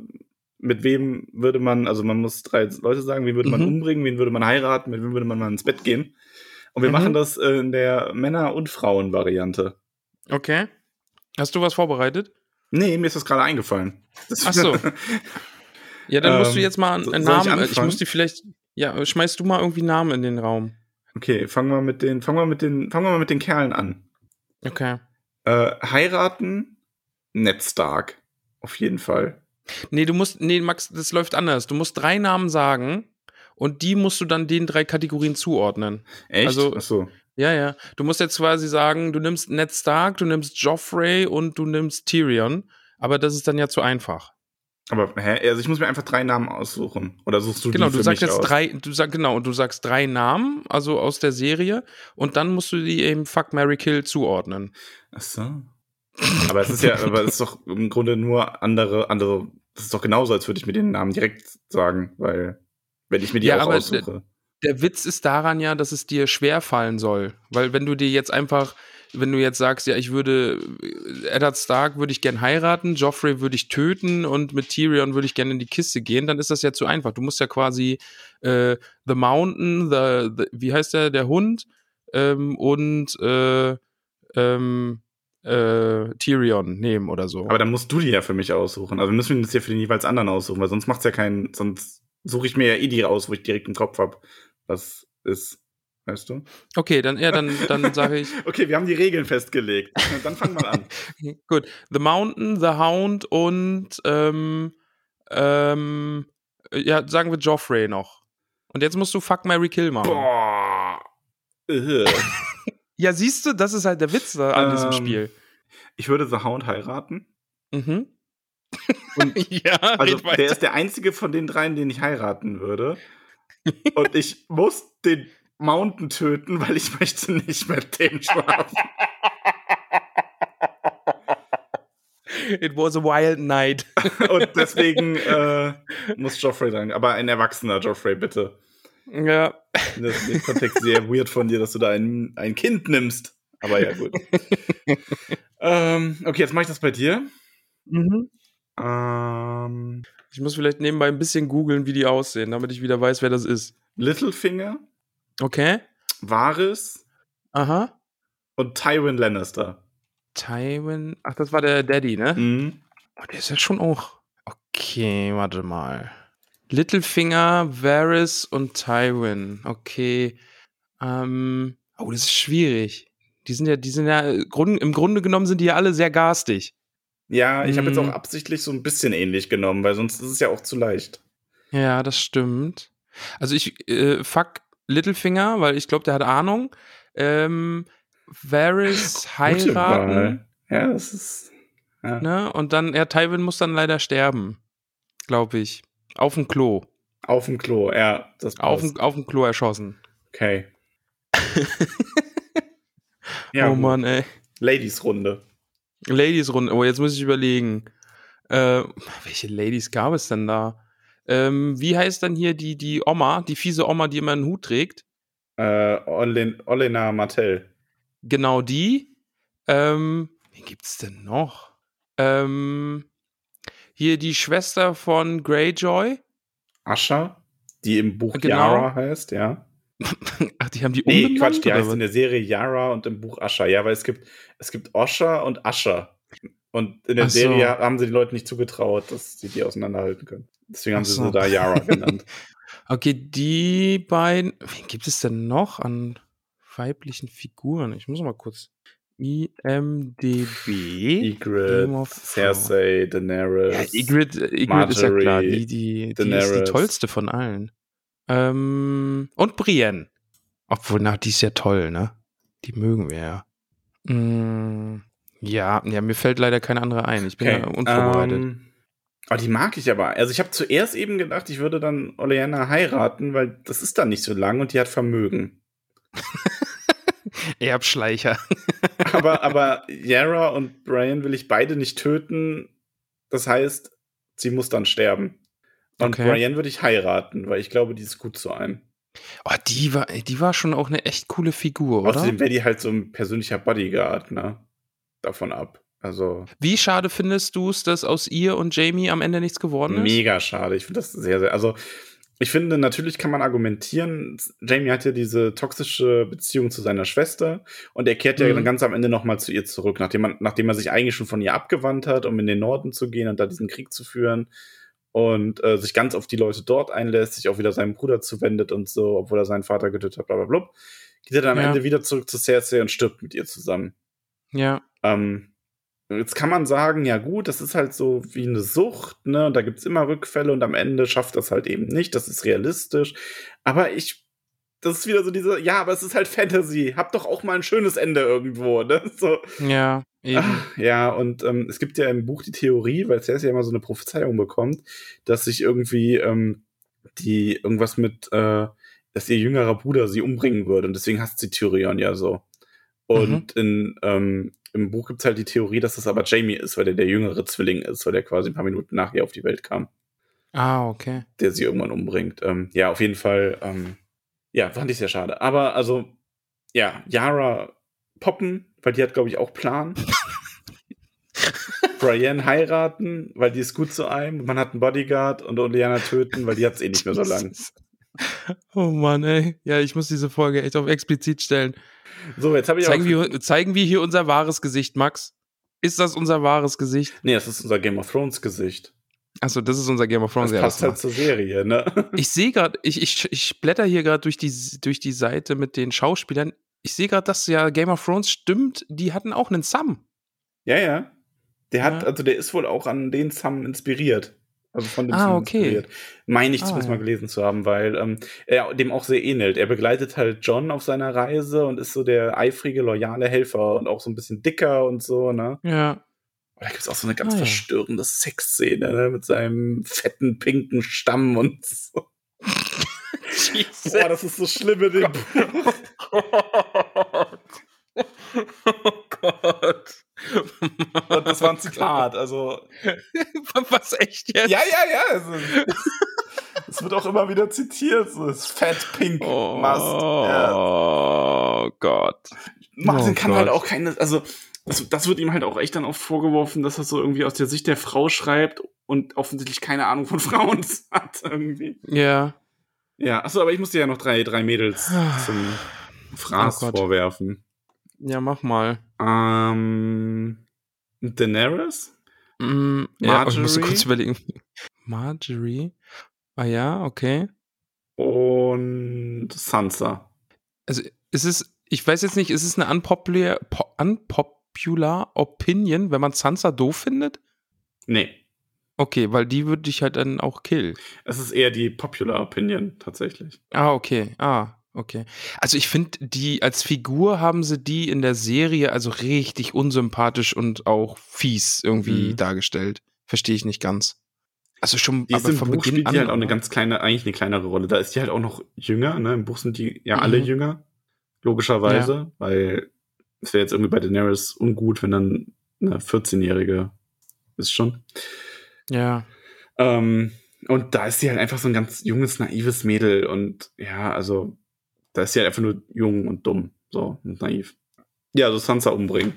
mit wem würde man, also man muss drei Leute sagen, wen würde man mhm. umbringen, wen würde man heiraten, mit wem würde man mal ins Bett gehen. Und wir mhm. machen das äh, in der Männer- und Frauen-Variante. Okay. Hast du was vorbereitet? Nee, mir ist das gerade eingefallen. Das Ach so. ja, dann musst du ähm, jetzt mal einen Namen. Ich, ich muss dir vielleicht. Ja, schmeißt du mal irgendwie Namen in den Raum. Okay, fangen wir mit den, fangen wir mit den, fangen wir mal mit den Kerlen an. Okay. Äh, heiraten, Ned Stark. Auf jeden Fall. Nee, du musst, nee, Max, das läuft anders. Du musst drei Namen sagen und die musst du dann den drei Kategorien zuordnen. Echt? Also, Ach so. Ja, ja. Du musst jetzt quasi sagen, du nimmst Ned Stark, du nimmst Joffrey und du nimmst Tyrion. Aber das ist dann ja zu einfach. Aber hä? Also ich muss mir einfach drei Namen aussuchen. Oder suchst du genau, die für du sagst jetzt aus? drei, du sagst genau, und du sagst drei Namen, also aus der Serie, und dann musst du die eben Fuck Mary Kill zuordnen. Ach so. Aber es ist ja, aber es ist doch im Grunde nur andere, andere das ist doch genauso, als würde ich mir den Namen direkt sagen, weil wenn ich mir die ja, auch aussuche. Der Witz ist daran ja, dass es dir schwer fallen soll, weil wenn du dir jetzt einfach wenn du jetzt sagst, ja, ich würde Eddard Stark würde ich gern heiraten, Joffrey würde ich töten und mit Tyrion würde ich gerne in die Kiste gehen, dann ist das ja zu einfach. Du musst ja quasi äh, The Mountain, the, the, wie heißt der, der Hund ähm, und äh, ähm, äh, Tyrion nehmen oder so. Aber dann musst du die ja für mich aussuchen. Also müssen wir das ja für den jeweils anderen aussuchen, weil sonst macht's ja keinen, sonst suche ich mir ja eh die aus, wo ich direkt im Kopf habe, was ist. Weißt du? Okay, dann, ja, dann, dann sage ich. okay, wir haben die Regeln festgelegt. Dann fangen wir an. Gut. The Mountain, The Hound und ähm, ähm, ja, sagen wir Joffrey noch. Und jetzt musst du Fuck Mary Kill machen. Boah. Ja, siehst du, das ist halt der Witz an diesem Ähm, Spiel. Ich würde The Hound heiraten. Mhm. Ja, also der ist der einzige von den dreien, den ich heiraten würde. Und ich muss den Mountain töten, weil ich möchte nicht mit dem schlafen. It was a wild night. Und deswegen äh, muss Joffrey sein. Aber ein erwachsener Joffrey, bitte. Ja. Das ist im Kontext sehr weird von dir, dass du da ein, ein Kind nimmst. Aber ja, gut. ähm, okay, jetzt mache ich das bei dir. Mhm. Ähm, Ich muss vielleicht nebenbei ein bisschen googeln, wie die aussehen, damit ich wieder weiß, wer das ist. Littlefinger, Okay. Varys Aha. und Tywin Lannister. Tywin. Ach, das war der Daddy, ne? Mhm. Oh, der ist ja schon auch. Okay, warte mal. Littlefinger, Varys und Tywin. Okay. Ähm. Oh, das ist schwierig. Die sind ja, die sind ja, im Grunde genommen sind die ja alle sehr garstig. Ja, ich habe jetzt Mhm. auch absichtlich so ein bisschen ähnlich genommen, weil sonst ist es ja auch zu leicht. Ja, das stimmt. Also ich äh, fuck Littlefinger, weil ich glaube, der hat Ahnung. Ähm, Varys heiraten. Ja, das ist. Ja. Ne? Und dann, ja, Tywin muss dann leider sterben. Glaube ich. Auf dem Klo. Auf dem Klo, ja. Das Auf dem, auf dem Klo erschossen. Okay. ja, oh gut. Mann, ey. Ladies-Runde. Ladies-Runde. Oh, jetzt muss ich überlegen. Äh, welche Ladies gab es denn da? Ähm, wie heißt dann hier die, die Oma, die fiese Oma, die immer einen Hut trägt? Äh, Olen, Olena Martell. Genau die. Ähm, wen gibt's denn noch? Ähm, hier die Schwester von Greyjoy. Ascha, die im Buch Genau. Yara heißt, ja. Ach, die haben die Nee, umbenannt? Quatsch, die heißt was? in der Serie Yara und im Buch Ascha. Ja, weil es gibt, es gibt Osha und Ascha. Und in der so. Serie haben sie den Leuten nicht zugetraut, dass sie die auseinanderhalten können. Deswegen haben Ach sie so. sie da Yara genannt. Okay, die beiden. Wen gibt es denn noch an weiblichen Figuren? Ich muss mal kurz. IMDB. Ygritte, Cersei, Daenerys. Ja, Ygritte, Ygritte ist ja klar. Die, die, die ist die tollste von allen. Ähm, und Brienne. Obwohl, na, die ist ja toll, ne? Die mögen wir ja. Mm, ja, ja, mir fällt leider keine andere ein. Ich bin Okay, ja unvorbereitet. Ähm, aber die mag ich aber. Also ich habe zuerst eben gedacht, ich würde dann Oleana heiraten, weil das ist dann nicht so lang und die hat Vermögen. Erbschleicher. aber, aber Yara und Brian will ich beide nicht töten. Das heißt, sie muss dann sterben. Und Okay. Brian würde ich heiraten, weil ich glaube, die ist gut zu einem. Oh, die war, die war schon auch eine echt coole Figur, oder? Außerdem wäre die halt so ein persönlicher Bodyguard, ne? Davon ab. Also Wie schade findest du es, dass aus ihr und Jamie am Ende nichts geworden ist? mega schade. Ich finde das sehr, sehr. Also ich finde, natürlich kann man argumentieren. Jamie hat ja diese toxische Beziehung zu seiner Schwester und er kehrt ja Mhm. dann ganz am Ende nochmal zu ihr zurück, nachdem, man, nachdem er sich eigentlich schon von ihr abgewandt hat, um in den Norden zu gehen und da diesen Krieg zu führen und äh, sich ganz auf die Leute dort einlässt, sich auch wieder seinem Bruder zuwendet und so, obwohl er seinen Vater getötet hat, bla bla bla. Geht er dann am Ja. Ende wieder zurück zu Cersei und stirbt mit ihr zusammen. Ja. Ähm, jetzt kann man sagen, ja gut, das ist halt so wie eine Sucht, ne? Und da gibt's immer Rückfälle und am Ende schafft das halt eben nicht. Das ist realistisch. Aber ich, das ist wieder so diese, ja, aber es ist halt Fantasy. Hab doch auch mal ein schönes Ende irgendwo, ne? So. Ja, eben. Ah, ja, und ähm, es gibt ja im Buch die Theorie, weil Cersei ja immer so eine Prophezeiung bekommt, dass sich irgendwie ähm, die irgendwas mit, äh, dass ihr jüngerer Bruder sie umbringen würde und deswegen hasst sie Tyrion ja so. Und in, ähm, im Buch gibt's halt die Theorie, dass das aber Jamie ist, weil der der jüngere Zwilling ist, weil der quasi ein paar Minuten nach ihr auf die Welt kam, Ah, okay. der sie irgendwann umbringt. Ähm, ja, auf jeden Fall, ähm, ja, fand ich sehr schade. Aber also, ja, Yara poppen, weil die hat, glaube ich, auch Plan. Brienne heiraten, weil die ist gut zu einem. Man hat einen Bodyguard und Oleana töten, weil die hat's eh nicht mehr so lang. Oh Mann, ey. Ja, ich muss diese Folge echt auf explizit stellen. So, jetzt habe ich Zeigen auch. wir, zeigen wir hier unser wahres Gesicht, Max? Ist das unser wahres Gesicht? Nee, das ist unser Game of Thrones Gesicht. Achso, das ist unser Game of Thrones. Das ja, passt halt zur Serie, ne? Ich sehe gerade, ich, ich, ich blätter hier gerade durch die, durch die Seite mit den Schauspielern. Ich sehe gerade, dass ja Game of Thrones stimmt. Die hatten auch einen Sam. Ja, ja. Der hat, Ja. also der ist wohl auch an den Sam inspiriert. Also von dem Ah, okay. inspiriert. Meine ich Ah, zumindest ja. mal gelesen zu haben, weil ähm, er dem auch sehr ähnelt. Er begleitet halt John auf seiner Reise und ist so der eifrige, loyale Helfer und auch so ein bisschen dicker und so, ne? Ja. Und da gibt es auch so eine ganz Ah, ja. verstörende Sexszene, ne? Mit seinem fetten, pinken Stamm und so. Boah, das ist so schlimm in dem Buch. Oh Gott. Und das war ein Zitat, also. Was echt jetzt? Ja, ja, ja. Also, es wird auch immer wieder zitiert. So, das Fat Pink Oh, Must. Ja. oh Gott. Martin Oh kann Gott. halt auch keine, also das, das wird ihm halt auch echt dann oft vorgeworfen, dass er so irgendwie aus der Sicht der Frau schreibt und offensichtlich keine Ahnung von Frauen hat irgendwie. Ja. Ja, achso, aber ich muss dir ja noch drei, drei Mädels zum Fraß Oh vorwerfen. Ja, mach mal. Ähm, Daenerys? Mm, ja, ich Marjorie? kurz überlegen. Marjorie? Ah ja, okay. Und Sansa. Also ist es, ich weiß jetzt nicht, ist es eine unpopular, po, unpopular Opinion, wenn man Sansa doof findet? Nee, Okay, weil die würde ich halt dann auch killen. es ist eher die Popular Opinion tatsächlich. Ah, okay. Ah, okay. Also ich finde, die als Figur haben sie die in der Serie also richtig unsympathisch und auch fies irgendwie Mhm. dargestellt. Verstehe ich nicht ganz. Also schon Die aber im von Buch Beginn spielt an. die halt auch eine ganz kleine, eigentlich eine kleinere Rolle. Da ist die halt auch noch jünger, ne? Im Buch sind die ja Mhm. alle jünger, logischerweise, weil es wäre jetzt irgendwie bei Daenerys ungut, wenn dann eine 14-Jährige ist schon. Ja. Ähm, und da ist sie halt einfach so ein ganz junges, naives Mädel und ja, also da ist sie halt einfach nur jung und dumm, so und naiv. Ja, also Sansa umbringen.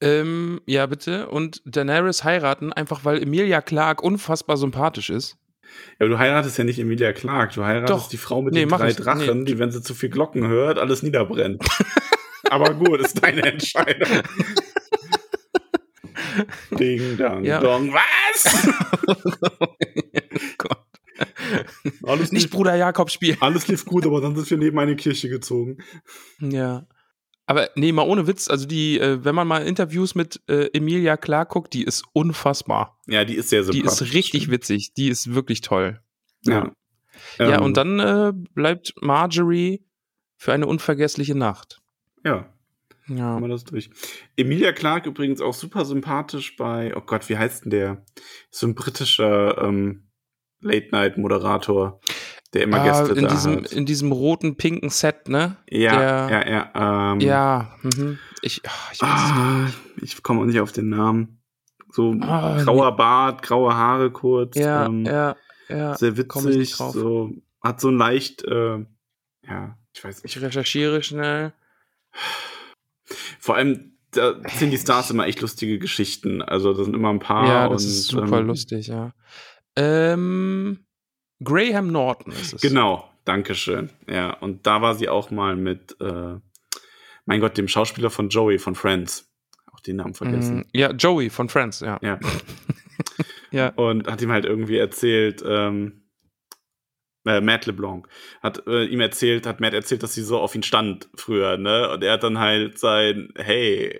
Ähm, ja, bitte. Und Daenerys heiraten, einfach weil Emilia Clarke unfassbar sympathisch ist. Ja, aber du heiratest ja nicht Emilia Clarke, du heiratest Doch. die Frau mit Nee, den drei ich. Drachen, Nee. die, wenn sie zu viel Glocken hört, alles niederbrennt. aber gut, ist deine Entscheidung. Ding, dang, Ja. dong. Was? oh. Alles Nicht lief, Bruder Jakob spielen. alles lief gut, aber dann sind wir neben eine Kirche gezogen. Ja. Aber nee, mal ohne Witz, also die, äh, wenn man mal Interviews mit äh, Emilia Clarke guckt, die ist unfassbar. Ja, die ist sehr Die sympathisch. ist richtig witzig, die ist wirklich toll. Ja. Ja, Ähm, und dann äh, bleibt Marjorie für eine unvergessliche Nacht. Ja, Ja. wir das durch. Emilia Clarke übrigens auch super sympathisch bei, oh Gott, wie heißt denn der? So ein britischer ähm, Late-Night-Moderator, der immer Ah, Gäste in da diesem, hat. in diesem roten, pinken Set, ne? Ja, der- ja, ja. Ähm, Ja, mhm. ich, ah, ich Ah, nicht. ich komme auch nicht auf den Namen. So Ah, grauer Bart, graue Haare kurz. Ja, ähm, ja, ja. sehr witzig. So, hat so ein leicht, äh, ja, ich weiß nicht. Ich recherchiere schnell. Vor allem, da sind die Stars immer echt lustige Geschichten. Also, da sind immer ein paar. ja, das und, ist super ähm, lustig, ja. Ähm, Graham Norton ist es. Genau, Dankeschön. Ja, und da war sie auch mal mit, äh, mein Gott, dem Schauspieler von Joey von Friends. Auch den Namen vergessen. Mm, Ja, Joey von Friends, ja. Ja. Ja. Und hat ihm halt irgendwie erzählt, ähm, äh, Matt LeBlanc hat äh, ihm erzählt, hat Matt erzählt, dass sie so auf ihn stand früher, ne? Und er hat dann halt sein Hey,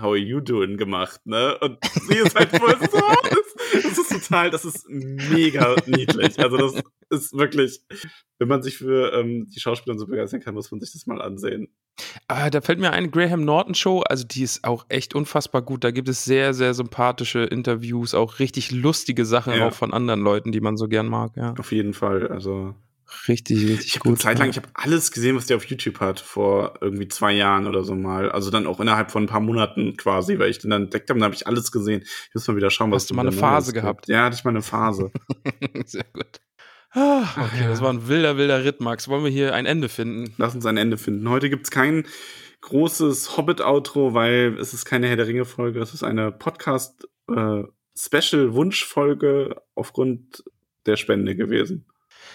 how are you doing gemacht, ne? Und sie ist halt voll so, das, das ist total, das ist mega niedlich. Also das ist wirklich, wenn man sich für ähm, die Schauspieler so begeistern kann, muss man sich das mal ansehen. Ah, da fällt mir eine Graham Norton Show, also die ist auch echt unfassbar gut. Da gibt es sehr, sehr sympathische Interviews, auch richtig lustige Sachen Ja. auch von anderen Leuten, die man so gern mag, ja. Auf jeden Fall. Also Richtig, richtig Ich habe eine gut. Zeit lang, ich habe alles gesehen, was der auf YouTube hat, vor irgendwie zwei Jahren oder so mal. Also dann auch innerhalb von ein paar Monaten quasi, weil ich den dann entdeckt habe, dann habe ich alles gesehen. Ich muss mal wieder schauen, was Hast du mal eine Phase gibt. gehabt? Ja, hatte ich mal eine Phase. Sehr gut. Ah, okay, ja. das war ein wilder, wilder Ritt, Max. Wollen wir hier ein Ende finden? Lass uns ein Ende finden. Heute gibt's kein großes Hobbit-Outro, weil es ist keine Herr der Ringe-Folge, es ist eine Podcast-Special-Wunschfolge aufgrund der Spende gewesen.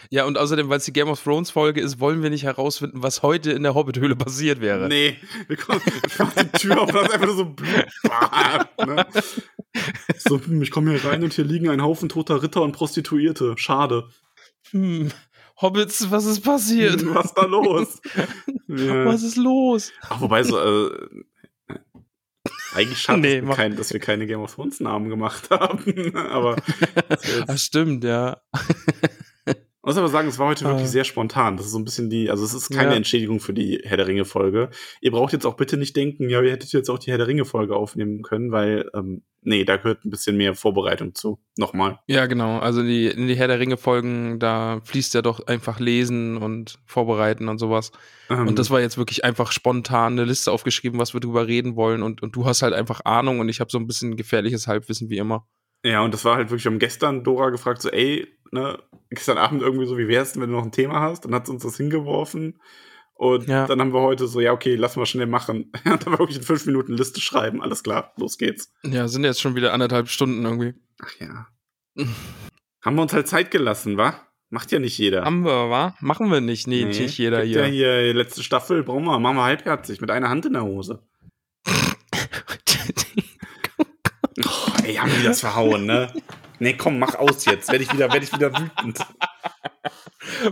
Ja, und außerdem, weil es die Game of Thrones Folge ist, wollen wir nicht herausfinden, was heute in der Hobbit-Höhle passiert wäre. Nee, wir kommen, ich mach die Tür auf und da ist einfach nur so Blut. ne? So, hm, ich komme hier rein und hier liegen ein Haufen toter Ritter und Prostituierte. Schade. Hm, Hobbits, was ist passiert? Was ist da los? ja. Was ist los? Ach, wobei so, äh, Eigentlich schade, Nee, dass, kein, dass wir keine Game of Thrones Namen gemacht haben. aber Das stimmt, ja. Ich muss aber sagen, es war heute wirklich Äh. sehr spontan. Das ist so ein bisschen die, also es ist keine Ja. Entschädigung für die Herr der Ringe Folge. Ihr braucht jetzt auch bitte nicht denken, ja, ihr hättet jetzt auch die Herr der Ringe Folge aufnehmen können, weil, ähm, nee, da gehört ein bisschen mehr Vorbereitung zu. Nochmal. Ja, genau. Also die, in die Herr der Ringe-Folgen, da fließt ja doch einfach Lesen und Vorbereiten und sowas. Ähm, Und das war jetzt wirklich einfach spontan eine Liste aufgeschrieben, was wir drüber reden wollen. Und, und du hast halt einfach Ahnung und ich habe so ein bisschen gefährliches Halbwissen wie immer. ja, und das war halt wirklich, wir haben gestern Dora gefragt, so, ey, ne, gestern Abend irgendwie so, wie wär's denn, wenn du noch ein Thema hast? Dann hat sie uns das hingeworfen. Und Ja. dann haben wir heute so, ja, okay, lass mal schnell machen. Und dann wirklich in fünf Minuten Liste schreiben. Alles klar, los geht's. Ja, sind jetzt schon wieder anderthalb Stunden irgendwie. Ach ja. haben wir uns halt Zeit gelassen, wa? Macht ja nicht jeder. Haben wir, wa? Machen wir nicht. Nee, nicht jeder hier. Ja, hier letzte Staffel, brauchen wir, machen wir halbherzig, mit einer Hand in der Hose. Oh, ey, haben die das verhauen, ne? Nee, komm, mach aus jetzt. Werde ich wieder, werde ich wieder wütend.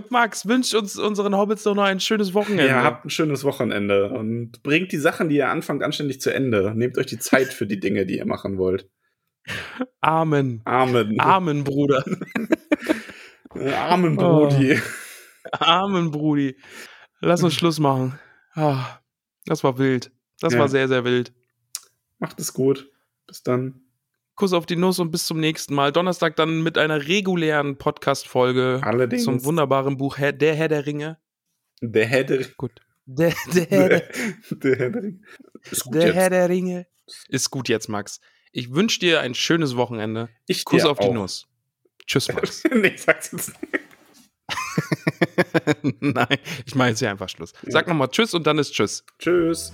Max, wünscht uns unseren Hobbits doch noch ein schönes Wochenende. Ja, habt ein schönes Wochenende und bringt die Sachen, die ihr anfangt, anständig zu Ende. Nehmt euch die Zeit für die Dinge, die ihr machen wollt. Amen. Amen. Amen, Bruder. Amen, Brudi. Amen, Brudi. Lass uns Schluss machen. Ah, das war wild. Das Ja. war sehr, sehr wild. Macht es gut. Bis dann. Kuss auf die Nuss und bis zum nächsten Mal. Donnerstag dann mit einer regulären Podcast-Folge Allerdings. zum wunderbaren Buch Herr, Der Herr der Ringe. Der Herr der, Gut. Der, der, Herr, der, der, Herr der Ringe. Ist gut der jetzt. Herr der Ringe. Ist gut jetzt, Max. Ich wünsche dir ein schönes Wochenende. Ich Kuss dir auf die auch. Nuss. Tschüss, Max. nee, ich sag's jetzt nicht. Nein, ich meine jetzt hier einfach Schluss. Sag nochmal Tschüss und dann ist Tschüss. Tschüss.